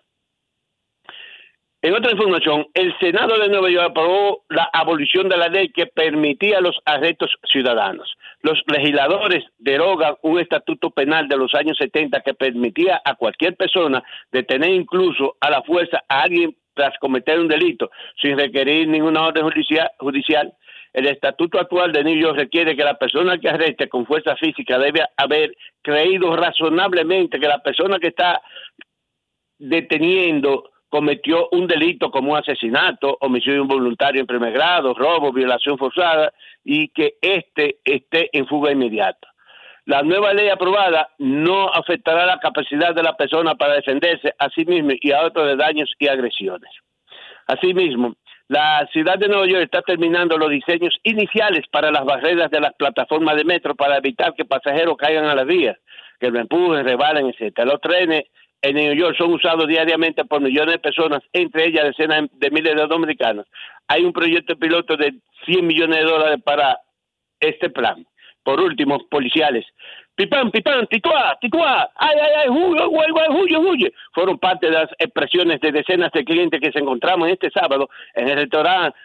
En otra información, el Senado de Nueva York aprobó la abolición de la ley que permitía los arrestos ciudadanos. Los legisladores derogan un estatuto penal de los años 70 que permitía a cualquier persona detener incluso a la fuerza a alguien tras cometer un delito sin requerir ninguna orden judicia- judicial. El estatuto actual de New York requiere que la persona que arreste con fuerza física debe haber creído razonablemente que la persona que está deteniendo cometió un delito como un asesinato, homicidio involuntario en primer grado, robo, violación forzada y que éste esté en fuga inmediata. La nueva ley aprobada no afectará la capacidad de la persona para defenderse a sí misma y a otros de daños y agresiones. Asimismo, la ciudad de Nueva York está terminando los diseños iniciales para las barreras de las plataformas de metro para evitar que pasajeros caigan a las vías, que lo empujen, rebalen, etcétera. Los trenes en New York son usados diariamente por millones de personas, entre ellas decenas de miles de dominicanos. Hay un proyecto piloto de 100 millones de dólares para este plan. Por último, policiales. pipán, pipán, tituá, tituá, ay, ay, ay, huye, huye, huye, huye. Fueron parte de las expresiones de decenas de clientes que se encontraban este sábado en el restaurante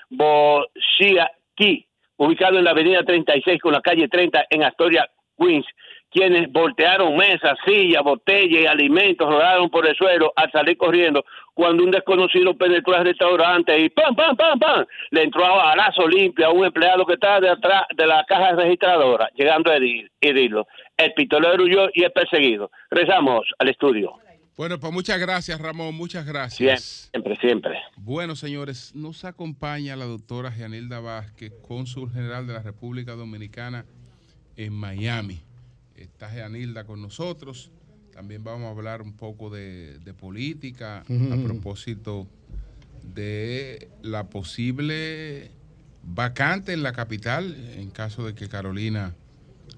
Ki, ubicado en la avenida 36 con la calle 30 en Astoria, Queens, quienes voltearon mesas, sillas, botellas y alimentos, rodaron por el suelo al salir corriendo cuando un desconocido penetró al restaurante y ¡pam, pam, pam, pam! Le entró a balazo limpio a un empleado que estaba detrás de la caja registradora, llegando a herir- herirlo. El pistolero huyó y es perseguido. Rezamos al estudio. Bueno, pues muchas gracias, Ramón. Muchas gracias. Siempre, siempre. Bueno, señores, nos acompaña la doctora Gianilda Vázquez, cónsul general de la República Dominicana en Miami. Está Gianilda con nosotros. También vamos a hablar un poco de, de política a propósito de la posible vacante en la capital en caso de que Carolina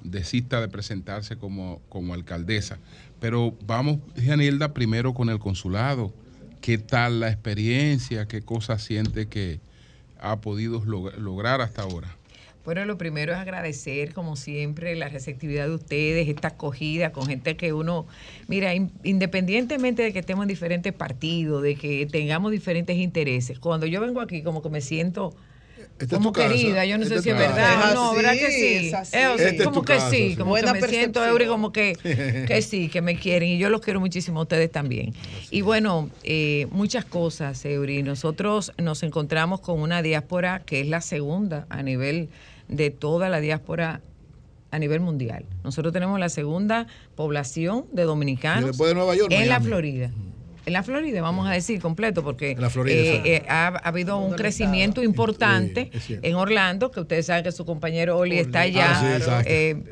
desista de presentarse como, como alcaldesa. Pero vamos, Gianilda, primero con el consulado. ¿Qué tal la experiencia? ¿Qué cosas siente que ha podido log- lograr hasta ahora? Bueno, lo primero es agradecer, como siempre, la receptividad de ustedes, esta acogida con gente que uno, mira, in- independientemente de que estemos en diferentes partidos, de que tengamos diferentes intereses, cuando yo vengo aquí como que me siento como casa. querida, yo no Esta sé si es verdad Es o no, así, ¿verdad que sí? es así. Eh, o sea, como que casa, sí, sí. como Buena que me siento. Eury, como que, que sí, que me quieren y yo los quiero muchísimo a ustedes también. Y bueno, eh, muchas cosas, Eury. Nosotros nos encontramos con una diáspora que es la segunda a nivel de toda la diáspora a nivel mundial. Nosotros tenemos la segunda población de dominicanos Y después de Nueva York, en la. Florida. En la Florida, vamos a decir completo, porque la Florida, eh, eh, ha, ha habido un crecimiento importante Sí, en Orlando, que ustedes saben que su compañero Oli está allá. Ah, sí, exacto. eh,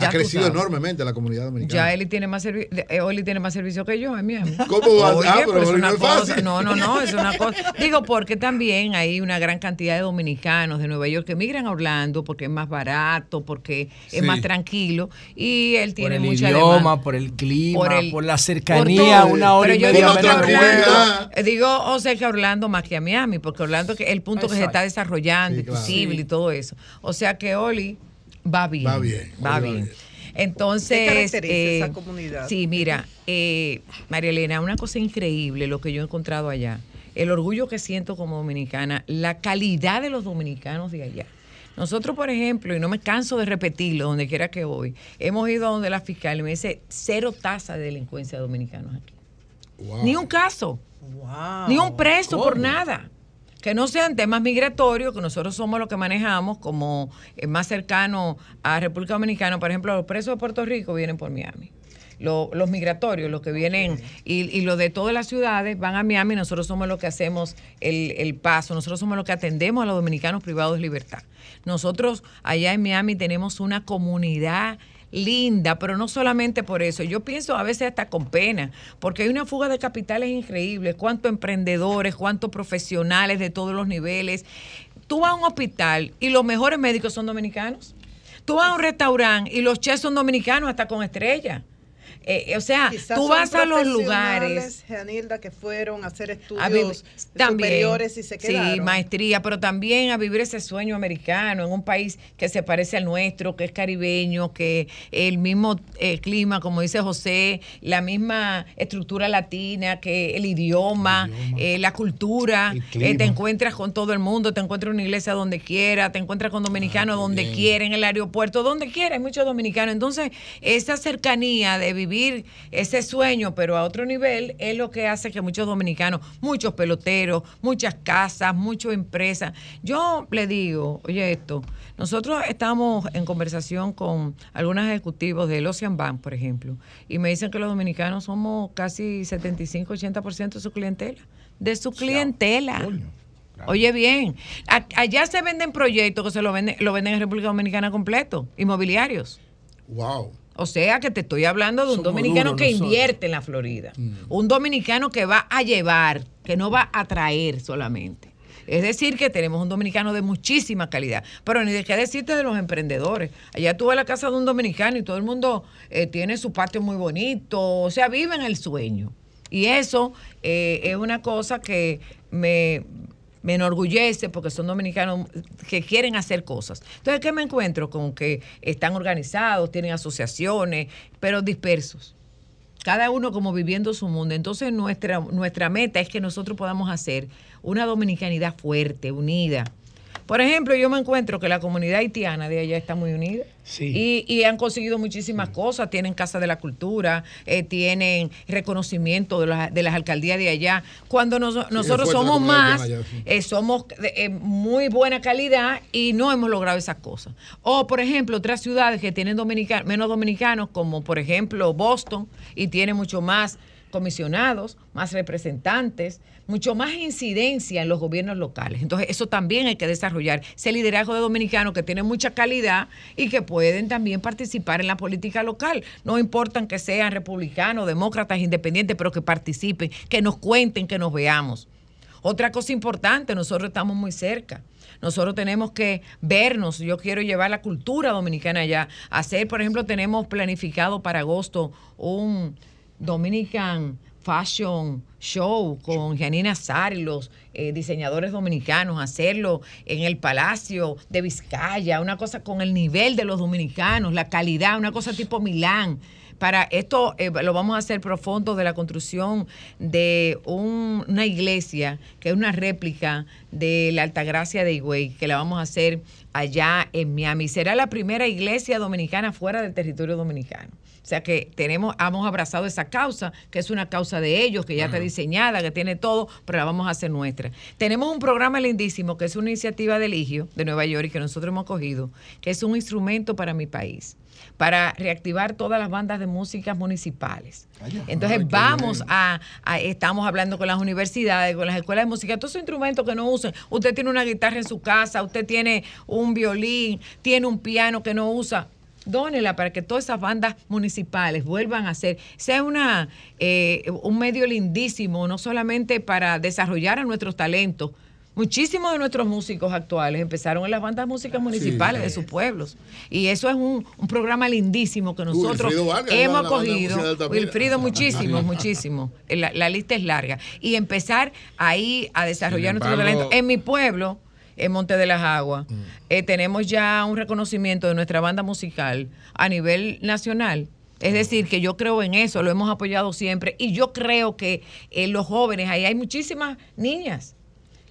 ya ha crecido sabes. enormemente la comunidad dominicana. Ya Eli tiene más servicio, Oli tiene más servicio que yo en Miami. ¿Cómo va? Oye, Ah, pero pero es una no es cosa, fácil. no, no, no, es una cosa. Digo, porque también hay una gran cantidad de dominicanos de Nueva York que migran a Orlando porque es más barato, porque es Sí. más tranquilo y él Por tiene el mucha idioma, demanda. por el clima, Por por, la por cercanía, todo. una hora Pero y yo media digo de vuelo. Orlando, eh, digo, o sea que Orlando más que a Miami, porque Orlando que el punto que se está desarrollando, Sí, claro. posible Sí. y todo eso. O sea que Oli va bien. Va bien, Va bien. bien. Entonces, ¿Qué caracteriza eh, esa comunidad? Sí, mira, eh, María Elena, una cosa increíble lo que yo he encontrado allá. El orgullo que siento como dominicana, la calidad de los dominicanos de allá. Nosotros, por ejemplo, y no me canso de repetirlo donde quiera que voy, hemos ido a donde la fiscal y me dice cero tasa de delincuencia de dominicanos aquí. Ni un caso. Ni un preso por nada. Que no sean temas migratorios, que nosotros somos los que manejamos como eh, más cercano a República Dominicana. Por ejemplo, los presos de Puerto Rico vienen por Miami. Lo- los migratorios, los que vienen, y, y los de todas las ciudades van a Miami, nosotros somos los que hacemos el, el paso, nosotros somos los que atendemos a los dominicanos privados de libertad. Nosotros allá en Miami tenemos una comunidad linda, pero no solamente por eso. Yo pienso a veces hasta con pena, porque hay una fuga de capitales increíble. Cuántos emprendedores, cuántos profesionales de todos los niveles. Tú vas a un hospital y los mejores médicos son dominicanos. Tú vas a un restaurante y los chefs son dominicanos hasta con estrella. Eh, o sea, Quizás tú vas a los lugares Janilda, que fueron a hacer a vivir- estudios superiores y se quedaron. Sí, maestría, pero también a vivir ese sueño americano en un país que se parece al nuestro, que es caribeño, que el mismo eh, clima, como dice José, la misma estructura latina, que el idioma, eh, la cultura, eh, te encuentras con todo el mundo, te encuentras en una iglesia donde quiera, te encuentras con dominicanos donde bien. quiera, en el aeropuerto, donde quiera, hay muchos dominicanos. Entonces, esa cercanía de vivir ese sueño, pero a otro nivel, es lo que hace que muchos dominicanos, muchos peloteros, muchas casas, muchas empresas. Yo le digo, oye esto, nosotros estamos en conversación con algunos ejecutivos del Ocean Bank, por ejemplo, y me dicen que los dominicanos somos casi 75-80% de su clientela. De su clientela. Oye bien, allá se venden proyectos que se lo venden, lo venden en República Dominicana completo, inmobiliarios. Wow. O sea que te estoy hablando de un Somos dominicano que nosotros. invierte en la Florida. Un dominicano que va a llevar, que no va a traer solamente. Es decir, que tenemos un dominicano de muchísima calidad. Pero ni de qué decirte de los emprendedores. Allá tú vas a la casa de un dominicano y todo el mundo eh, tiene su patio muy bonito. O sea, viven el sueño. Y eso eh, es una cosa que me, me enorgullece porque son dominicanos que quieren hacer cosas. Entonces, ¿qué me encuentro? Con que están organizados, tienen asociaciones, pero dispersos. Cada uno como viviendo su mundo. Entonces, nuestra, nuestra meta es que nosotros podamos hacer una dominicanidad fuerte, unida. Por ejemplo, yo me encuentro que la comunidad haitiana de allá está muy unida. Y, y han conseguido muchísimas cosas. Tienen Casa de la Cultura, eh, tienen reconocimiento de, las- de las alcaldías de allá. Cuando nos- nosotros la somos más, allá, eh, somos de eh, muy buena calidad y no hemos logrado esas cosas. O, por ejemplo, otras ciudades que tienen menos dominicanos, como por ejemplo Boston, y tiene mucho más comisionados, más representantes, mucho más incidencia en los gobiernos locales. Entonces, eso también hay que desarrollar, ese liderazgo de dominicanos que tiene mucha calidad y que pueden también participar en la política local. No importan que sean republicanos, demócratas, independientes, pero que participen, que nos cuenten, que nos veamos. Otra cosa importante, nosotros estamos muy cerca. Nosotros tenemos que vernos. Yo quiero llevar la cultura dominicana allá. Hacer, por ejemplo, tenemos planificado para agosto un Dominican Fashion Show con Janina Sar y los eh, diseñadores dominicanos, hacerlo en el Palacio de Vizcaya, una cosa con el nivel de los dominicanos, la calidad, una cosa tipo Milán. Para esto eh, lo vamos a hacer profundo de la construcción de un- una iglesia que es una réplica de la Altagracia de Higüey, que la vamos a hacer allá en Miami. Será la primera iglesia dominicana fuera del territorio dominicano. O sea que tenemos, hemos abrazado esa causa, que es una causa de ellos, que ya está diseñada, que tiene todo, pero la vamos a hacer nuestra. Tenemos un programa lindísimo, que es una iniciativa del Ligio de Nueva York que nosotros hemos cogido, que es un instrumento para mi país, para reactivar todas las bandas de músicas municipales. Entonces Ay, qué vamos a- estamos hablando con las universidades, con las escuelas de música, todos esos instrumentos que no usen. Usted tiene una guitarra en su casa, usted tiene un violín, tiene un piano que no usa. Dónela para que todas esas bandas municipales vuelvan a ser, sea una, eh, un medio lindísimo, no solamente para desarrollar a nuestros talentos. Muchísimos de nuestros músicos actuales empezaron en las bandas de música municipales de sus pueblos. Y eso es un, un programa lindísimo que nosotros Vargas, hemos cogido. Wilfrido, muchísimos, muchísimos. La, la lista es larga. Y empezar ahí a desarrollar nuestro talento. En mi pueblo, en Monte de las Aguas, eh, tenemos ya un reconocimiento de nuestra banda musical a nivel nacional. Es decir, que yo creo en eso, lo hemos apoyado siempre. Y yo creo que eh, los jóvenes, ahí hay muchísimas niñas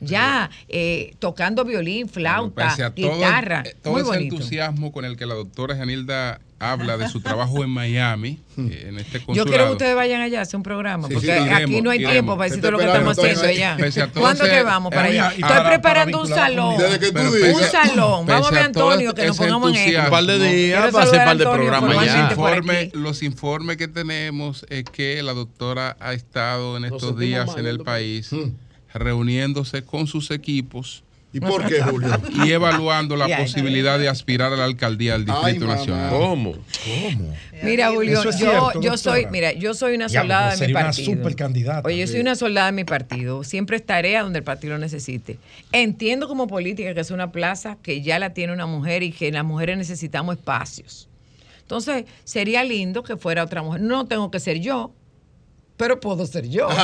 ya eh, tocando violín, flauta, todo, guitarra. eh, todo Muy ese bonito. entusiasmo con el que la doctora Janilda habla de su trabajo en Miami, eh, en este Yo consulado. quiero que ustedes vayan allá a hacer un programa, Sí, porque sí, aquí iremos, no hay iremos. tiempo para decir todo lo que estamos haciendo allá. todo ¿Cuándo que vamos para allá? Estoy para- preparando para un salón. Desde que tú un salón. Vamos a ver a Pese todo Antonio, que nos pongamos en esto. Un par de días Quiero para hacer saludar a par de programas aquí. los informes que tenemos es que la doctora ha estado en estos días en el país reuniéndose con sus equipos. ¿Y por qué, Julio? Y evaluando la Ya, posibilidad de aspirar a la alcaldía del Distrito. Nacional. ¿Cómo? ¿Cómo? Mira, Julio, es yo, cierto, yo doctora. soy, mira, yo soy una Diablo, soldada de mi sería una partido. supercandidata. Oye, yo soy una soldada de mi partido. Siempre estaré a donde el partido lo necesite. Entiendo como política que es una plaza que ya la tiene una mujer y que las mujeres necesitamos espacios. Entonces, sería lindo que fuera otra mujer. No tengo que ser yo, pero puedo ser yo.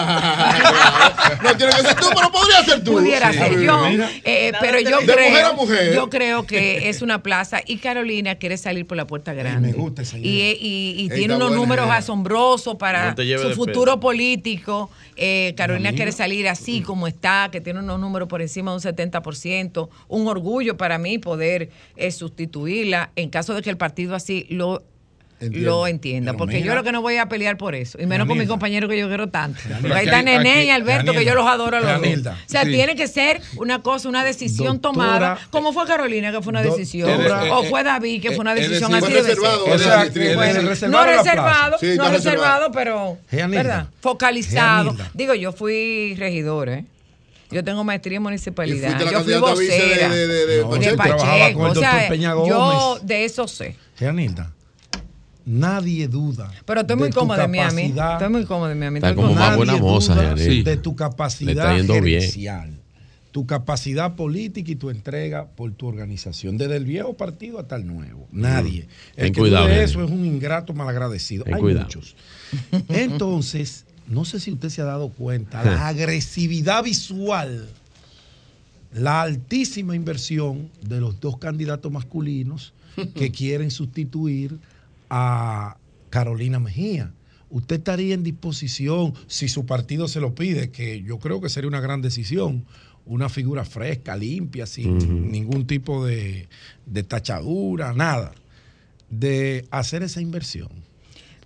No tiene que ser tú, pero podría ser tú. Pudiera Sí. ser yo, Mira. eh, pero yo De creo, mujer a mujer. yo creo que es una plaza y Carolina quiere salir por la puerta grande. me gusta esa y, idea. y- y tiene unos números idea. asombrosos para No su futuro pedo. político. Eh, Carolina quiere salir así como está, que tiene unos números por encima de un 70%. Un orgullo para mí poder eh, sustituirla en caso de que el partido así lo Entiendo. lo entienda, Pero porque mira. yo lo que no voy a pelear por eso, y menos con mi compañero que yo quiero tanto. Pero ahí aquí está hay- Nené aquí- y Alberto, que yo los adoro a los dos. O sea, Sí. tiene que ser una cosa, una decisión Doctora- tomada, como fue Carolina, que fue una Doctora- decisión, Eh, o eh, fue David, que fue una eh, decisión así ser. reservado, O sea. No reservado, Sí, no reservado, pero focalizado. Digo, yo fui regidor, ¿eh? Yo tengo maestría en municipalidad. Yo fui vocera. de, de, de, de No, de Pacheco. O sea, yo de eso sé. Janilda, nadie duda. Pero estoy muy de tu cómoda en Miami. capacidad- Estoy muy cómoda en Miami. Está Estoy como más buena moza. Sí. de tu capacidad bien. gerencial, tu capacidad política y tu entrega por tu organización, desde el viejo partido hasta el nuevo. Nadie. El Ten que cuidado, de eso es un ingrato malagradecido. Ten Hay cuidado. muchos. Entonces, no sé si usted se ha dado cuenta, la agresividad visual la altísima inversión de los dos candidatos masculinos que quieren sustituir a Carolina Mejía. Usted estaría en disposición, si su partido se lo pide, que yo creo que sería una gran decisión, una figura fresca, limpia, sin ningún tipo de, de tachadura, nada, de hacer esa inversión.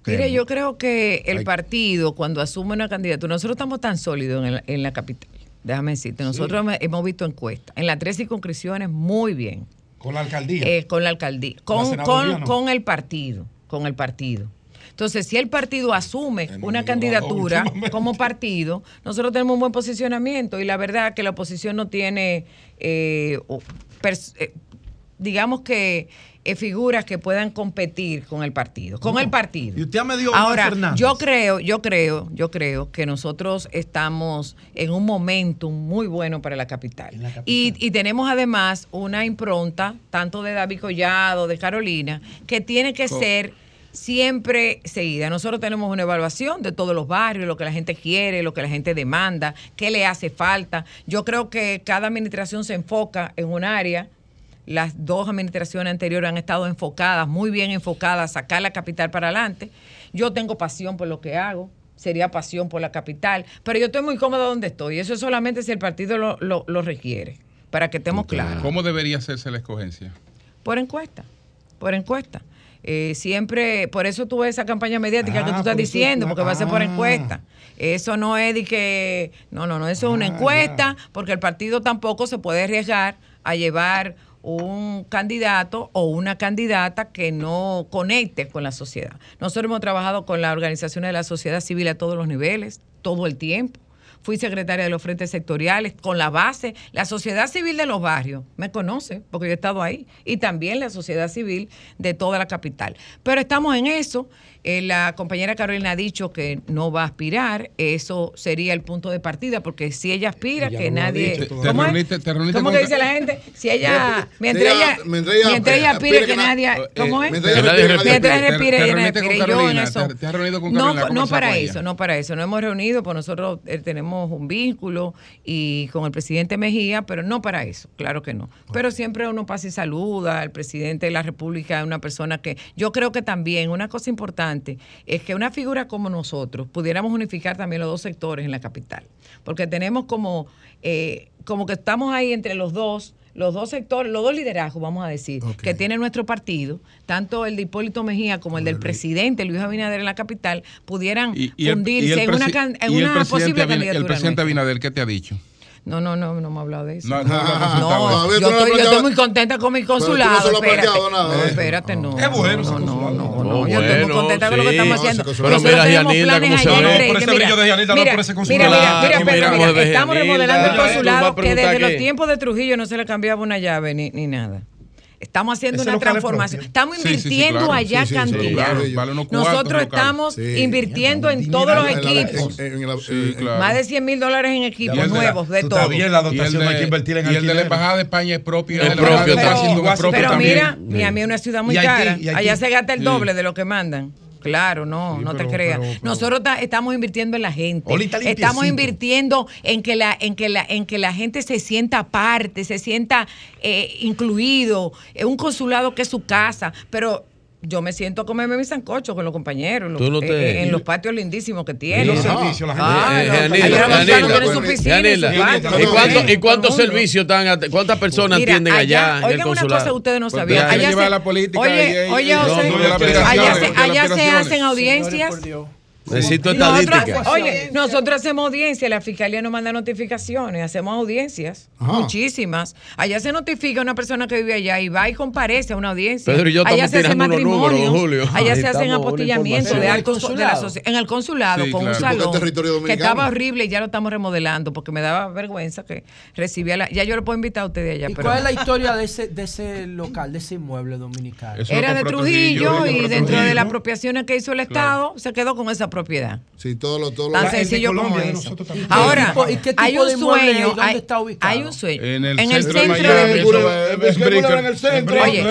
Mire, yo creo que el Hay- partido, cuando asume una candidatura, nosotros estamos tan sólidos en, la- en la capital. Déjame decirte, nosotros hemos- hemos visto encuestas. En las tres circunscripciones, muy bien. Con la alcaldía. Eh, con la alcaldía. Con, con, no. con el partido. Con el partido. Entonces, si el partido asume una candidatura como partido, nosotros tenemos un buen posicionamiento y la verdad que la oposición no tiene, eh, eh, digamos que, eh, figuras que puedan competir con el partido. Con No. el partido. Y usted me dio Omar Ahora, yo creo, yo creo, yo creo que nosotros estamos en un momento muy bueno para la capital. Y, y tenemos además una impronta, tanto de David Collado, de Carolina, que tiene que Co- ser siempre seguida. Nosotros tenemos una evaluación de todos los barrios, lo que la gente quiere, lo que la gente demanda, qué le hace falta. Yo creo que cada administración se enfoca en un área. Las dos administraciones anteriores han estado enfocadas, muy bien enfocadas, a sacar la capital para adelante. Yo tengo pasión por lo que hago, sería pasión por la capital, pero yo estoy muy cómoda donde estoy. Eso es solamente si el partido lo, lo- lo requiere, para que estemos claros. ¿Cómo debería hacerse la escogencia? Por encuesta, por encuesta. Eh, siempre, por eso tuve esa campaña mediática Ah, que tú estás por eso- diciendo, porque va a ser por ah. encuesta. Eso no es de que, no, no, no, eso es una Ah, encuesta, porque el partido tampoco se puede arriesgar a llevar un candidato o una candidata que no conecte con la sociedad. Nosotros hemos trabajado con las organizaciones de la sociedad civil a todos los niveles, todo el tiempo. Fui secretaria de los frentes sectoriales con la base, la sociedad civil de los barrios, me conoce porque yo he estado ahí, y también la sociedad civil de toda la capital. Pero estamos en eso. Eh, la compañera Carolina ha dicho que no va a aspirar, eso sería el punto de partida, porque si ella aspira, Ella que no nadie... dicho ¿Cómo? Te reuniste- te reuniste ¿Cómo con que dice la gente? Si ella, mientras ella- ella, mientras ella- mientras ella aspire, aspire que que na- nadie... eh, ¿Cómo es? mientras ella Que nadie respire. Ella Yo en eso. te- te has reunido con No, Carolina, no ¿cómo para eso, no para eso. No hemos reunido, pues nosotros eh, tenemos un vínculo y con el presidente Mejía, pero no para eso, claro que no. Pero siempre uno pasa y saluda al presidente de la República, es una persona que yo creo que también una cosa importante es que una figura como nosotros pudiéramos unificar también los dos sectores en la capital, porque tenemos como, eh, como que estamos ahí entre los dos los dos sectores, los dos liderazgos, vamos a decir, que tiene nuestro partido, tanto el de Hipólito Mejía como el del presidente Luis Abinader en la capital, pudieran Y, y el, fundirse y el en una, en una posible candidatura. El presidente nuestra. Abinader, ¿qué te ha dicho? No, no, no, no me ha hablado de eso. No, no, no, no, No, yo, estoy, yo estoy muy contenta con mi Pero tú no consulado. se lo has espérate. No, ¿eh? espérate, no. Es bueno no, no, no, no, Yo estoy muy contenta con lo que estamos No, haciendo. Pero mira, planes cómo se ve. Por ese brillo de Yanilda, no mira, por ese mira, consulado. mira, mira, Mira mira, estamos remodelando el a consulado que desde los tiempos de Trujillo no se le cambiaba una llave ni, ni nada. Estamos haciendo Ese una transformación. Estamos Sí, sí, sí, invirtiendo claro. allá Sí, sí, sí, cantidad. claro. Vale Nosotros estamos Sí. invirtiendo en todos los En la- equipos. en- la- claro. Más de 100 mil dólares en equipos nuevos, de todo. bien, la dotación hay que invertir en Y el de la. Embajada de España es propio. Es de la Embajada propio de también. Washington es propio Pero también. mira, Miami es una ciudad muy cara. Allá se gasta el doble de lo que mandan. Claro, no, no te creas. pero- pero- Nosotros ta- estamos invirtiendo en la gente. Estamos invirtiendo en que la, en que la, en que la gente se sienta parte, se sienta eh, incluido. Es un consulado que es su casa, pero yo me siento a comerme mi sancocho con los compañeros, los- Tú no te- eh, en los patios lindísimos que tienen. Y los servicios, la gente- Eh, eh, allá Yanilda, los americanos Yanilda, tienen su piscina y su Yanilda, patio. ¿Y cuántos, servicios están, cuántas personas Mira, atienden allá, en el oigan una cosa que ustedes no Pues sabían. Allá se, oye, oye, José, allá se, hacen audiencias. Necesito Nosotros, estadística. oye, nosotros hacemos audiencias, la fiscalía nos manda notificaciones, hacemos audiencias, Ajá. muchísimas. Allá se notifica una persona que vive allá y va y comparece a una audiencia. Pedro y yo allá estamos se hacen matrimonios, Julio. allá Ahí se hacen apostillamientos de ¿En el de la consulado? socie- en el consulado Sí, con claro. un salón territorio que estaba horrible y ya lo estamos remodelando porque me daba vergüenza que recibía la ya yo lo puedo invitar a ustedes allá ¿Y pero cuál es la historia de ese, de ese local, de ese inmueble dominicano? era de Trujillo y dentro de las apropiaciones que hizo el Estado se quedó con esa propiedad. Sí, todo lo, todo lo Tan sencillo como eso. Ahora, ¿Y qué tipo hay un de sueño, hay? ¿Dónde hay, está ubicado? hay un sueño. En el en el centro de centro Miami, de es Bricker. en el centro. Oye,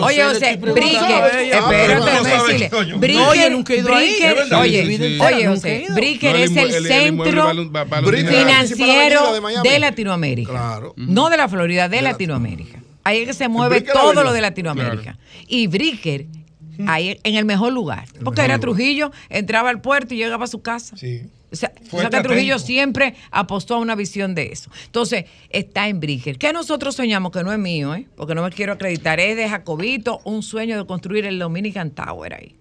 oye, Bricker, sabes, ya, espérate, no déjame decirle, verdad. oye, oye, José. Bricker es el centro financiero de Miami. de Latinoamérica. Claro. No de la Florida, de Latinoamérica. Ahí es que se mueve todo lo de Latinoamérica. Y Bricker, ahí en el mejor lugar. Porque era Trujillo, entraba al puerto y llegaba a su casa. Sí. O sea, Fue o sea que Trujillo siempre apostó a una visión de eso. Entonces, está en Bricker. ¿Qué nosotros soñamos? Que no es mío, ¿eh? porque no me quiero acreditar. Es de Jacobito un sueño de construir el Dominican Tower ahí.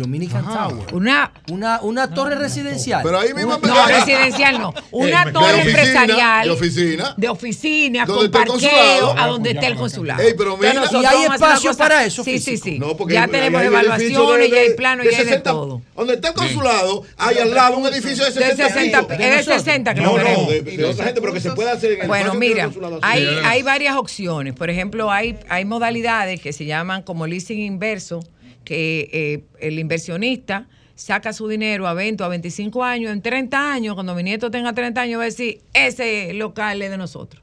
Dominican Tower. Una, Una, una torre residencial. Pero ahí mismo no, residencial no. Una De torre oficina, empresarial. de oficina. De oficina, Donde con parqueo, a donde esté el consulado. Ey, pero mira- ¿Y hay una espacio para eso Sí, sí, físico? sí. No, porque ya hay- tenemos hay evaluaciones, ya hay de- plano, de ya hay de 60 todo. Donde está el consulado, hay al lado un edificio de De 60 60, pisos. es de 60 que No, lo no, de, de otra gente, pero que se puede hacer en el Bueno, mira, hay, hay varias opciones. Por ejemplo, hay, hay modalidades que se llaman como leasing inverso, que eh, el inversionista saca su dinero a 20 o a 25 años, en 30 años, cuando mi nieto tenga 30 años, va a decir, ese local es de nosotros.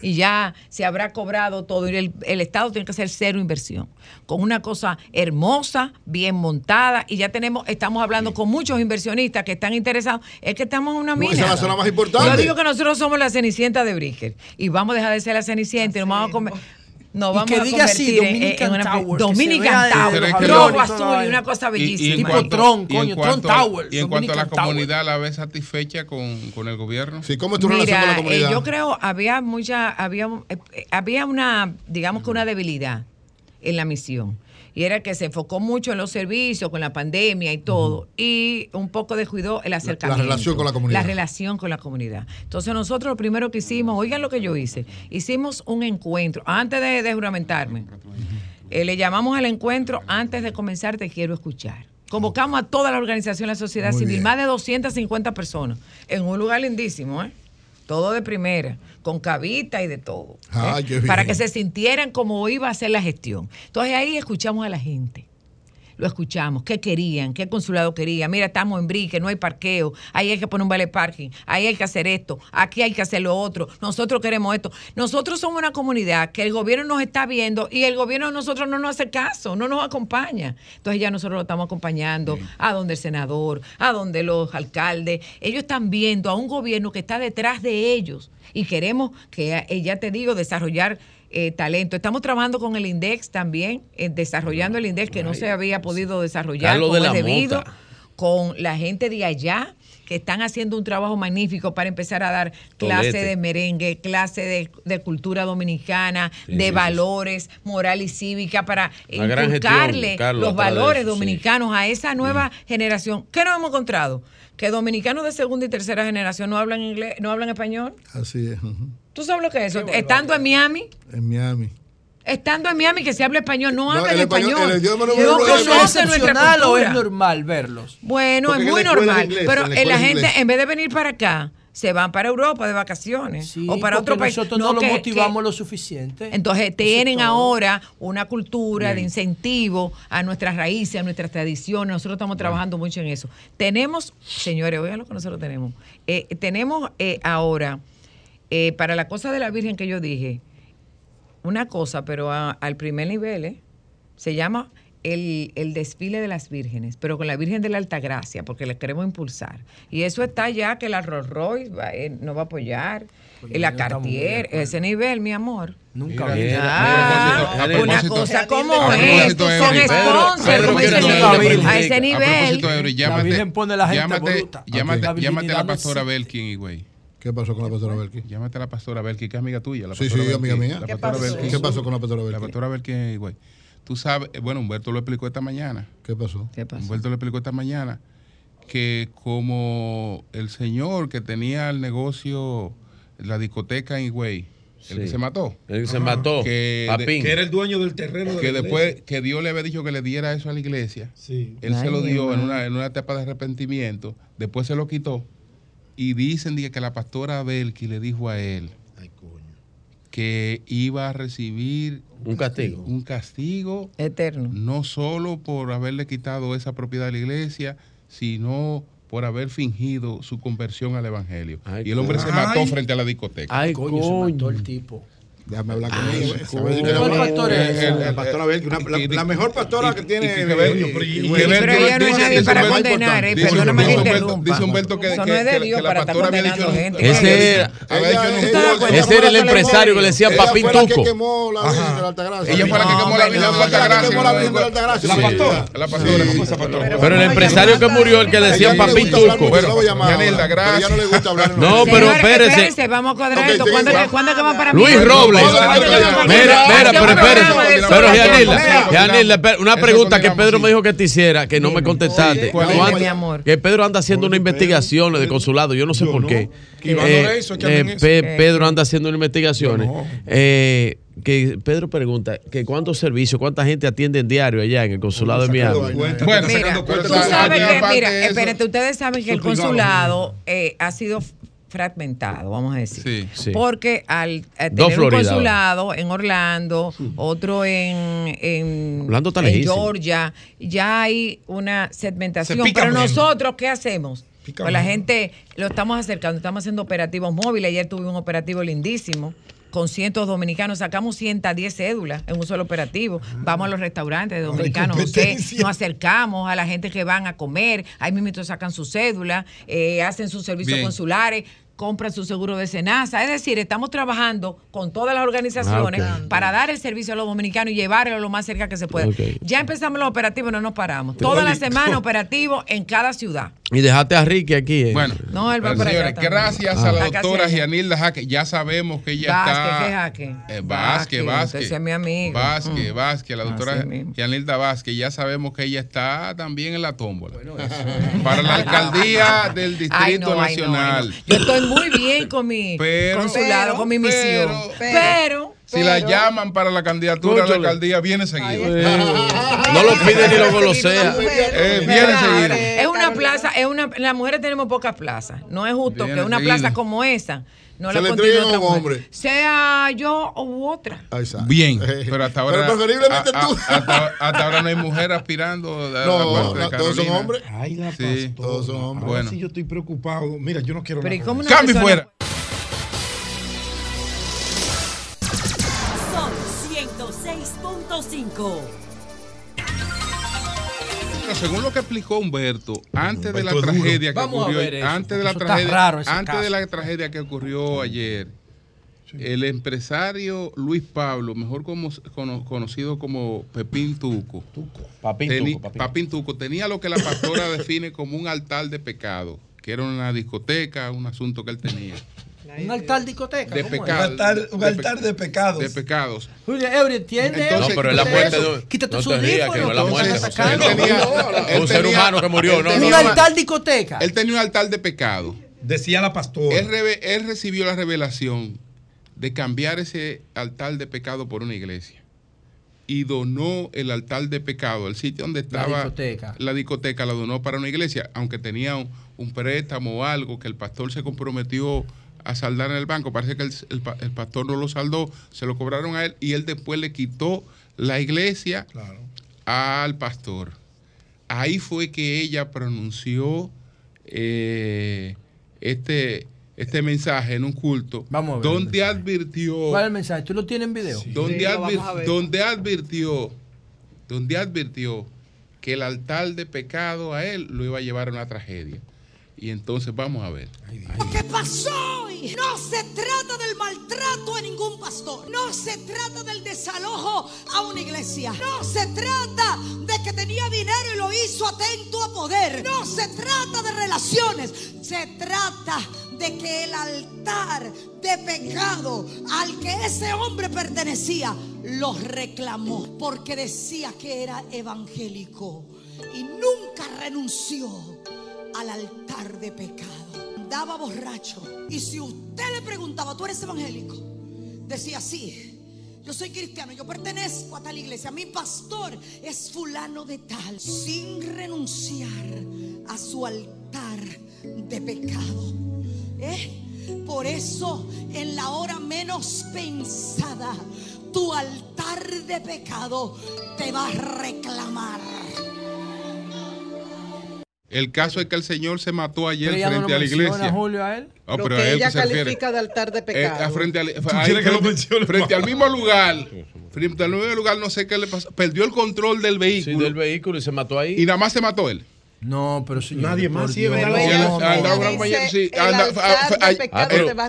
Y ya se habrá cobrado todo. Y el, el Estado tiene que hacer cero inversión. Con una cosa hermosa, bien montada. Y ya tenemos, estamos hablando con muchos inversionistas que están interesados. Es que estamos en una No, mina. esa es la zona más importante. Yo digo que nosotros somos la cenicienta de Bricker. Y vamos a dejar de ser la cenicienta y nos vamos a comer. Nos Y vamos que a diga así, en- Dominican en una Tower, Dominican Tower, rojo, y azul y una cosa Y- y en bellísima. cuanto- Tron, y en coño, cuanto- Tron Tower, Y en cuanto a la Dominican Tower. comunidad, ¿la ves satisfecha con, con el gobierno? Sí, ¿cómo es tu relación con la Mira, eh, comunidad? yo creo había mucha, había, eh, eh, había una, digamos que una debilidad en la misión. Y era que se enfocó mucho en los servicios, con la pandemia y todo, y un poco descuidó el acercamiento. relación con la comunidad. La relación con la comunidad. Entonces nosotros lo primero que hicimos, oigan lo que yo hice, hicimos un encuentro, antes de, de juramentarme, eh, le llamamos al encuentro antes de comenzar Te Quiero Escuchar. Convocamos a toda la organización de la sociedad Muy civil, bien. más de 250 personas, en un lugar lindísimo, ¿eh? Todo de primera, con cabita y de todo. ¿eh? Para que se sintieran como iba a ser la gestión. Entonces ahí escuchamos a la gente. Lo escuchamos, qué querían, qué consulado quería. Mira, estamos en Brique, no hay parqueo, ahí hay que poner un vale parking, ahí hay que hacer esto, aquí hay que hacer lo otro, nosotros queremos esto. Nosotros somos una comunidad que el gobierno nos está viendo y el gobierno de nosotros no nos hace caso, no nos acompaña. Entonces ya nosotros lo estamos acompañando a donde el senador, a donde los alcaldes. Ellos están viendo a un gobierno que está detrás de ellos y queremos que, eh, ya te digo, desarrollar eh, talento. Estamos trabajando con el INDEX también, eh, desarrollando el INDEX que no se había podido desarrollar Carlos como de es la debido, Mota. con la gente de allá que están haciendo un trabajo magnífico para empezar a dar clase Tolete. de merengue, clase de, de cultura dominicana, Sí, de sí, valores, moral y cívica, para inculcarle Carlos, los valores sí. dominicanos a esa nueva generación. ¿Qué nos hemos encontrado? Que dominicanos de segunda y tercera generación no hablan inglés, no hablan español. Así es. ujú. ¿Tú sabes lo que es eso? Estando en Miami, En Miami. estando en Miami que se habla español, no, No, hablan el español- español. el idioma no no es ¿Eso es conocen nuestra excepcional o es cultura. normal verlos? Bueno, Porque es muy normal. inglés, pero la eh, la gente, en vez de venir para acá, se van para Europa de vacaciones Sí, o para otro país. nosotros no, lo que- motivamos que- lo suficiente. entonces tienen ahora una cultura de incentivo a nuestras raíces, a nuestras tradiciones. Nosotros estamos trabajando mucho en eso. Tenemos, señores, oigan lo que nosotros tenemos. Eh, tenemos eh, ahora, eh, para la cosa de la Virgen que yo dije, una cosa, pero a- al primer nivel, ¿eh? se llama el, el desfile de las vírgenes, pero con la Virgen de la Altagracia, porque la queremos impulsar. Y eso está ya que la Rolls Royce va, eh, nos va a apoyar, eh, la Cartier, ese nivel, mi amor. Nunca vi. Ah, una cosa como esto, son sponsors, como dicen a ese A nivel. La Virgen pone la gente llámate, bruta. llámate, llámate a la pastora. Belkin, güey. ¿Qué pasó con la pastora Belki? Llámate a la pastora Belkin, que es amiga tuya. La Sí, pastora sí, amiga mía. La ¿Qué pastora pasó? ¿Qué pasó con la pastora La Belki? pastora Belkin, güey. Tú sabes, bueno, Humberto lo explicó esta mañana. ¿Qué pasó? ¿Qué pasó? Humberto lo explicó esta mañana que como el señor que tenía el negocio, la discoteca en Higüey, el que se mató. El que se mató, Que, Papín. Que era el dueño del terreno de que la después iglesia. que Dios le había dicho que le diera eso a la iglesia, Sí. él se lo dio en una, en una etapa de arrepentimiento, después se lo quitó y dicen dije, que la pastora Belki le dijo a él Ay, coño. que iba a recibir Un castigo. un castigo Eterno. no solo por haberle quitado esa propiedad a la iglesia, sino por haber fingido su conversión al evangelio. y el hombre se mató Ay. frente a la discoteca. Ay, Coño, se mató el tipo. Déjame hablar con Ay, ella. coño. ¿sabes? ¿Cuál pastor es Eh? La pastora Abel, una- la, la mejor pastora que tiene. pero- y- y- y- bueno, ver- Pero ella no es dice- nadie para condenar, eh, perdóname que interrumpa. Dice Humberto que, la pastora había dicho-. Ese era, había hecho Ella- un- ella- ese era el empresario que le decían ella Papín fue la que Tuco. quemó la Virgen de la Altagracia. Ella fue la que quemó la Virgen de la Altagracia. pastora. La pastora. Pero el empresario que murió, el que le Papín Tuco. no le gusta hablar en No, los- pero espérese. espérense, vamos a cuadrar Ok, esto. sí, ¿Cuándo, sí. que- ¿Cuándo que van para Luis? Robles. Mira, mira, pero de Pero. Yanilda, espera, una pregunta que Pedro me dijo que te hiciera, que no me contestaste. ¿Cuál es? ¿Cuánto- Mi amor. Que Pedro anda haciendo una investigación de consulado, yo no sé por qué. Eh, eh. Pedro anda haciendo unas investigaciones. Eh, que Pedro pregunta que cuántos servicios, cuánta gente atiende en diario allá en el consulado de Miami. Bueno, Mira, tú sabes que, espérate, ustedes saben que el consulado eh, ha sido fragmentado, vamos a decir. Sí. Sí. Porque al eh, Dos tener un consulado en Orlando, otro en, en, Orlando está en. Georgia, ya hay una segmentación. Se Pero menos. nosotros, ¿qué hacemos? Pica Pues la gente lo estamos acercando, estamos haciendo operativos móviles. Ayer tuve un operativo lindísimo con cientos dominicanos, sacamos 110 cédulas en un solo operativo. Vamos a los restaurantes dominicanos, competencia. nos acercamos a la gente que van a comer, ahí mismo sacan su cédula, eh, hacen sus servicios Bien. consulares, compran su seguro de cenaza. Es decir, estamos trabajando con todas las organizaciones Ah, para dar el servicio a los dominicanos y llevarlo lo más cerca que se pueda. Ya empezamos los operativos, no nos paramos. Toda la semana operativos en cada ciudad. Y dejaste a Ricky aquí. eh. Bueno, No, él va pero para allá señores, gracias Ah. a la Acá doctora. Gianilda Jaque. Ya sabemos que ella Vázquez, está. ¿qué Jaque? Eh, Vázquez, Vázquez, Vázquez. ese es mi amigo. Vázquez, Mm. Vázquez, la doctora. Gianilda Vázquez. Ya sabemos que ella está también en la tómbola. Para la alcaldía del Distrito Ay, no, ay, no, Nacional. ay, no. Yo estoy muy bien con mi Pero- consulado, pero- con mi misión. pero- Pero, Si la llaman para la candidatura a la alcaldía, viene seguido. No lo pide ni lo golosea. Eh, viene seguido. es una plaza, es una, las mujeres tenemos pocas plazas. No es justo Viene que una seguido. plaza como esa no Se la le otra a un hombre. Sea yo u otra. Bien, Eh, pero hasta ahora. Pero preferiblemente a- a- tú. hasta, hasta ahora no hay mujer aspirando a la No, todos son hombres. Ay, la Sí. pastora. Todos son hombres. Ahora Bueno. sí yo estoy preocupado. Mira, yo no quiero Pero ¿y cómo una ¡Cambio fuera! Sol 106.5. Según lo que explicó Humberto, antes de la tragedia que ocurrió, antes de la tragedia, antes de la tragedia que ocurrió ayer, el empresario Luis Pablo, mejor como, cono- conocido como Pepín Tuco, Papín teni- Tuco, papín. Papín Tuco, tenía lo que la pastora define como un altar de pecado, que era una discoteca, un asunto que él tenía. Un altar discoteca. De ¿cómo es? pecado. Un altar, un De altar pe- de pecados. De pecados. Julio Eury, ¿entiendes? Entonces, No, pero es la muerte de un- Quítate no su rías, que no es la muerte, tenía- Un ser tenía- humano que murió, ¿no? tenía Un altar discoteca. Él tenía un altar de pecado. Decía la pastora. Él, reve- él recibió la revelación de cambiar ese altar de pecado por una iglesia. Y donó el altar de pecado, el sitio donde estaba discoteca. la discoteca, la donó para una iglesia, aunque tenía un, un préstamo o algo que el pastor se comprometió a saldar en el banco. Parece que el, el pa- el pastor no lo saldó, se lo cobraron a él y él después le quitó la iglesia Claro. al pastor. Ahí fue que ella pronunció eh, este, este mensaje en un culto Vamos a ver. donde advirtió ¿Cuál es el mensaje? ¿Tú lo tienes en video? donde, Sí, advir- a ver. donde advirtió donde advirtió que el altar de pecado a él lo iba a llevar a una tragedia. Y entonces vamos a ver. ¿Qué pasó hoy? No se trata del maltrato a ningún pastor. No se trata del desalojo a una iglesia. No se trata de que tenía dinero y lo hizo atento a poder. No se trata de relaciones. Se trata de que el altar de pecado al que ese hombre pertenecía lo reclamó porque decía que era evangélico y nunca renunció al altar de pecado. Andaba borracho. Y si usted le preguntaba, ¿tú eres evangélico? Decía, sí. Yo soy cristiano, yo pertenezco a tal iglesia. Mi pastor es fulano de tal. Sin renunciar a su altar de pecado. ¿Eh? Por eso, en la hora menos pensada, tu altar de pecado te va a reclamar. El caso es que el señor se mató ayer frente a la iglesia. Julio a él? Oh, pero que a él ella califica de altar de eh, pecado. Frente, al, frente, que lo frente al, mismo lugar. Frente al mismo lugar, no sé qué le pasó. Perdió el control del vehículo. Sí, del vehículo y se mató ahí. Y nada más se mató él. No, pero si Nadie más. Sí, anda,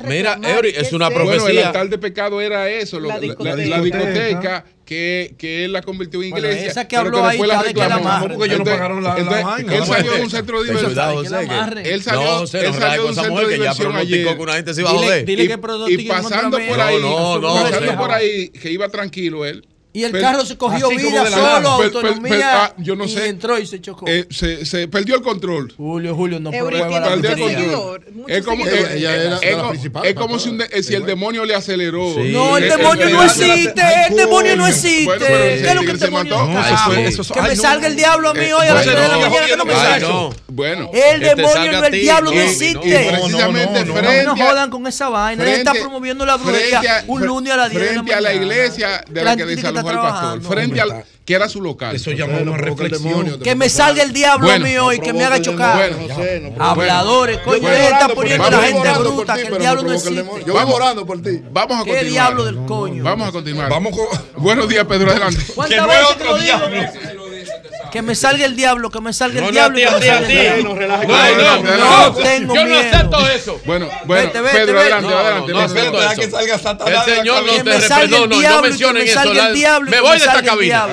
mira, Eury, es una profecía. Bueno, el altar de pecado era eso, la, discoteca, la, la, discoteca que, que, él la convirtió en iglesia. Bueno, esa que habló ahí, la de que la amarre. Porque ellos no pagaron la, entonces, la vaina. Él salió de un centro de diversión. Cuidado, José. Que él salió, no, José, él salió de un centro de diversión que ya que una gente se iba a joder. Dile, dile y, que y pasando por ahí, pasando por ahí, que iba tranquilo él y el per, carro se cogió vida solo, per, autonomía, per, ah, yo no y sé, entró y se chocó. Eh, se, se, perdió el control. Julio, Julio, no prueba eh, eh, la Es como, es, como si, un de, eh, si el demonio le aceleró. Sí. No, el, demonio no existe, el demonio no existe. ¿Qué es lo que el demonio Que me salga el diablo a mí hoy a las 3 de la mañana, que no me salga. Bueno. El demonio no, el diablo no existe. Precisamente frente No jodan con esa vaina, él está promoviendo la brujería un lunes a las 10 de la mañana. Frente a la iglesia de la que Rafael Pastor, frente al que era su local. Eso llamó una reflexión. Que me salga el diablo bueno, mío y que me haga chocar. Bueno, Habladores, coño, ustedes están poniendo a la gente bruta, ti, que el diablo no existe. Yo voy orando por ti. Vamos a continuar. ¿Qué diablo del coño? Vamos a continuar. Vamos Buenos días, Pedro, adelante. Que no es otro diablo. Que me salga el diablo, que me salga el diablo. No, no, tengo Yo no acepto eso. Bueno, bueno, Pedro, adelante, adelante. No acepto eso. Que salga Satanás. El Señor no te reperdona, no mencionen eso. Me voy de esta cabina.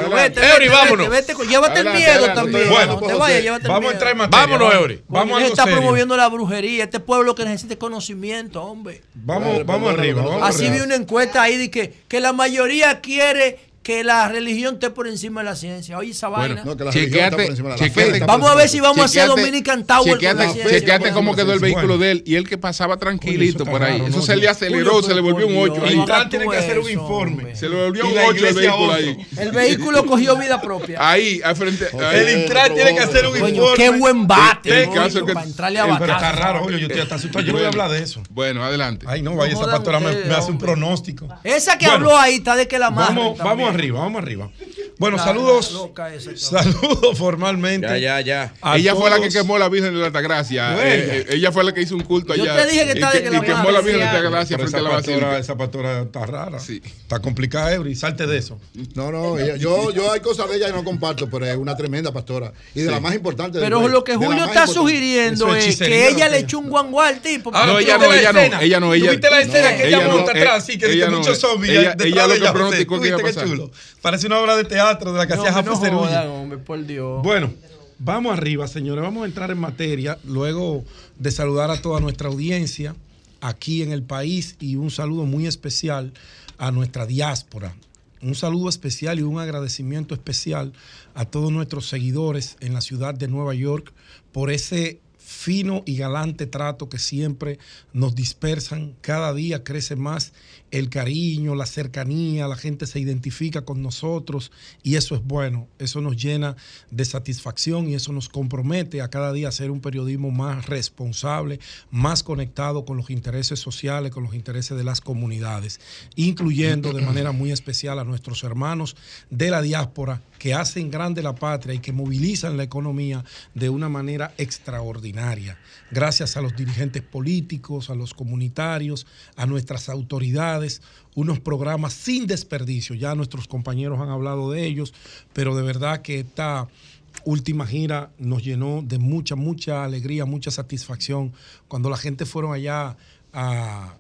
Eury, vámonos. Llévate el miedo también. Bueno, te vayas, Vamos a entrar en materia. Vámonos, Eury. Vamos a está promoviendo la brujería, este pueblo que necesita conocimiento, hombre. Vamos, vamos arriba. Así vi una encuesta ahí de que la mayoría quiere que la religión esté por encima de la ciencia. Oye, esa vaina. No, que la chequeate, por encima de la chequeate, vamos a ver si vamos chequeate, a hacer Dominican Tower. Chequeate, con la chequeate cómo quedó el vehículo de él y él que pasaba tranquilito por ahí. Eso se le aceleró, se le volvió un 8. El Intran tiene que hacer un informe. Se le volvió un 8 el vehículo. El vehículo cogió vida propia. Ahí, al frente. El Intran tiene que hacer un informe. Qué buen bate. Para entrarle a Pero está raro, Julio. Yo estoy hasta asustado. Yo voy a hablar de eso. Bueno, adelante. Ay, no, vaya, esa pastora me hace un pronóstico. Esa que habló ahí está de que la madre. Vamos a arriba, vamos arriba. Bueno, saludos. Saludos formalmente. Ya, ya, ya. Ella fue la que quemó la Virgen de la Altagracia. Bueno. Eh, eh, ella fue la que hizo un culto allá. Yo te dije que estaba de que, que la Y quemó la Virgen de la Altagracia frente a la basílica. Esa pastora está rara. Está complicada, Eury. Salte de eso. No, no, yo, yo hay cosas de ella que no comparto, pero es una tremenda pastora. Y de la más importante. Pero lo que Julio está sugiriendo es que ella le echó un guanguá al tipo. Ah, no, ella no, ella no, ella no. La escena que ella monta eh, atrás, así que dice muchos zombies. Ella lo que pronosticó que iba a. Parece una obra de teatro de la que no, hacía no hombre. Bueno, vamos arriba, señores. Vamos a entrar en materia luego de saludar a toda nuestra audiencia aquí en el país y un saludo muy especial a nuestra diáspora. Un saludo especial y un agradecimiento especial a todos nuestros seguidores en la ciudad de Nueva York por ese fino y galante trato que siempre nos dispersan. Cada día crece más el cariño, la cercanía, la gente se identifica con nosotros y eso es bueno, eso nos llena de satisfacción y eso nos compromete a cada día hacer un periodismo más responsable, más conectado con los intereses sociales, con los intereses de las comunidades, incluyendo de manera muy especial a nuestros hermanos de la diáspora que hacen grande la patria y que movilizan la economía de una manera extraordinaria. Gracias a los dirigentes políticos, a los comunitarios, a nuestras autoridades, unos programas sin desperdicio. Ya nuestros compañeros han hablado de ellos, pero de verdad que esta última gira nos llenó de mucha, mucha alegría, mucha satisfacción. Cuando la gente fueron allá al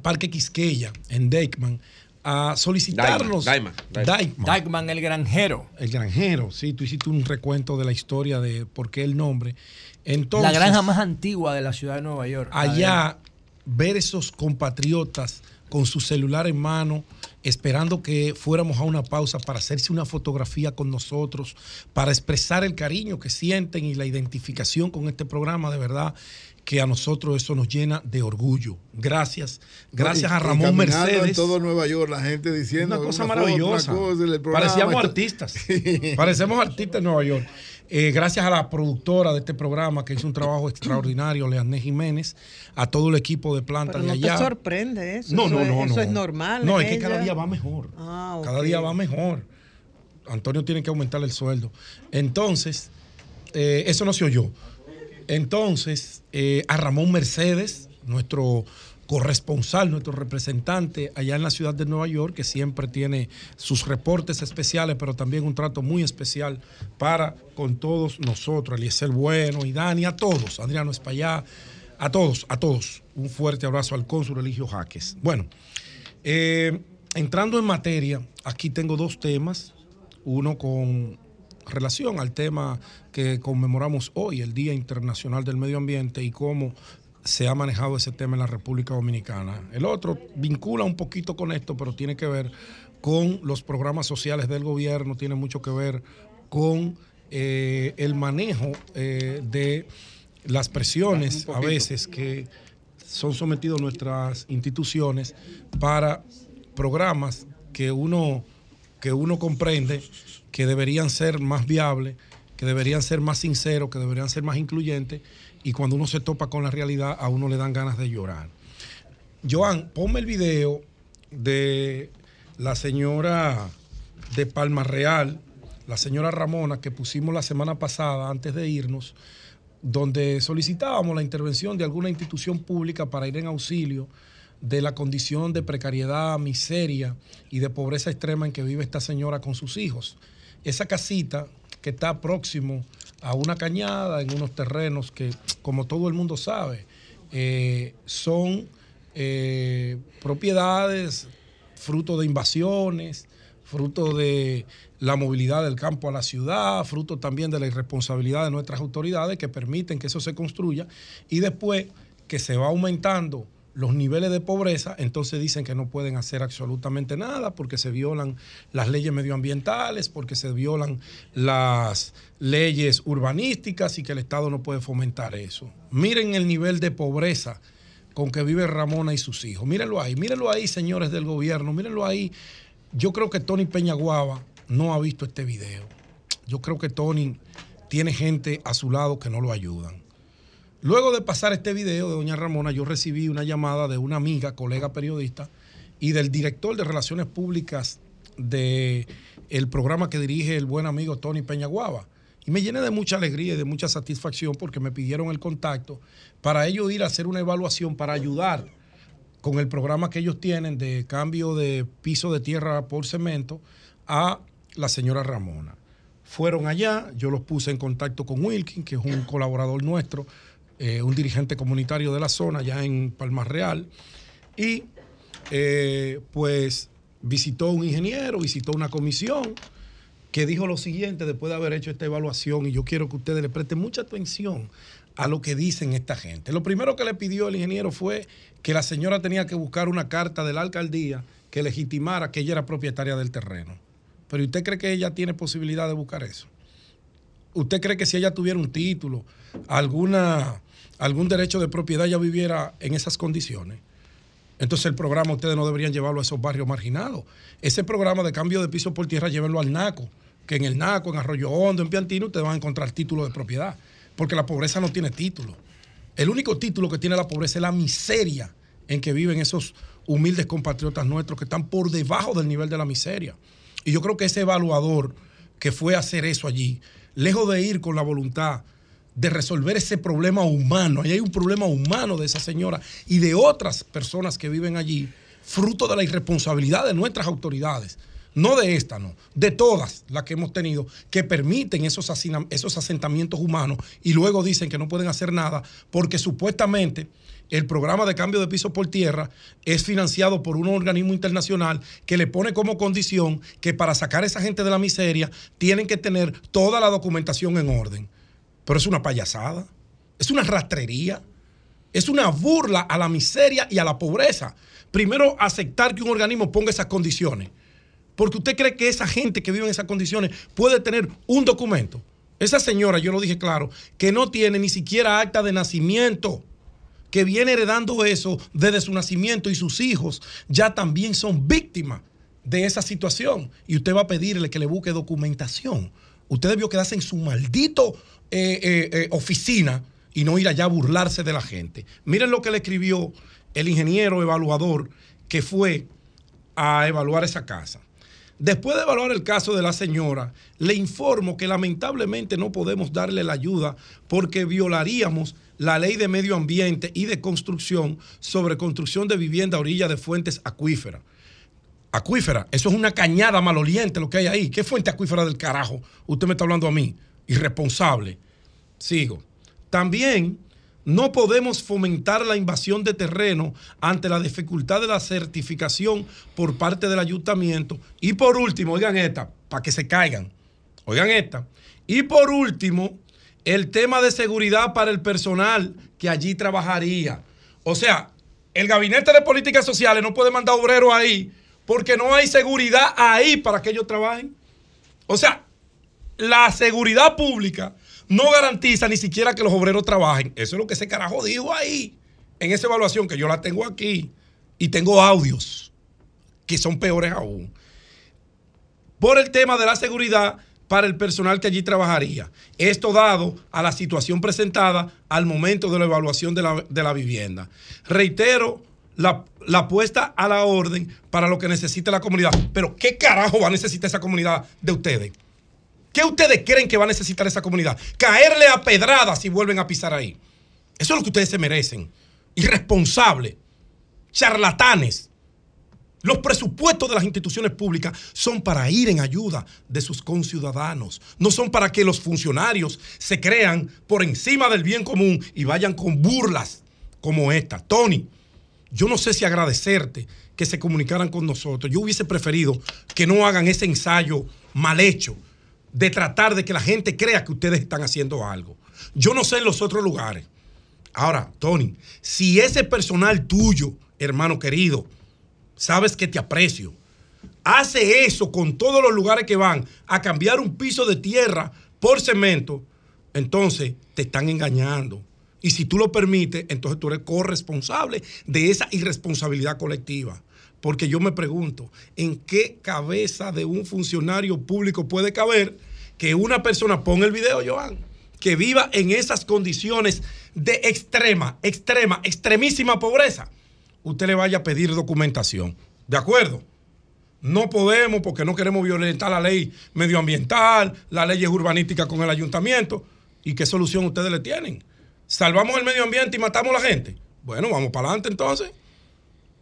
Parque Quisqueya, en Deckman, a solicitarlos. Daiman, Daiman, Daiman. el granjero. El granjero, sí, tú hiciste un recuento de la historia de por qué el nombre. Entonces, la granja más antigua de la ciudad de Nueva York. Allá ver esos compatriotas con su celular en mano, esperando que fuéramos a una pausa para hacerse una fotografía con nosotros, para expresar el cariño que sienten y la identificación con este programa, de verdad que a nosotros eso nos llena de orgullo. Gracias. Gracias a Ramón Mercedes. Todo Nueva York, la gente diciendo. Una cosa maravillosa. Parecíamos artistas. Parecemos artistas en Nueva York. Eh, gracias a la productora de este programa que hizo un trabajo extraordinario, Leanne Jiménez, a todo el equipo de planta Pero de no allá. te sorprende eso. No, eso no, es- no, Eso no. es normal. No, es que cada día va mejor. Ah, Cada día va mejor. Antonio tiene que aumentar el sueldo. Entonces, eh, eso no se oyó. Entonces, eh, a Ramón Mercedes, nuestro corresponsal, nuestro representante allá en la ciudad de Nueva York, que siempre tiene sus reportes especiales, pero también un trato muy especial para con todos nosotros, Eliezer Bueno y Dani, a todos, Adriano Espallá, a todos, a todos. Un fuerte abrazo al cónsul Eligio Jaques. Bueno, eh, entrando en materia, aquí tengo dos temas, uno con relación al tema que conmemoramos hoy, el Día Internacional del Medio Ambiente y cómo se ha manejado ese tema en la República Dominicana. El otro vincula un poquito con esto, pero tiene que ver con los programas sociales del gobierno, tiene mucho que ver con eh, el manejo eh, de las presiones a veces que son sometidos nuestras instituciones para programas que uno, que uno comprende que deberían ser más viables, que deberían ser más sinceros, que deberían ser más incluyentes, y cuando uno se topa con la realidad, a uno le dan ganas de llorar. Joan, ponme el video de la señora de Palma Real, la señora Ramona, que pusimos la semana pasada antes de irnos, donde solicitábamos la intervención de alguna institución pública para ir en auxilio de la condición de precariedad, miseria y de pobreza extrema en que vive esta señora con sus hijos. Esa casita que está próximo a una cañada, en unos terrenos que, como todo el mundo sabe, eh, son eh, propiedades fruto de invasiones, fruto de la movilidad del campo a la ciudad, fruto también de la irresponsabilidad de nuestras autoridades que permiten que eso se construya y después que se va aumentando los niveles de pobreza, entonces dicen que no pueden hacer absolutamente nada porque se violan las leyes medioambientales, porque se violan las leyes urbanísticas y que el Estado no puede fomentar eso. Miren el nivel de pobreza con que vive Ramona y sus hijos. Mírenlo ahí, mírenlo ahí, señores del gobierno, mírenlo ahí. Yo creo que Tony Peñaguaba no ha visto este video. Yo creo que Tony tiene gente a su lado que no lo ayudan. Luego de pasar este video de doña Ramona, yo recibí una llamada de una amiga, colega periodista, y del director de Relaciones Públicas del el programa que dirige el buen amigo Tony Peñaguaba. Y me llené de mucha alegría y de mucha satisfacción porque me pidieron el contacto para ellos ir a hacer una evaluación para ayudar con el programa que ellos tienen de cambio de piso de tierra por cemento a la señora Ramona. Fueron allá, yo los puse en contacto con Wilkin, que es un colaborador nuestro, eh, un dirigente comunitario de la zona, ya en Palmas Real, y eh, pues visitó un ingeniero, visitó una comisión que dijo lo siguiente después de haber hecho esta evaluación, y yo quiero que ustedes le presten mucha atención a lo que dicen esta gente. Lo primero que le pidió el ingeniero fue que la señora tenía que buscar una carta de la alcaldía que legitimara que ella era propietaria del terreno. Pero ¿usted cree que ella tiene posibilidad de buscar eso? ¿Usted cree que si ella tuviera un título, alguna algún derecho de propiedad ya viviera en esas condiciones, entonces el programa ustedes no deberían llevarlo a esos barrios marginados. Ese programa de cambio de piso por tierra, llévenlo al NACO, que en el NACO, en Arroyo Hondo, en Piantino, ustedes van a encontrar título de propiedad, porque la pobreza no tiene título. El único título que tiene la pobreza es la miseria en que viven esos humildes compatriotas nuestros que están por debajo del nivel de la miseria. Y yo creo que ese evaluador que fue a hacer eso allí, lejos de ir con la voluntad de resolver ese problema humano. Ahí hay un problema humano de esa señora y de otras personas que viven allí, fruto de la irresponsabilidad de nuestras autoridades. No de esta, no, de todas las que hemos tenido, que permiten esos, esos asentamientos humanos y luego dicen que no pueden hacer nada porque supuestamente el programa de cambio de piso por tierra es financiado por un organismo internacional que le pone como condición que para sacar a esa gente de la miseria tienen que tener toda la documentación en orden. Pero es una payasada, es una rastrería, es una burla a la miseria y a la pobreza. Primero, aceptar que un organismo ponga esas condiciones. Porque usted cree que esa gente que vive en esas condiciones puede tener un documento. Esa señora, yo lo dije claro, que no tiene ni siquiera acta de nacimiento, que viene heredando eso desde su nacimiento y sus hijos ya también son víctimas de esa situación. Y usted va a pedirle que le busque documentación. Usted debió quedarse en su maldito eh, eh, eh, oficina y no ir allá a burlarse de la gente. Miren lo que le escribió el ingeniero evaluador que fue a evaluar esa casa. Después de evaluar el caso de la señora, le informo que lamentablemente no podemos darle la ayuda porque violaríamos la ley de medio ambiente y de construcción sobre construcción de vivienda a orilla de fuentes acuíferas. Acuífera, eso es una cañada maloliente lo que hay ahí. ¿Qué fuente acuífera del carajo? Usted me está hablando a mí. Irresponsable. Sigo. También no podemos fomentar la invasión de terreno ante la dificultad de la certificación por parte del ayuntamiento. Y por último, oigan esta, para que se caigan. Oigan esta. Y por último, el tema de seguridad para el personal que allí trabajaría. O sea, el gabinete de políticas sociales no puede mandar obreros ahí porque no hay seguridad ahí para que ellos trabajen. O sea, la seguridad pública no garantiza ni siquiera que los obreros trabajen. Eso es lo que ese carajo dijo ahí, en esa evaluación que yo la tengo aquí. Y tengo audios que son peores aún. Por el tema de la seguridad para el personal que allí trabajaría. Esto dado a la situación presentada al momento de la evaluación de la, vivienda. Reitero la, la puesta a la orden para lo que necesita la comunidad. Pero ¿qué carajo va a necesitar esa comunidad de ustedes? ¿Qué ustedes creen que va a necesitar esa comunidad? Caerle a pedradas si vuelven a pisar ahí. Eso es lo que ustedes se merecen. Irresponsables, charlatanes. Los presupuestos de las instituciones públicas son para ir en ayuda de sus conciudadanos. No son para que los funcionarios se crean por encima del bien común y vayan con burlas como esta. Tony, yo no sé si agradecerte que se comunicaran con nosotros. Yo hubiese preferido que no hagan ese ensayo mal hecho de tratar de que la gente crea que ustedes están haciendo algo. Yo no sé en los otros lugares. Ahora, Tony, si ese personal tuyo, hermano querido, sabes que te aprecio, hace eso con todos los lugares que van a cambiar un piso de tierra por cemento, entonces te están engañando. Y si tú lo permites, entonces tú eres corresponsable de esa irresponsabilidad colectiva. Porque yo me pregunto, ¿en qué cabeza de un funcionario público puede caber que una persona, ponga el video, Joan, que viva en esas condiciones de extrema, extrema, extremísima pobreza? Usted le vaya a pedir documentación. ¿De acuerdo? No podemos porque no queremos violentar la ley medioambiental, las leyes urbanísticas con el ayuntamiento. ¿Y qué solución ustedes le tienen? ¿Salvamos el medio ambiente y matamos a la gente? Bueno, vamos para adelante entonces.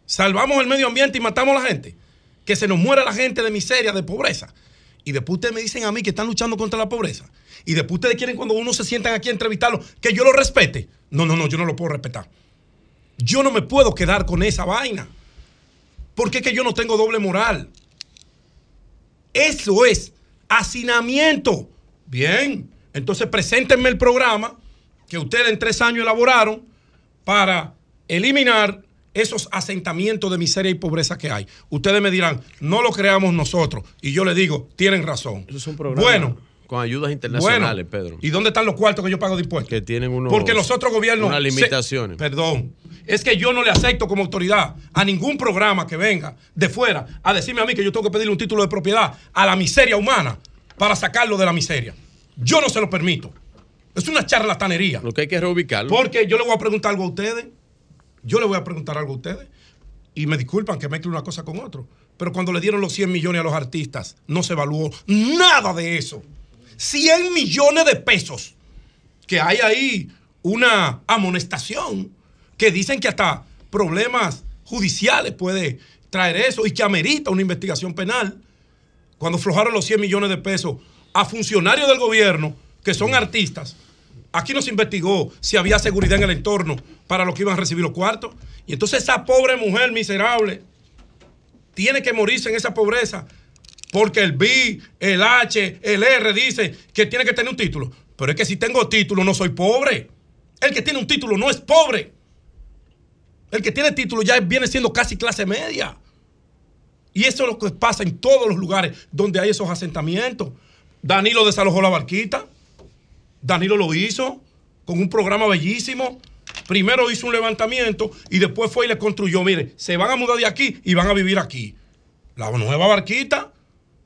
Salvamos el medio ambiente y matamos a la gente. Que se nos muera la gente de miseria, de pobreza. Y después ustedes me dicen a mí que están luchando contra la pobreza. Y después ustedes quieren cuando uno se sientan aquí a entrevistarlo, que yo lo respete. No, no, no, yo no lo puedo respetar. Yo no me puedo quedar con esa vaina. Porque es que yo no tengo doble moral. Eso es hacinamiento. Bien, entonces preséntenme el programa que ustedes en tres años elaboraron para eliminar esos asentamientos de miseria y pobreza que hay. Ustedes me dirán, no lo creamos nosotros. Y yo les digo, tienen razón. Eso es un programa Bueno, con ayudas internacionales, bueno, Pedro. ¿Y dónde están los cuartos que yo pago de impuestos? Que tienen unos, Porque los otros gobiernos. unas se- limitaciones. perdón. Es que yo no le acepto como autoridad a ningún programa que venga de fuera a decirme a mí que yo tengo que pedirle un título de propiedad a la miseria humana para sacarlo de la miseria. Yo no se lo permito. Es una charlatanería. Lo que hay que reubicarlo. Porque yo le voy a preguntar algo a ustedes. Yo le voy a preguntar algo a ustedes. Y me disculpan que mezcle una cosa con otro. Pero cuando le dieron los 100 millones a los artistas, no se evaluó nada de eso. 100 millones de pesos. Que hay ahí una amonestación que dicen que hasta problemas judiciales puede traer eso y que amerita una investigación penal. Cuando aflojaron los 100 millones de pesos a funcionarios del gobierno que son artistas, aquí no se investigó si había seguridad en el entorno para los que iban a recibir los cuartos. Y entonces esa pobre mujer miserable tiene que morirse en esa pobreza porque el B, el H, el R dice que tiene que tener un título. Pero es que si tengo título no soy pobre. El que tiene un título no es pobre. El que tiene título ya viene siendo casi clase media. Y eso es lo que pasa en todos los lugares donde hay esos asentamientos. Danilo desalojó la barquita. Danilo lo hizo con un programa bellísimo. Primero hizo un levantamiento y después fue y le construyó. Mire, se van a mudar de aquí y van a vivir aquí. La nueva barquita.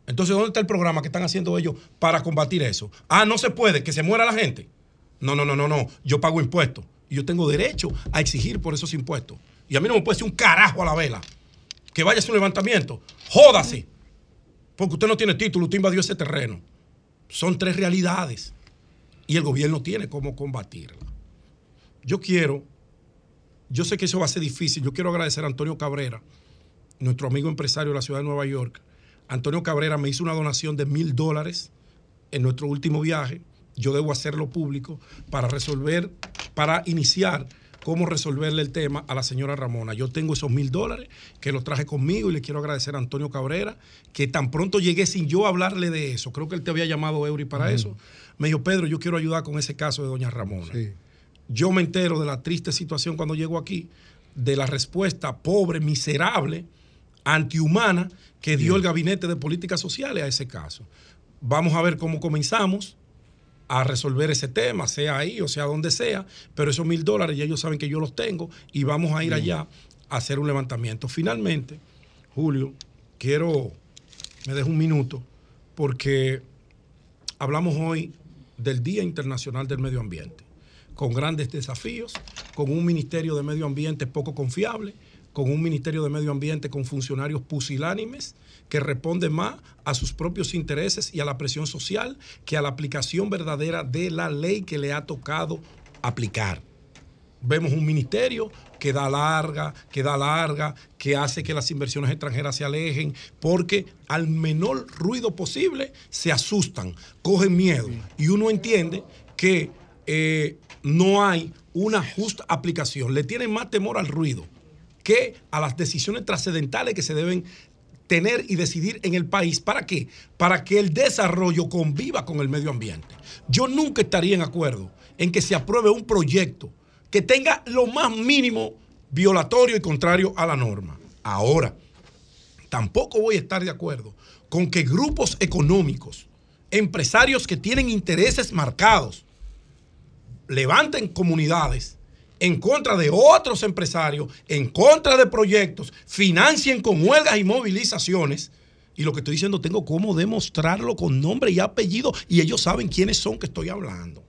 Entonces, ¿dónde está el programa que están haciendo ellos para combatir eso? Ah, no se puede, que se muera la gente. No, no, no, no, no. Yo pago impuestos. Y yo tengo derecho a exigir por esos impuestos. Y a mí no me puede decir un carajo a la vela. Que vaya a su levantamiento. Jódase. porque usted no tiene título, usted invadió ese terreno. Son tres realidades y el gobierno tiene cómo combatirla. Yo quiero, yo sé que eso va a ser difícil, yo quiero agradecer a Antonio Cabrera, nuestro amigo empresario de la ciudad de Nueva York. Antonio Cabrera me hizo una donación de mil dólares en nuestro último viaje. Yo debo hacerlo público para resolver, para iniciar cómo resolverle el tema a la señora Ramona. Yo tengo esos mil dólares que los traje conmigo y le quiero agradecer a Antonio Cabrera, que tan pronto llegué sin yo hablarle de eso. Creo que él te había llamado Eury para eso. Me dijo, Pedro, yo quiero ayudar con ese caso de doña Ramona. Yo me entero de la triste situación cuando llego aquí, de la respuesta pobre, miserable, antihumana que dio el Gabinete de Políticas Sociales a ese caso. Vamos a ver cómo comenzamos a resolver ese tema, sea ahí o sea donde sea, pero esos mil dólares ya ellos saben que yo los tengo y vamos a ir allá a hacer un levantamiento. Finalmente, Julio, quiero, me dejo un minuto, porque hablamos hoy del Día Internacional del Medio Ambiente, con grandes desafíos, con un Ministerio de Medio Ambiente poco confiable, con un Ministerio de Medio Ambiente con funcionarios pusilánimes que responden más a sus propios intereses y a la presión social que a la aplicación verdadera de la ley que le ha tocado aplicar. Vemos un ministerio que da larga, que da larga, que hace que las inversiones extranjeras se alejen, porque al menor ruido posible se asustan, cogen miedo. Y uno entiende que eh, no hay una justa aplicación. Le tienen más temor al ruido que a las decisiones trascendentales que se deben tener y decidir en el país. ¿Para qué? Para que el desarrollo conviva con el medio ambiente. Yo nunca estaría en acuerdo en que se apruebe un proyecto que tenga lo más mínimo violatorio y contrario a la norma. Ahora, tampoco voy a estar de acuerdo con que grupos económicos, empresarios que tienen intereses marcados, levanten comunidades en contra de otros empresarios, en contra de proyectos, financien con huelgas y movilizaciones. Y lo que estoy diciendo, tengo cómo demostrarlo con nombre y apellido. Y ellos saben quiénes son que estoy hablando.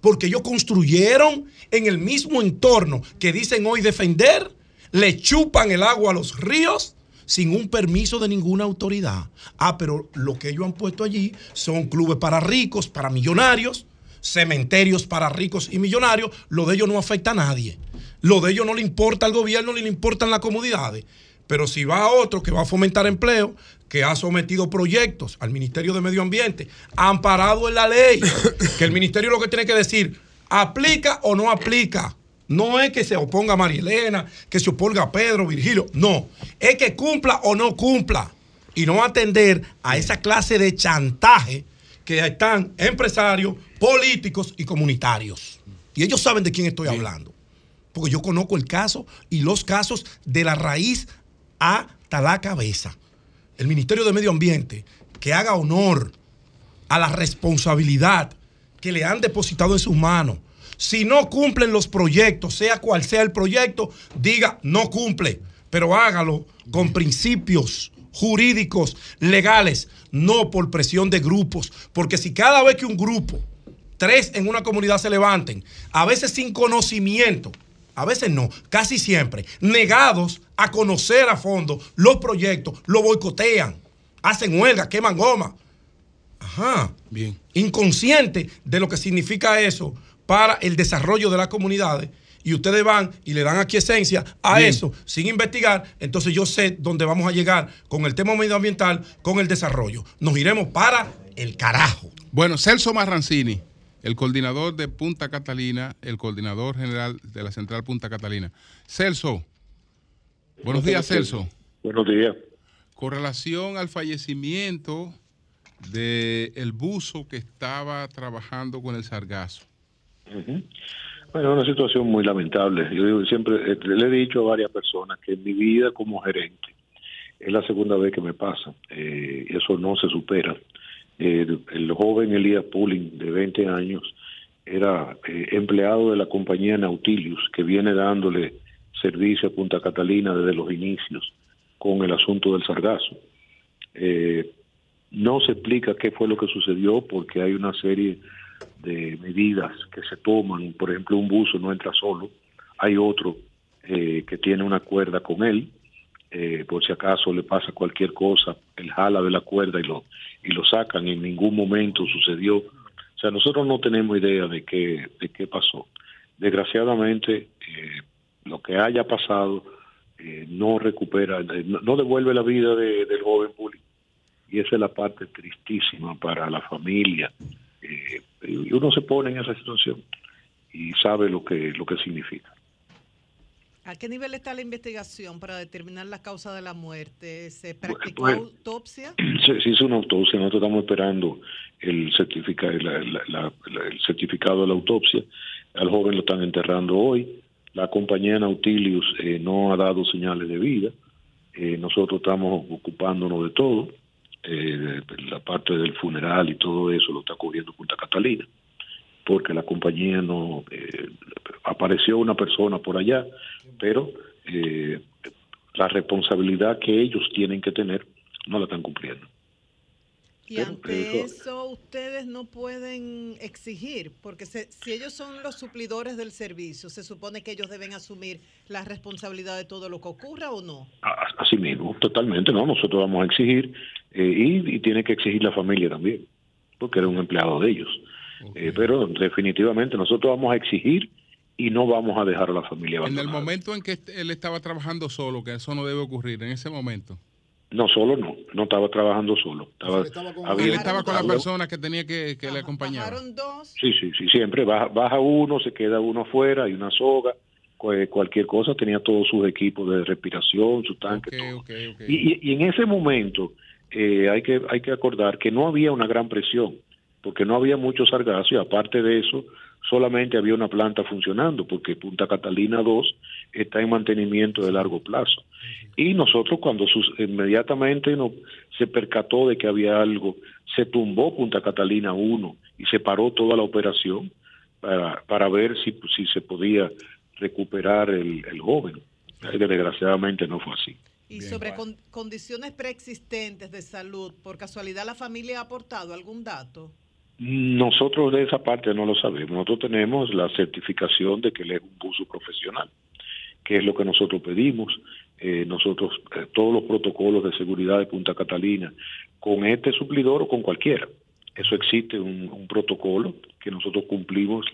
Porque ellos construyeron en el mismo entorno que dicen hoy defender, le chupan el agua a los ríos sin un permiso de ninguna autoridad. Ah, pero lo que ellos han puesto allí son clubes para ricos, para millonarios, cementerios para ricos y millonarios, lo de ellos no afecta a nadie. Lo de ellos no le importa al gobierno ni le importan las comunidades. Pero si va a otro que va a fomentar empleo, que ha sometido proyectos al Ministerio de Medio Ambiente, amparado en la ley, que el Ministerio lo que tiene que decir, aplica o no aplica. No es que se oponga a María Elena, que se oponga a Pedro, Virgilio. No, es que cumpla o no cumpla. Y no atender a esa clase de chantaje que están empresarios, políticos y comunitarios. Y ellos saben de quién estoy hablando. Porque yo conozco el caso y los casos de la raíz hasta la cabeza. El Ministerio de Medio Ambiente que haga honor a la responsabilidad que le han depositado en sus manos. Si no cumplen los proyectos, sea cual sea el proyecto, diga no cumple, pero hágalo con principios jurídicos, legales, no por presión de grupos. Porque si cada vez que un grupo, tres en una comunidad se levanten, a veces sin conocimiento, a veces no, casi siempre, negados a conocer a fondo los proyectos, lo boicotean, hacen huelga, queman goma. Ajá. Bien. Inconsciente de lo que significa eso para el desarrollo de las comunidades y ustedes van y le dan aquí esencia a Bien. eso sin investigar, entonces yo sé dónde vamos a llegar con el tema medioambiental, con el desarrollo. Nos iremos para el carajo. Bueno, Celso Marrancini, el coordinador de Punta Catalina, el coordinador general de la Central Punta Catalina. Celso, buenos días, Celso. Buenos días. Con relación al fallecimiento del el buzo que estaba trabajando con el sargazo. Bueno, es una situación muy lamentable. Yo digo, siempre eh, le he dicho a varias personas que en mi vida como gerente es la segunda vez que me pasa. Eh, eso no se supera. El, el joven Elías Pulling, de 20 años, era eh, empleado de la compañía Nautilus, que viene dándole servicio a Punta Catalina desde los inicios con el asunto del sargazo. Eh, no se explica qué fue lo que sucedió porque hay una serie de medidas que se toman. Por ejemplo, un buzo no entra solo, hay otro eh, que tiene una cuerda con él eh, por si acaso le pasa cualquier cosa, él jala de la cuerda y lo, y lo sacan. En ningún momento sucedió. O sea, nosotros no tenemos idea de qué, de qué pasó. Desgraciadamente, eh, lo que haya pasado eh, no recupera, no, devuelve la vida de- del joven público. Y esa es la parte tristísima para la familia. Eh, y uno se pone en esa situación y sabe lo que, lo que significa. ¿A qué nivel está la investigación para determinar la causa de la muerte? ¿Se practicó pues- autopsia? Se, se hizo una autopsia, nosotros estamos esperando el, certifica- la- la- la- la- el certificado de la autopsia. Al joven lo están enterrando hoy. La compañía Nautilus eh, no ha dado señales de vida. Eh, nosotros estamos ocupándonos de todo. Eh, la parte del funeral y todo eso lo está cubriendo Punta Catalina, porque la compañía no eh, apareció una persona por allá, pero eh, la responsabilidad que ellos tienen que tener no la están cumpliendo. Y Pero ante eso- eso ustedes no pueden exigir, porque se- si ellos son los suplidores del servicio, se supone que ellos deben asumir la responsabilidad de todo lo que ocurra o no. Así mismo, totalmente, ¿no? Nosotros vamos a exigir eh, y, y tiene que exigir la familia también, porque era un empleado de ellos. Eh, pero definitivamente nosotros vamos a exigir y no vamos a dejar a la familia En el abandonada. momento en que él estaba trabajando solo, que eso no debe ocurrir, en ese momento. No, solo no, no estaba trabajando solo. Estaba, había- él estaba con la persona que tenía que, que le acompañaba. Sí, sí, sí, siempre baja, baja uno, se queda uno afuera, hay una soga, cu- cualquier cosa, tenía todos sus equipos de respiración, su tanque, todo. Y, y- y en ese momento eh, hay, que, hay que acordar que no había una gran presión, porque no había mucho sargazo y aparte de eso, solamente había una planta funcionando, porque Punta Catalina 2 está en mantenimiento de largo plazo. Y nosotros cuando sus- inmediatamente no, se percató de que había algo, se tumbó Punta Catalina 1 y se paró toda la operación para, para ver si, si se podía recuperar el, el joven. Eh, Desgraciadamente no fue así. Y sobre con- condiciones preexistentes de salud, ¿por casualidad la familia ha aportado algún dato? Nosotros de esa parte no lo sabemos. Nosotros tenemos la certificación de que él es un buzo profesional, que es lo que nosotros pedimos. Eh, nosotros, eh, todos los protocolos de seguridad de Punta Catalina, con este suplidor o con cualquiera. Eso existe un, un protocolo que nosotros cumplimos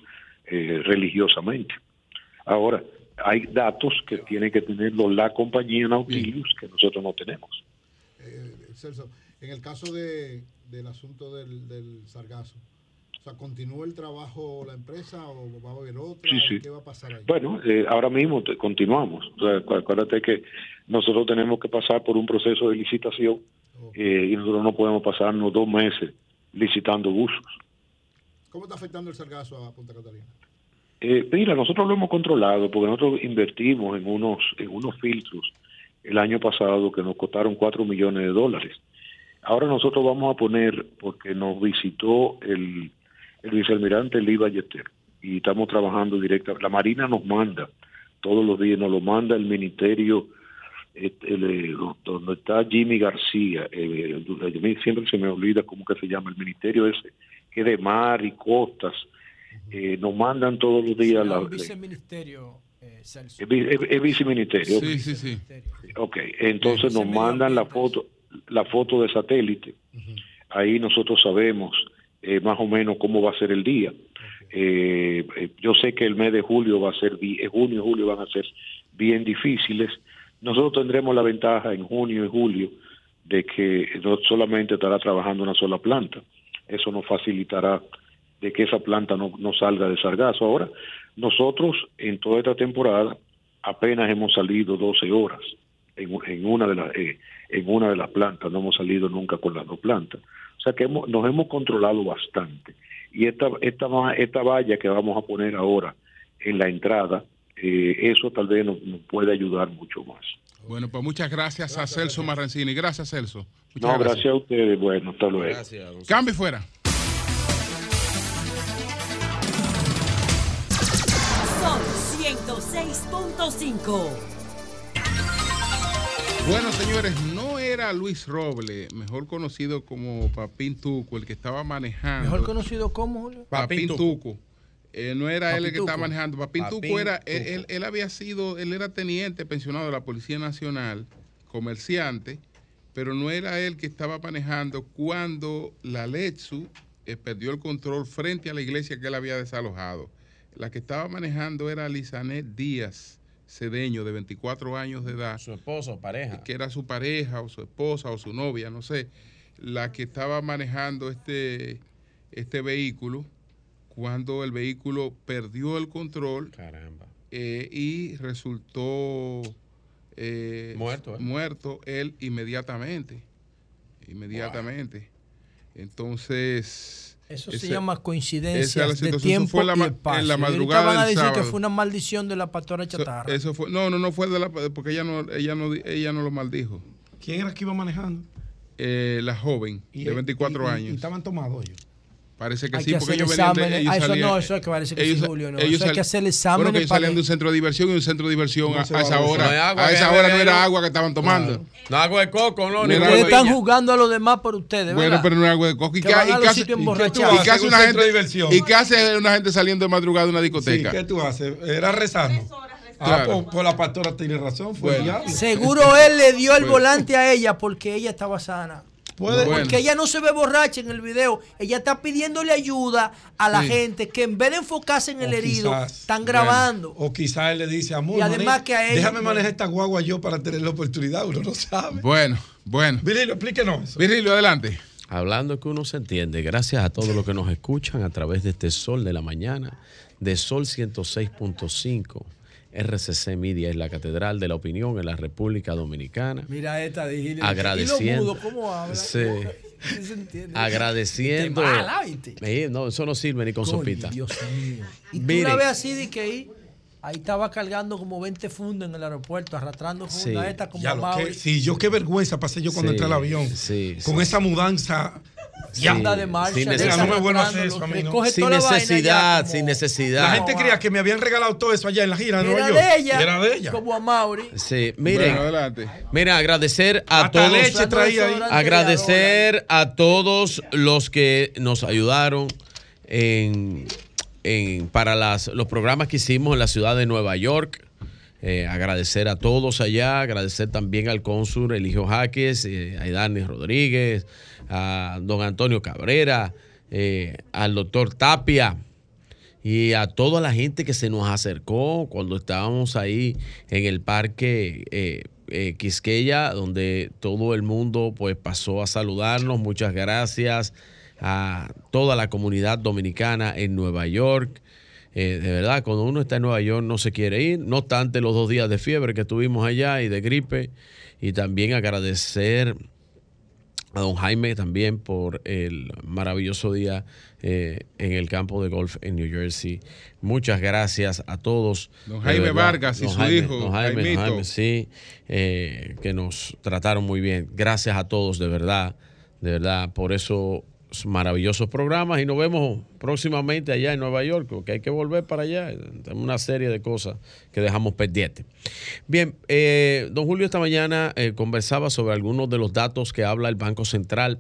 eh, religiosamente. Ahora, hay datos que tiene que tenerlo la compañía Nautilus que nosotros no tenemos. Celso, en el caso de, del asunto del, del sargazo, o sea, ¿continúa el trabajo la empresa o va a haber otra? Sí, sí. ¿Qué va a pasar ahí? Bueno, eh, ahora mismo te- continuamos. O sea, acu- acuérdate que nosotros tenemos que pasar por un proceso de licitación eh, y nosotros no podemos pasarnos dos meses licitando buzos. ¿Cómo está afectando el sargazo a Punta Catalina? Eh, mira, nosotros lo hemos controlado porque nosotros invertimos en unos, en unos filtros el año pasado que nos costaron 4 millones de dólares. Ahora nosotros vamos a poner, porque nos visitó el, el vicealmirante Lee Ballester y estamos trabajando directa. La Marina nos manda todos los días, nos lo manda el ministerio eh, el, eh, donde está Jimmy García. eh, a mí siempre se me olvida cómo que se llama el ministerio ese, que es de mar y costas. Eh, nos mandan todos los días la, viceministerio, eh, Celso. es, vi- es- es viceministerio. Sí, sí, sí. Ok, entonces nos mandan la foto, la foto de satélite. Ahí nosotros sabemos eh, más o menos cómo va a ser el día. Eh, eh, yo sé que el mes de julio va a ser, junio y julio van a ser bien difíciles. Nosotros tendremos la ventaja en junio y julio de que no solamente estará trabajando una sola planta. Eso nos facilitará de que esa planta no, no salga de sargazo. Ahora, nosotros en toda esta temporada apenas hemos salido 12 horas en, en una de las eh, en una de las plantas, no hemos salido nunca con las dos plantas. O sea que hemos- nos hemos controlado bastante. Y esta, esta, ma- esta valla que vamos a poner ahora en la entrada, eh, eso tal vez nos, nos puede ayudar mucho más. Bueno, pues muchas gracias, a Celso Marrancini. Gracias, Celso. Muchas No, gracias a ustedes. Bueno, hasta luego. Cambio y fuera. Sol 106.5. Bueno, señores, no era Luis Roble, mejor conocido como Papín Tuco, el que estaba manejando. Mejor conocido como Julio. Papín Tuco. Eh, no era él el que Papín estaba manejando. Papín, Papín Tuco era, él- él había sido, él era teniente pensionado de la Policía Nacional comerciante, pero no era él que estaba manejando cuando la Letsu eh, perdió el control frente a la iglesia que él había desalojado. La que estaba manejando era Lizanet Díaz Cedeño, de 24 años de edad. Su esposo o pareja. Que era su pareja o su esposa o su novia, no sé. La que estaba manejando este, este vehículo cuando el vehículo perdió el control. Caramba. eh, y resultó eh, Muerto, ¿eh? muerto él inmediatamente. Inmediatamente. Entonces. Eso se llama coincidencia de tiempo fue en la y ma- espacio. en la Y ahorita madrugada van a que sábado. fue una maldición de la pastora chatarra. Eso fue, no, no, no fue de la, porque ella no, ella no, ella no lo maldijo. ¿Quién era que iba manejando? Eh, la joven de 24 y- y- años. Y estaban tomados ellos. Parece que Hay sí, que porque ellos venían de, exámenes. ellos Ah, eso salían- no, eso es que parece que sí, ellos- Julio, no. ellos Eso hay que hacer Bueno, exámenes que ellos para salían que- de un centro de diversión y un centro de diversión No a, a esa hora. No agua, a esa hora no era agua que estaban tomando. No agua de coco, no, No ni Ustedes están jugando a los demás por ustedes, Bueno, ¿verdad? pero no era agua de coco. ¿Y qué, hace, una gente. ¿Y qué hace una gente saliendo de madrugada de una Sí, discoteca? ¿qué tú haces? Era rezando. Ah, Claro. pues, pues la pastora tiene razón, fue Bueno. Seguro él le dio el Bueno. volante a ella porque ella estaba sana. Puede- Bueno. Porque ella no se ve borracha en el video. Ella está pidiéndole ayuda a la Sí. gente que en vez de enfocarse en el herido, quizás, están grabando. O quizás él le dice, amor, Y además que a ella- déjame manejar esta guagua yo para tener la oportunidad, uno no sabe. Bueno, bueno. Virgilio, explíquenos eso. Adelante. Hablando que uno se entiende, gracias a todos los que nos escuchan a través de este Sol de la Mañana, de Sol 106.5. RCC Media es la catedral de la opinión en la República Dominicana. Mira esta de Agradeciendo. Mudo, ¿cómo habla? Sí. Se entiende. Agradeciendo. Te mala, ¿viste? Eh, no, eso no sirve ni con sopita. Dios mío. Y tú Miren. la ves así de que ahí, ahí estaba cargando como 20 fundas en el aeropuerto, arrastrando fundas Sí. esta como Ya que, sí, yo qué vergüenza pasé yo cuando Sí, entré al avión. sí, con sí. esa mudanza. Sí, Anda de marcha, sin necesidad. No me vuelvo a hacer eso a mí, ¿no? Sin ya necesidad, como- sin necesidad. La gente creía que me habían regalado todo eso allá en la gira de Era Nueva York. de ella, era de ella. como a Mauri. Sí, miren, Bueno, adelante. mira, agradecer a Hasta todos. leche traía ahí. Agradecer a todos los que nos ayudaron en, para los programas que hicimos en la ciudad de Nueva York. Eh, agradecer a todos allá, agradecer también al cónsul Eligio Jaques, eh, a Idani Rodríguez, a don Antonio Cabrera, eh, al doctor Tapia, y a toda la gente que se nos acercó cuando estábamos ahí en el parque eh, Quisqueya, donde todo el mundo pues pasó a saludarnos. Muchas gracias a toda la comunidad dominicana en Nueva York. Eh, de verdad, cuando uno está en Nueva York no se quiere ir, no obstante los dos días de fiebre que tuvimos allá y de gripe. Y también agradecer a don Jaime también por el maravilloso día eh, en el campo de golf en New Jersey. Muchas gracias a todos. Don Jaime. Vargas y Don su Jaime, hijo, don Jaime, don. Jaime, sí, eh, que nos trataron muy bien. Gracias a todos, de verdad, de verdad, por esos maravillosos programas y nos vemos próximamente allá en Nueva York, que hay que volver para allá. Tenemos una serie de cosas que dejamos pendientes. Bien, eh, don Julio esta mañana eh, conversaba sobre algunos de los datos que habla el Banco Central.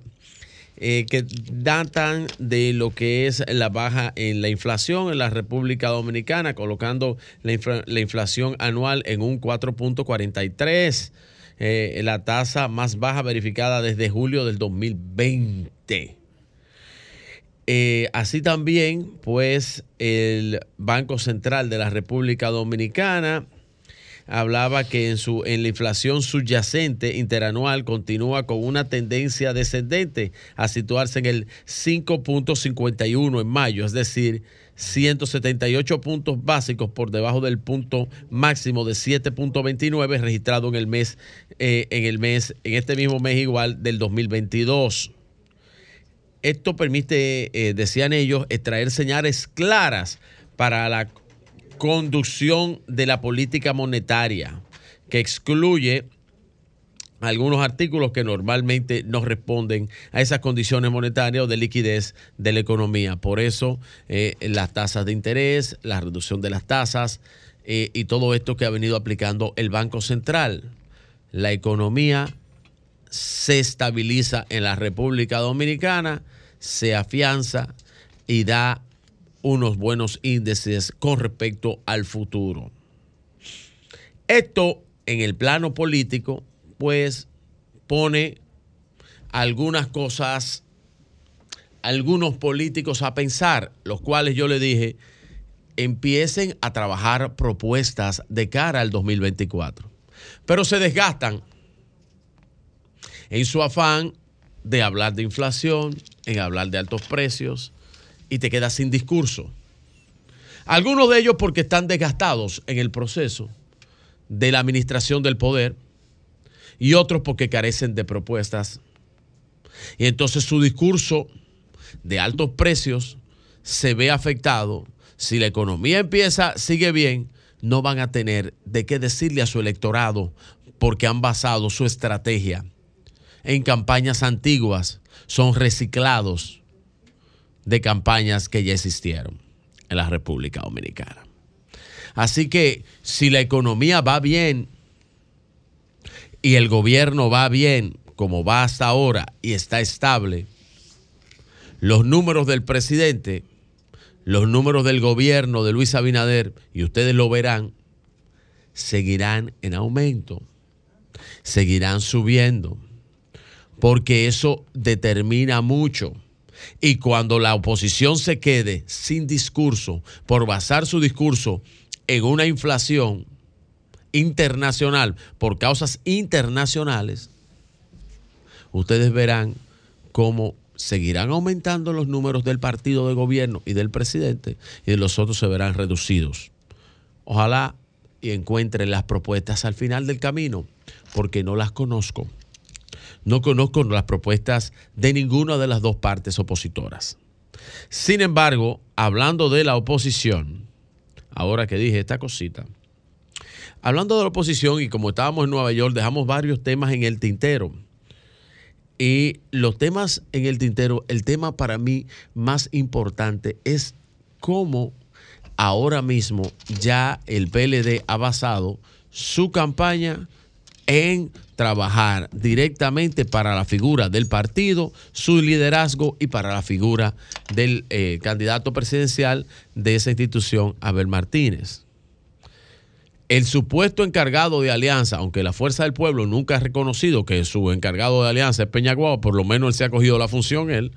eh, que datan de lo que es la baja en la inflación en la República Dominicana, colocando la, la inflación anual en un 4.43, eh, la tasa más baja verificada desde julio del 2020. Eh, así también, pues, el Banco Central de la República Dominicana hablaba que en, su, en la inflación subyacente interanual continúa con una tendencia descendente a situarse en el 5.51 en mayo, es decir, 178 puntos básicos por debajo del punto máximo de 7.29 registrado en el mes, eh, en el mes, en este mismo mes igual del 2022. Esto permite, eh, decían ellos, extraer señales claras para la conducción de la política monetaria, que excluye algunos artículos que normalmente no responden a esas condiciones monetarias o de liquidez de la economía. Por eso, eh, las tasas de interés, la reducción de las tasas eh, y todo esto que ha venido aplicando el Banco Central. La economía se estabiliza en la República Dominicana, se afianza y da unos buenos índices con respecto al futuro. Esto en el plano político pues pone algunas cosas, algunos políticos a pensar, los cuales yo le dije, empiecen a trabajar propuestas de cara al 2024. Pero se desgastan en su afán de hablar de inflación, en hablar de altos precios, y te quedas sin discurso. Algunos de ellos porque están desgastados en el proceso de la administración del poder y otros porque carecen de propuestas. Y entonces su discurso de altos precios se ve afectado. Si la economía empieza, sigue bien, no van a tener de qué decirle a su electorado porque han basado su estrategia en campañas antiguas, son reciclados de campañas que ya existieron en la República Dominicana. Así que si la economía va bien y el gobierno va bien, como va hasta ahora y está estable, los números del presidente, los números del gobierno de Luis Abinader, y ustedes lo verán, seguirán en aumento, seguirán subiendo, porque eso determina mucho. Y cuando la oposición se quede sin discurso por basar su discurso en una inflación internacional por causas internacionales, ustedes verán cómo seguirán aumentando los números del partido de gobierno y del presidente y los otros se verán reducidos. Ojalá y encuentren las propuestas al final del camino, porque no las conozco. No conozco las propuestas de ninguna de las dos partes opositoras. Sin embargo, hablando de la oposición, ahora que dije esta cosita, hablando de la oposición y como estábamos en Nueva York, dejamos varios temas en el tintero. Y los temas en el tintero, el tema para mí más importante es cómo ahora mismo ya el PLD ha basado su campaña en trabajar directamente para la figura del partido, su liderazgo y para la figura del eh, candidato presidencial de esa institución, Abel Martínez. El supuesto encargado de alianza, aunque la Fuerza del Pueblo nunca ha reconocido que su encargado de alianza es Peñaguaba, por lo menos él se ha cogido la función él,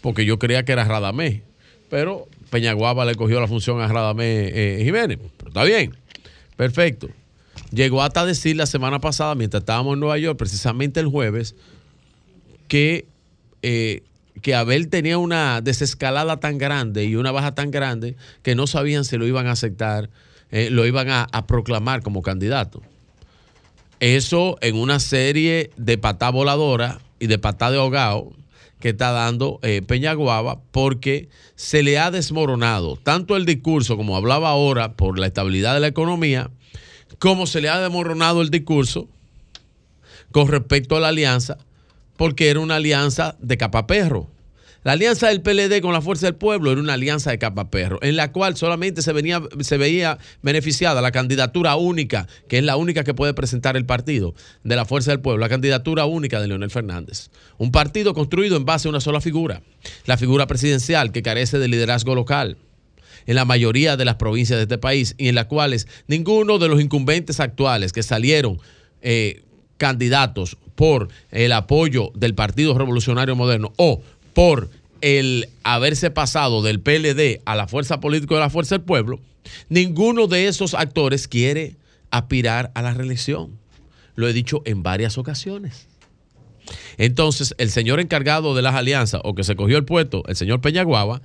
porque yo creía que era Radamé, pero Peñaguaba le cogió la función a Radamé eh, Jiménez. Pero está bien, perfecto. Llegó hasta decir la semana pasada, mientras estábamos en Nueva York, precisamente el jueves, que, eh, que Abel tenía una desescalada tan grande y una baja tan grande que no sabían si lo iban a aceptar eh, lo iban a, proclamar como candidato. Eso en una serie de patá voladora y de patá de ahogado que está dando eh, Peñaguaba porque se le ha desmoronado tanto el discurso, como hablaba ahora, por la estabilidad de la economía, como se le ha desmoronado el discurso con respecto a la alianza, porque era una alianza de capaperro. La alianza del PLD con la Fuerza del Pueblo era una alianza de capaperro, en la cual solamente se, venía, se veía beneficiada la candidatura única, que es la única que puede presentar el partido de la Fuerza del Pueblo, la candidatura única de Leonel Fernández. Un partido construido en base a una sola figura, la figura presidencial que carece de liderazgo local en la mayoría de las provincias de este país y en las cuales ninguno de los incumbentes actuales que salieron eh, candidatos por el apoyo del Partido Revolucionario Moderno o por el haberse pasado del PLD a la fuerza política de la fuerza del pueblo, ninguno de esos actores quiere aspirar a la reelección. Lo he dicho en varias ocasiones. Entonces, el señor encargado de las alianzas, o que se cogió el puesto, el señor Peñaguaba,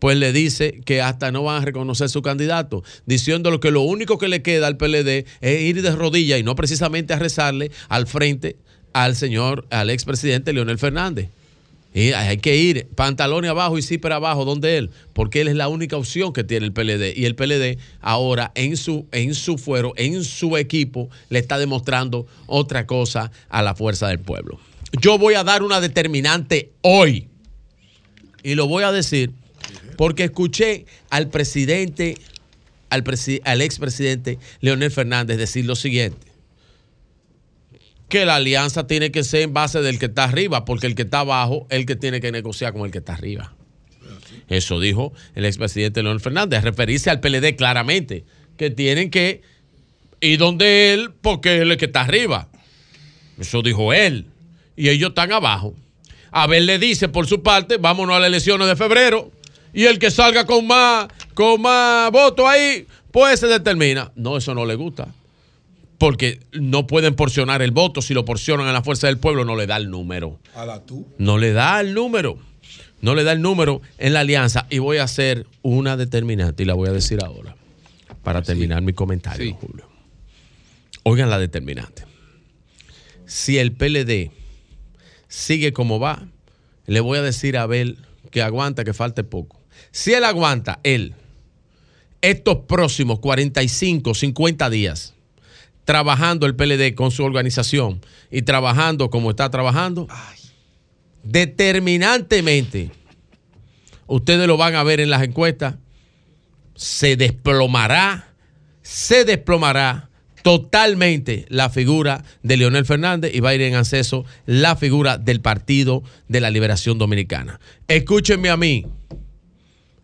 pues le dice que hasta no van a reconocer su candidato, diciéndole que lo único que le queda al PLD es ir de rodillas y no precisamente a rezarle al frente al señor, al expresidente Leonel Fernández. Y hay que ir pantalones abajo y para abajo donde él, porque él es la única opción que tiene el PLD. Y el PLD ahora en su, en su fuero, en su equipo, le está demostrando otra cosa a la fuerza del pueblo. Yo voy a dar una determinante hoy. Y lo voy a decir porque escuché al presidente, al, al expresidente Leonel Fernández decir lo siguiente que la alianza tiene que ser en base del que está arriba, porque el que está abajo es el que tiene que negociar con el que está arriba. Eso dijo el expresidente Leonel Fernández, referirse al PLD claramente, que tienen que ir donde él, porque es el que está arriba. Eso dijo él. Y ellos están abajo. Abel le dice por su parte, vámonos a las elecciones de febrero. Y el que salga con más, con más votos ahí, pues se determina. No, eso no le gusta. Porque no pueden porcionar el voto. Si lo porcionan a la fuerza del pueblo, no le da el número. A la tú. No le da el número. No le da el número en la alianza. Y voy a hacer una determinante y la voy a decir ahora. Para terminar mi comentario, Julio. Oigan la determinante. Si el PLD sigue como va, le voy a decir a Abel que aguanta, que falte poco. Si él aguanta, él, estos próximos 45, 50 días, trabajando el PLD con su organización y trabajando como está trabajando, determinantemente, ustedes lo van a ver en las encuestas, se desplomará, se desplomará totalmente la figura de Leonel Fernández y va a ir en acceso la figura del Partido de la Liberación Dominicana. Escúchenme a mí.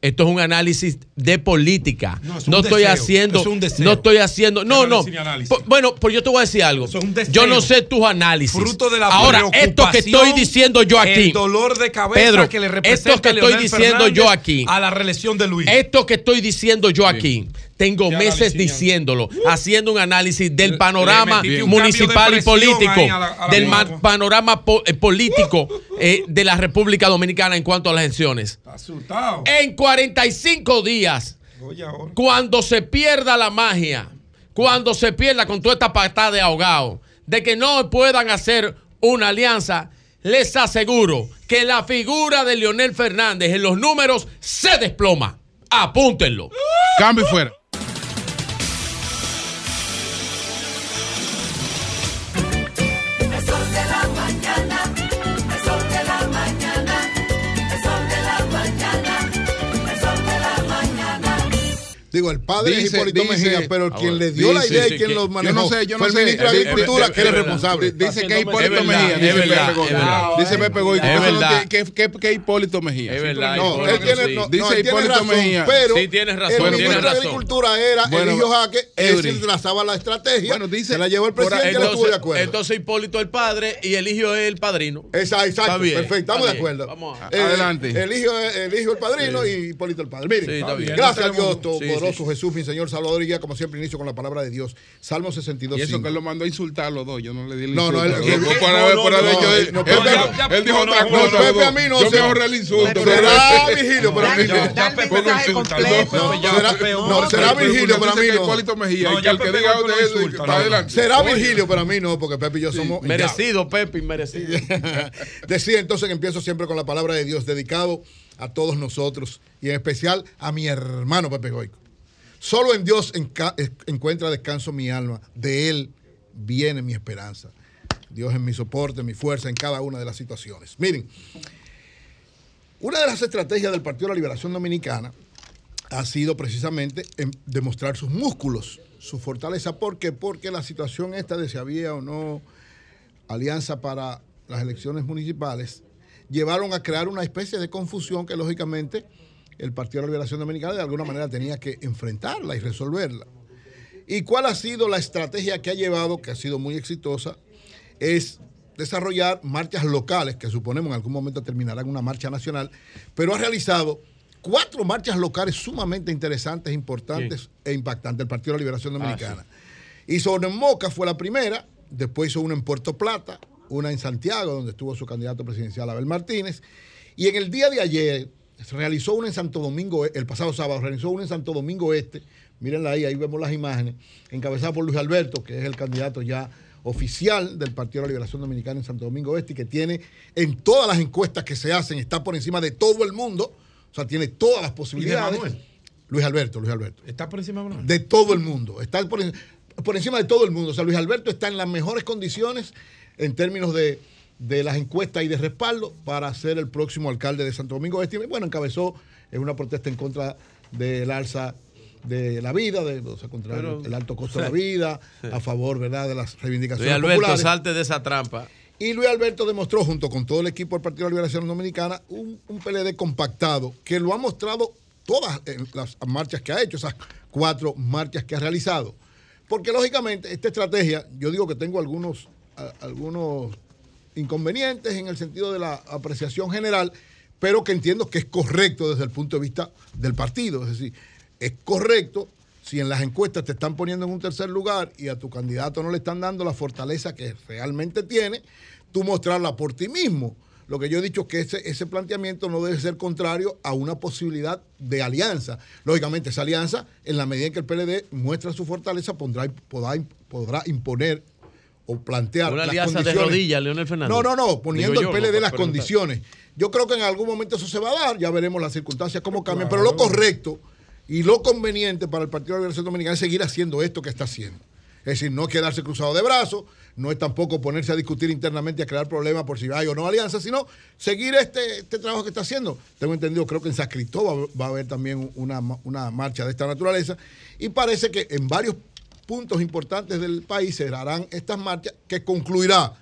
Esto es un análisis de política. No, es un estoy deseo, haciendo. es un deseo. No estoy haciendo. No, no. Bueno, pues yo te voy a decir algo. deseo. Yo no sé tus análisis. Fruto de la Ahora, esto que estoy diciendo yo aquí. El dolor de cabeza Pedro, que le representa esto que estoy Leonel diciendo Fernández yo aquí. A la reelección de Luis. Esto que estoy diciendo yo aquí, tengo Ya, meses diciéndolo, haciendo un análisis del panorama municipal de y político, ahí a la- a la del panorama po- eh, político eh, de la República Dominicana en cuanto a las elecciones. Asustado. En 45 días, cuando se pierda la magia, cuando se pierda con toda esta patada de ahogado, de que no puedan hacer una alianza, les aseguro que la figura de Leonel Fernández en los números se desploma. Apúntenlo. Cambio y fuera. Digo, el padre es Dice- Hipólito dice- Mejía, pero Ah, quien le dio la idea y quien que- lo yo manejó no sé, yo no fue el sé, ministro de es- es- Agricultura, es- que es es responsable. Dice que Es Hipólito Mejía. es Dice verdad, Pepe Goy. es verdad. Dice Pepe Goy. Es que no verdad. que- que- que Hipólito Mejía. Es verdad, No, Hipólito, él tiene, no, no, Dice Hipólito razón, Mejía. pero Sí, tienes razón, el ministro de. Agricultura era Eligio Jaque, él trazaba la estrategia, Bueno, dice- se la llevó el presidente y él estuvo de Entonces, acuerdo. entonces Hipólito el padre y Eligio es el padrino. Exacto, perfecto, estamos de acuerdo. Vamos Eh, Adelante. Eligio, el padrino y Hipólito el padre. Miren, Sí, está bien. gracias a No Dios, Todopoderoso. Jesús, mi Señor Salvador y guía, como siempre inicio con la palabra de Dios. Salmo 62. Y eso que él lo mandó a insultar a los dos. Yo no le di el No, no, insulto. él- él- no, no, no, él- no, él Pepe, dijo- Él otra no, cosa. no, Pepe, a mí no. Yo se- me ahorré el insulto. Será Virgilio, pero a mí Ya, no. será- Pepe, no, no, será Pepe, Virgilio, pero a mí no. El que diga él, no. adelante. Será. Virgilio, pero a mí no, porque Pepe y yo somos. Merecido, Pepe, merecido. Decía entonces que empiezo siempre con la palabra de Dios, dedicado a todos nosotros y en especial a mi hermano Pepe Goico. Solo en Dios encuentra descanso mi alma, de Él viene mi esperanza. Dios es mi soporte, mi fuerza en cada una de las situaciones. Miren, una de las estrategias del Partido de la Liberación Dominicana ha sido precisamente en demostrar sus músculos, su fortaleza. ¿Por qué? Porque la situación esta de si había o no alianza para las elecciones municipales llevaron a crear una especie de confusión que lógicamente el Partido de la Liberación Dominicana de alguna manera tenía que enfrentarla y resolverla. ¿Y cuál ha sido la estrategia que ha llevado, que ha sido muy exitosa? Es desarrollar marchas locales, que suponemos en algún momento terminarán una marcha nacional, pero ha realizado cuatro marchas locales sumamente interesantes, importantes e impactantes del Partido de la Liberación Dominicana. Hizo una en Moca, fue la primera, después hizo una en Puerto Plata, una en Santiago, donde estuvo su candidato presidencial Abel Martínez, y en el día de ayer realizó una en Santo Domingo, el pasado sábado realizó una en Santo Domingo Este, mírenla ahí, ahí vemos las imágenes, encabezada por Luis Alberto, que es el candidato ya oficial del Partido de la Liberación Dominicana en Santo Domingo Este, y que tiene en todas las encuestas que se hacen, está por encima de todo el mundo, o sea, tiene todas las posibilidades. Luis Alberto, Luis Alberto ¿Está por encima de Manuel? de todo el mundo. Está por, por encima de todo el mundo. O sea, Luis Alberto está en las mejores condiciones en términos de, de las encuestas y de respaldo para ser el próximo alcalde de Santo Domingo Este. Y, Bueno, encabezó en una protesta en contra del alza de la vida, de, o sea, contra Pero- el alto costo de la vida, a favor, ¿verdad?, de las reivindicaciones Luis Alberto, populares. salte de esa trampa. Y Luis Alberto demostró, junto con todo el equipo del Partido de la Liberación Dominicana, un, un PLD compactado que lo ha mostrado todas en las marchas que ha hecho, esas cuatro marchas que ha realizado. Porque lógicamente esta estrategia, yo digo que tengo algunos a- algunos inconvenientes en el sentido de la apreciación general, pero que entiendo que es correcto desde el punto de vista del partido. Es decir, es correcto si en las encuestas te están poniendo en un tercer lugar y a tu candidato no le están dando la fortaleza que realmente tiene, tú mostrarla por ti mismo. Lo que yo he dicho es que ese, planteamiento no debe ser contrario a una posibilidad de alianza. Lógicamente, esa alianza, en la medida en que el PLD muestra su fortaleza, podrá imponer o plantear Una las alianza de condiciones. rodillas, Leonel Fernández. No, no, no, poniendo yo, el PLD por las condiciones. Yo creo que en algún momento eso se va a dar, ya veremos las circunstancias cómo cambian, pero lo correcto y lo conveniente para el Partido de la Liberación Dominicana es seguir haciendo esto que está haciendo. Es decir, no es quedarse cruzado de brazos, no es tampoco ponerse a discutir internamente, a crear problemas por si hay o no alianza, sino seguir este, este trabajo que está haciendo. Tengo entendido, creo que en San Cristóbal va a haber también una, una marcha de esta naturaleza y parece que en varios puntos importantes del país se darán estas marchas que concluirá,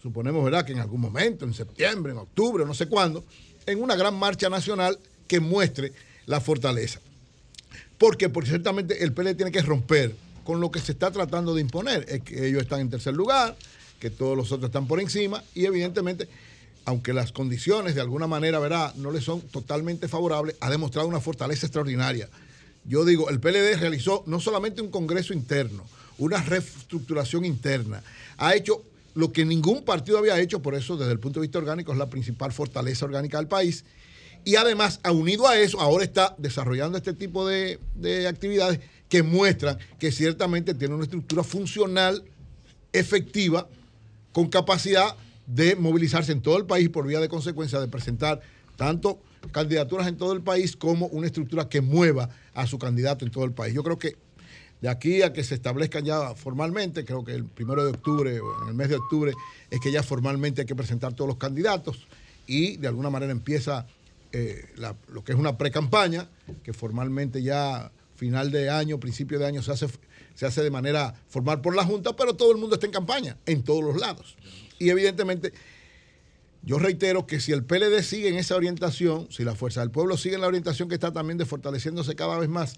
suponemos, ¿verdad?, que en algún momento, en septiembre, en octubre, no sé cuándo, en una gran marcha nacional que muestre la fortaleza. ¿Por qué? Porque ciertamente el PLD tiene que romper con lo que se está tratando de imponer. Es que ellos están en tercer lugar, que todos los otros están por encima y evidentemente, aunque las condiciones de alguna manera, ¿verdad?, no le son totalmente favorables, ha demostrado una fortaleza extraordinaria. Yo digo, el PLD realizó no solamente un congreso interno, una reestructuración interna, ha hecho lo que ningún partido había hecho, por eso desde el punto de vista orgánico es la principal fortaleza orgánica del país. Y además, unido a eso, ahora está desarrollando este tipo de, de actividades que muestran que ciertamente tiene una estructura funcional, efectiva, con capacidad de movilizarse en todo el país por vía de consecuencia de presentar tanto candidaturas en todo el país como una estructura que mueva a su candidato en todo el país. Yo creo que de aquí a que se establezcan ya formalmente, creo que el primero de octubre o en el mes de octubre es que ya formalmente hay que presentar todos los candidatos y de alguna manera empieza eh, lo que es una pre-campaña, que formalmente ya final de año, principio de año se hace, se hace de manera formal por la Junta, pero todo el mundo está en campaña, en todos los lados. Y evidentemente, yo reitero que si el PLD sigue en esa orientación, si la Fuerza del Pueblo sigue en la orientación que está también de fortaleciéndose cada vez más,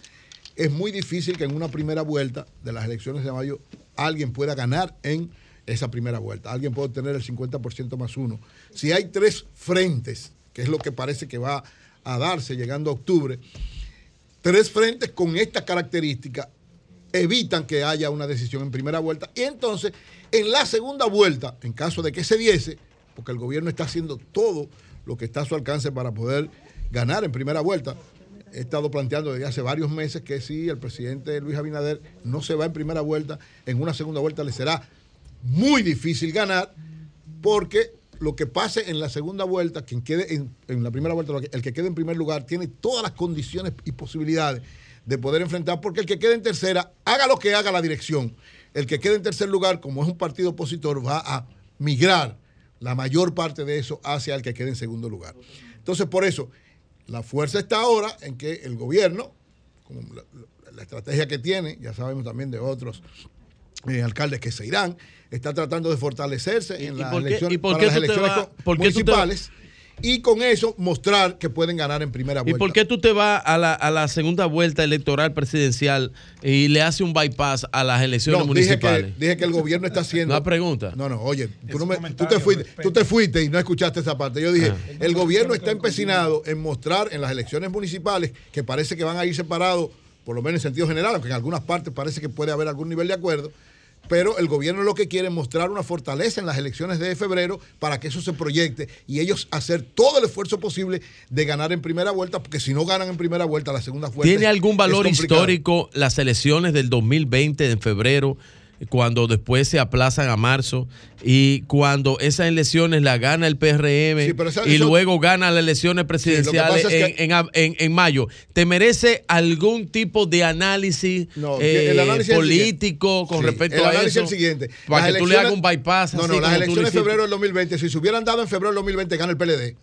es muy difícil que en una primera vuelta de las elecciones de mayo alguien pueda ganar en esa primera vuelta. Alguien puede obtener el 50% más uno. Si hay tres frentes, que es lo que parece que va a darse llegando a octubre, tres frentes con esta característica evitan que haya una decisión en primera vuelta. Y entonces, en la segunda vuelta, en caso de que se diese, porque el gobierno está haciendo todo lo que está a su alcance para poder ganar en primera vuelta, he estado planteando desde hace varios meses que si el presidente Luis Abinader no se va en primera vuelta, en una segunda vuelta le será muy difícil ganar, porque lo que pase en la segunda vuelta, quien quede en, la primera vuelta, el que quede en primer lugar, tiene todas las condiciones y posibilidades de poder enfrentar, porque el que quede en tercera, haga lo que haga la dirección, el que quede en tercer lugar, como es un partido opositor, va a migrar la mayor parte de eso hacia el que quede en segundo lugar. Entonces, por eso, la fuerza está ahora en que el gobierno, como la, la estrategia que tiene, ya sabemos también de otros eh, alcaldes que se irán, está tratando de fortalecerse en las elecciones, para las elecciones municipales y con eso mostrar que pueden ganar en primera ¿Y vuelta. por qué tú te vas a la, a la segunda vuelta electoral presidencial y le haces un bypass a las elecciones No, dije que, municipales? dije que el gobierno está haciendo. Una pregunta. No, no, oye, tú, no me- tú te fuiste, tú te fuiste y no escuchaste esa parte. Yo dije, el gobierno está empecinado en mostrar en las elecciones municipales que parece que van a ir separados, por lo menos en sentido general, aunque en algunas partes parece que puede haber algún nivel de acuerdo. Pero el gobierno lo que quiere es mostrar una fortaleza en las elecciones de febrero para que eso se proyecte y ellos hacer todo el esfuerzo posible de ganar en primera vuelta, porque si no ganan en primera vuelta, la segunda vuelta. ¿Tiene algún valor histórico las elecciones del 2020 en febrero, cuando después se aplazan a marzo y cuando esas elecciones las gana el PRM y luego gana las elecciones presidenciales es en, en- en- en mayo? ¿Te merece algún tipo de análisis, No, eh, el análisis político con Sí, respecto el a eso? es el siguiente. Para Las que tú le hagas un bypass. No, no, las elecciones de febrero del 2020, si se hubieran dado en febrero del 2020, gana el PLD.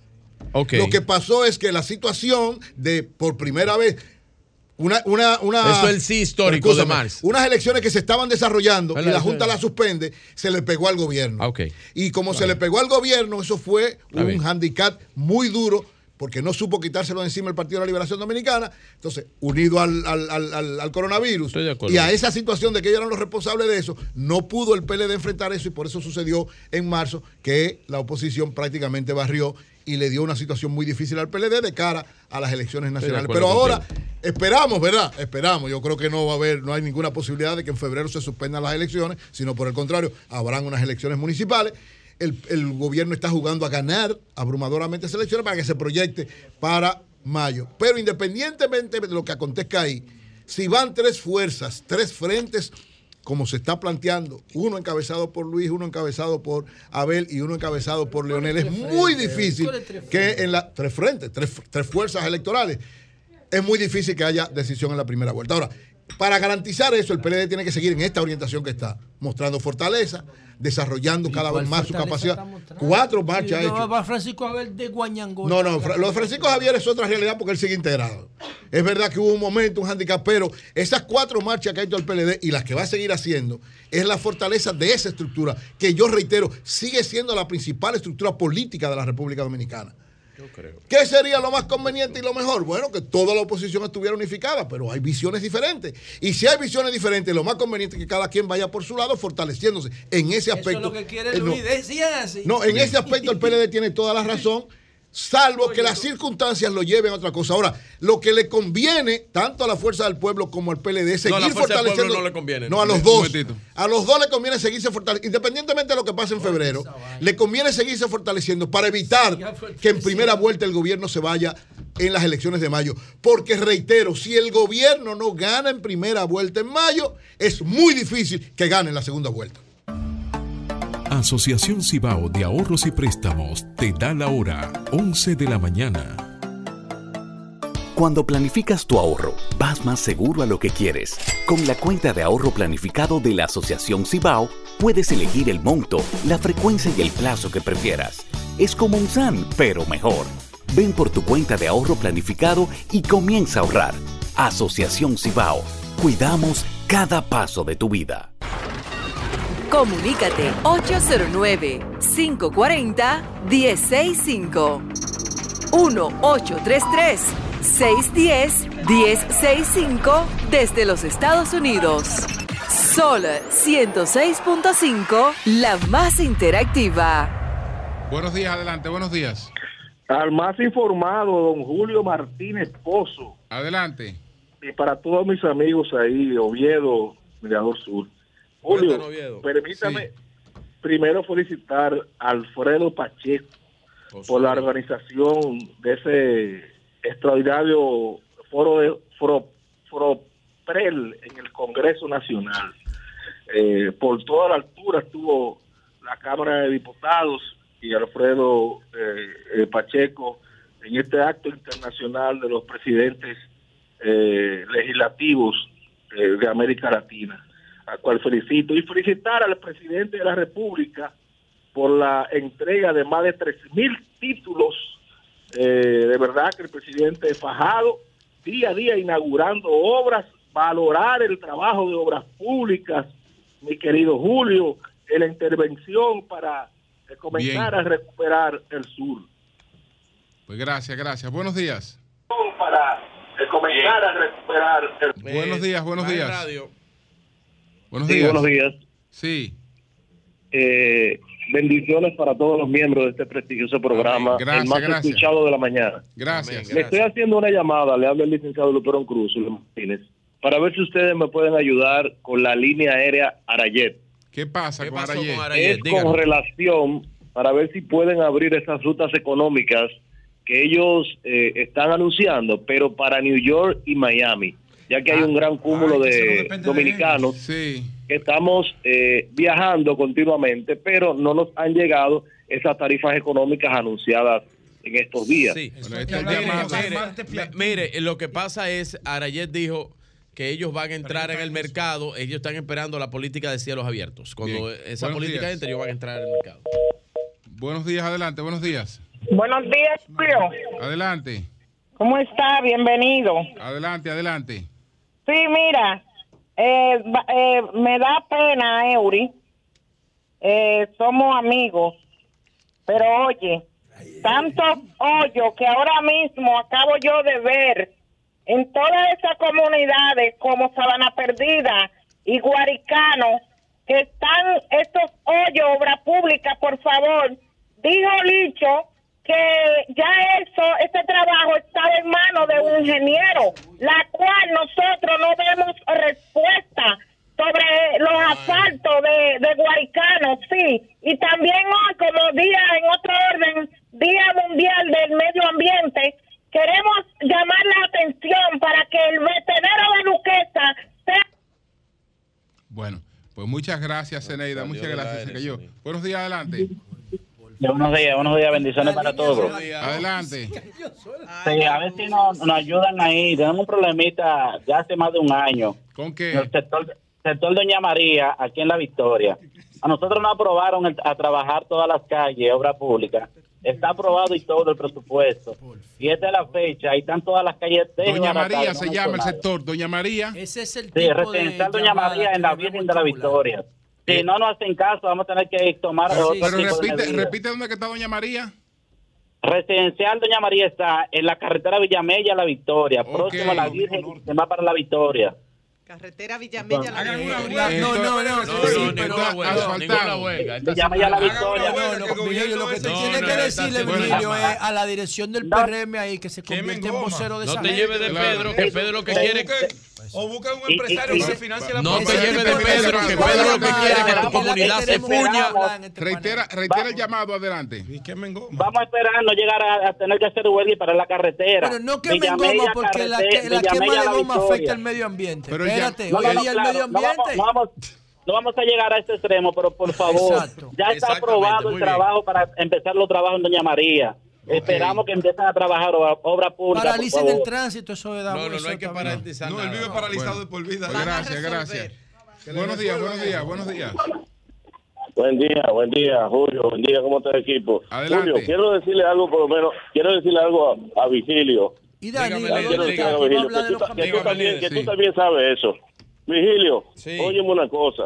Ok. Lo que pasó es que la situación de, por primera vez, una, una, una Eso es el sí histórico de Marx. Unas elecciones que se estaban desarrollando y la Junta las suspende, se le pegó al gobierno. Ah. Y como se le pegó al gobierno, eso fue un handicap muy duro porque no supo quitárselo encima el Partido de la Liberación Dominicana. Entonces, unido al, al- al- al- coronavirus y a esa situación de que ellos eran los responsables de eso, no pudo el PLD enfrentar eso y por eso sucedió en marzo que la oposición prácticamente barrió y le dio una situación muy difícil al PLD de cara a las elecciones nacionales. Pero ahora contigo. esperamos, ¿verdad? Esperamos. Yo creo que no va a haber, no hay ninguna posibilidad de que en febrero se suspendan las elecciones, sino por el contrario, habrán unas elecciones municipales. El, el gobierno está jugando a ganar abrumadoramente esas elecciones para que se proyecte para mayo. Pero independientemente de lo que acontezca ahí, si van tres fuerzas, tres frentes, como se está planteando, uno encabezado por Luis, uno encabezado por Abel y uno encabezado por Leonel, es muy difícil que en las tres frentes, tres, tres fuerzas electorales, es muy difícil que haya decisión en la primera vuelta. Ahora, para garantizar eso, el PLD tiene que seguir en esta orientación que está, mostrando fortaleza, desarrollando cada vez más su capacidad. Cuatro marchas no, va Francisco Abel de Guañangó. No, no, lo de Francisco Javier es otra realidad porque él sigue integrado. Es verdad que hubo un momento, un handicap, pero esas cuatro marchas que ha hecho el PLD y las que va a seguir haciendo es la fortaleza de esa estructura, que yo reitero, sigue siendo la principal estructura política de la República Dominicana. Creo. ¿Qué sería lo más conveniente y lo mejor? Bueno, que toda la oposición estuviera unificada, pero hay visiones diferentes. Y si hay visiones diferentes, lo más conveniente es que cada quien vaya por su lado fortaleciéndose en ese Eso aspecto. es lo que quiere Eh, no. Luis. Decían así. No, en ese aspecto el PLD tiene toda la razón, salvo que las circunstancias lo lleven a otra cosa. Ahora, lo que le conviene tanto a la Fuerza del Pueblo como al PLD es No, seguir a la fortaleciendo. no le conviene. No, a los dos. A los dos le conviene seguirse fortaleciendo. Independientemente de lo que pase en febrero, le conviene seguirse fortaleciendo para evitar que en primera vuelta el gobierno se vaya en las elecciones de mayo. Porque reitero, si el gobierno no gana en primera vuelta en mayo, es muy difícil que gane en la segunda vuelta. Asociación Cibao de Ahorros y Préstamos te da la hora 11 de la mañana. Cuando planificas tu ahorro, vas más seguro a lo que quieres. Con la cuenta de ahorro planificado de la Asociación Cibao, puedes elegir el monto, la frecuencia y el plazo que prefieras. Es como un SAN, pero mejor. Ven por tu cuenta de ahorro planificado y comienza a ahorrar. Asociación Cibao. Cuidamos cada paso de tu vida. Comunícate 809-540-1065. 1-833-610-1065 desde los Estados Unidos. Sol 106.5, la más interactiva. Buenos días, adelante, buenos días. Al más informado, don Julio Martínez Pozo. Adelante. Y para todos mis amigos ahí, Oviedo, Mirador Sur. Julio, permítame primero felicitar a Alfredo Pacheco por la organización de ese extraordinario foro de foro, foro PREL en el Congreso Nacional. Eh, por toda la altura estuvo la Cámara de Diputados y Alfredo eh, eh, Pacheco en este acto internacional de los presidentes eh, legislativos eh, de América Latina, al cual felicito. Y felicitar al presidente de la República por la entrega de más de 3.000 títulos. Eh, de verdad que el presidente fajado día a día inaugurando obras, valorar el trabajo de obras públicas, mi querido Julio, en la intervención para eh, comenzar Bien. a recuperar el sur. Pues gracias, gracias. Buenos días. Para eh, comenzar a recuperar el Buenos días, buenos días. radio. Buenos Sí, días. buenos días. Sí. Eh, bendiciones para todos los miembros de este prestigioso programa, Gracias, el más gracias. escuchado de la mañana. Gracias. Le estoy haciendo una llamada, le habla el licenciado Luperón Cruz Martínez, para ver si ustedes me pueden ayudar con la línea aérea Arayet. ¿Qué pasa con pasó Arayet? con Arayet? Es Díganos. con relación para ver si pueden abrir esas rutas económicas que ellos eh, están anunciando, pero para New York y Miami, ya que hay un gran cúmulo de dominicanos que estamos eh, viajando continuamente, pero no nos han llegado esas tarifas económicas anunciadas en estos días. Sí. este Mire, mire, mire, lo que pasa es, Arayet dijo que ellos van a entrar en el mercado, ellos están esperando la política de cielos abiertos. Cuando Bien. esa Buenos política días. entre, ellos van a entrar en el mercado. Buenos días, adelante, buenos días. Buenos días, Julio. Adelante, ¿Cómo está? Bienvenido. adelante, adelante. Sí, mira, eh, eh, me da pena, Eury. Eh, somos amigos. Pero oye, tantos hoyos que ahora mismo acabo yo de ver en todas esas comunidades como Sabana Perdida y Guaricano, que están estos hoyos, obra pública, por favor, dijo Licho que ya eso, este trabajo está en manos de un ingeniero, la cual nosotros no vemos respuesta sobre los asfaltos de, de Guaricano, sí. Y también hoy, como día en otro orden, Día Mundial del Medio Ambiente, queremos llamar la atención para que el vertedero de Luquesa sea Bueno, pues muchas gracias, Zeneida. Muchas gracias. Se cayó. Buenos días, adelante. Buenos días, buenos días, bendiciones para todos. Adelante. Sí, a ver si nos, nos ayudan ahí. Tenemos un problemita ya hace más de un año. ¿Con qué? En el sector, sector Doña María, aquí en La Victoria. A nosotros nos aprobaron el- a trabajar todas las calles, obra pública. Está aprobado y todo el presupuesto. Y esta es la fecha, ahí están todas las calles. Doña María se no llama el sector. Doña María. Ese es el Sí, residencial Doña María en la Virgen de la Victoria. Si no nos hacen caso, vamos a tener que tomar otro Pero tipo de repite, medidas. repite dónde que está Doña María. Residencial Doña María está en la carretera Villamella La Victoria, próximo a la Virgen, se va para La Victoria. Carretera Villamella. La Victoria. No, no, no, sí, sí, pero Villamella La Victoria. No, no, lo que tú No, tienes no, que no, decirle, seguro. es a la dirección del PRM ahí que se convierte en vocero de No te lleves de Pedro, que Pedro lo que quiere O busca un Y- y- empresario y- que financie la No te lleves de Pedro, que Pedro lo que quiere es que tu comunidad se fuña. Reitera, reitera el llamado, adelante. Vamos a esperar no llegar a, a tener que hacer huelga para la carretera. Pero no Villamella, goma porque la, que- quema de La goma Victoria. afecta al medio ambiente. Pero ya- Espérate, No, hoy no, es no, día claro, medio ambiente. no vamos, no vamos a llegar a ese extremo, pero por favor, Exacto. ya está aprobado el bien. trabajo para empezar los trabajos en Doña María. Esperamos que empiecen a trabajar obra, pública. Paralicen el tránsito, eso da No, no, no hay que paralizar No, él vive paralizado de por vida. Pues gracias, gracias. Buenos días, buenos días, buenos días. Buen día, buen día, Julio. Buen día, ¿cómo está el equipo? Adelante. Julio, quiero decirle algo, por lo menos, quiero decirle algo a, a Vigilio. Y Danilo, Quiero ¿dónde decirle está? algo a ¿Quién va a Vigilio, hablar de que tú, que también, que Sí. tú también sabes eso. Vigilio, óyeme una cosa.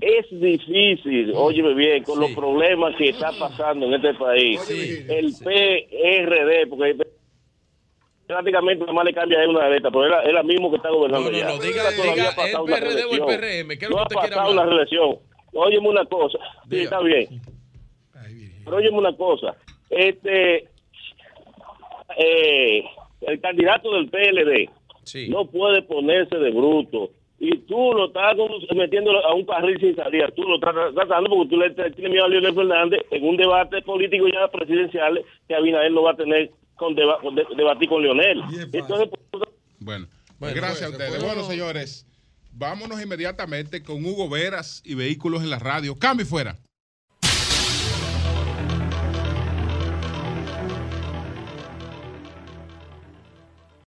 Es difícil, óyeme bien, con los problemas que está pasando en este país. El PRD, porque prácticamente nada más le cambia a una letra, pero es la, es la mismo que está gobernando No, no, ya. no, diga- Todavía diga, ha pasado ¿el una PRD o el. PRM? ¿Qué es lo no que usted quiere pasado hablar? una reelección. Óyeme una cosa, sí, Diga. está bien. Pero óyeme una cosa, este, eh, el candidato del PLD no puede ponerse de bruto. Y tú lo estás metiendo a un carril sin salida. Tú lo estás tratando porque tú le tienes miedo a Leonel Fernández en un debate político ya presidencial que Abinader no va a tener con, deba- con de- debatir con Leonel. Entonces, Bueno, pues Bueno, gracias pues, a ustedes. Bueno, señores, vámonos inmediatamente con Hugo Veras y Vehículos en la Radio. Cambio y fuera.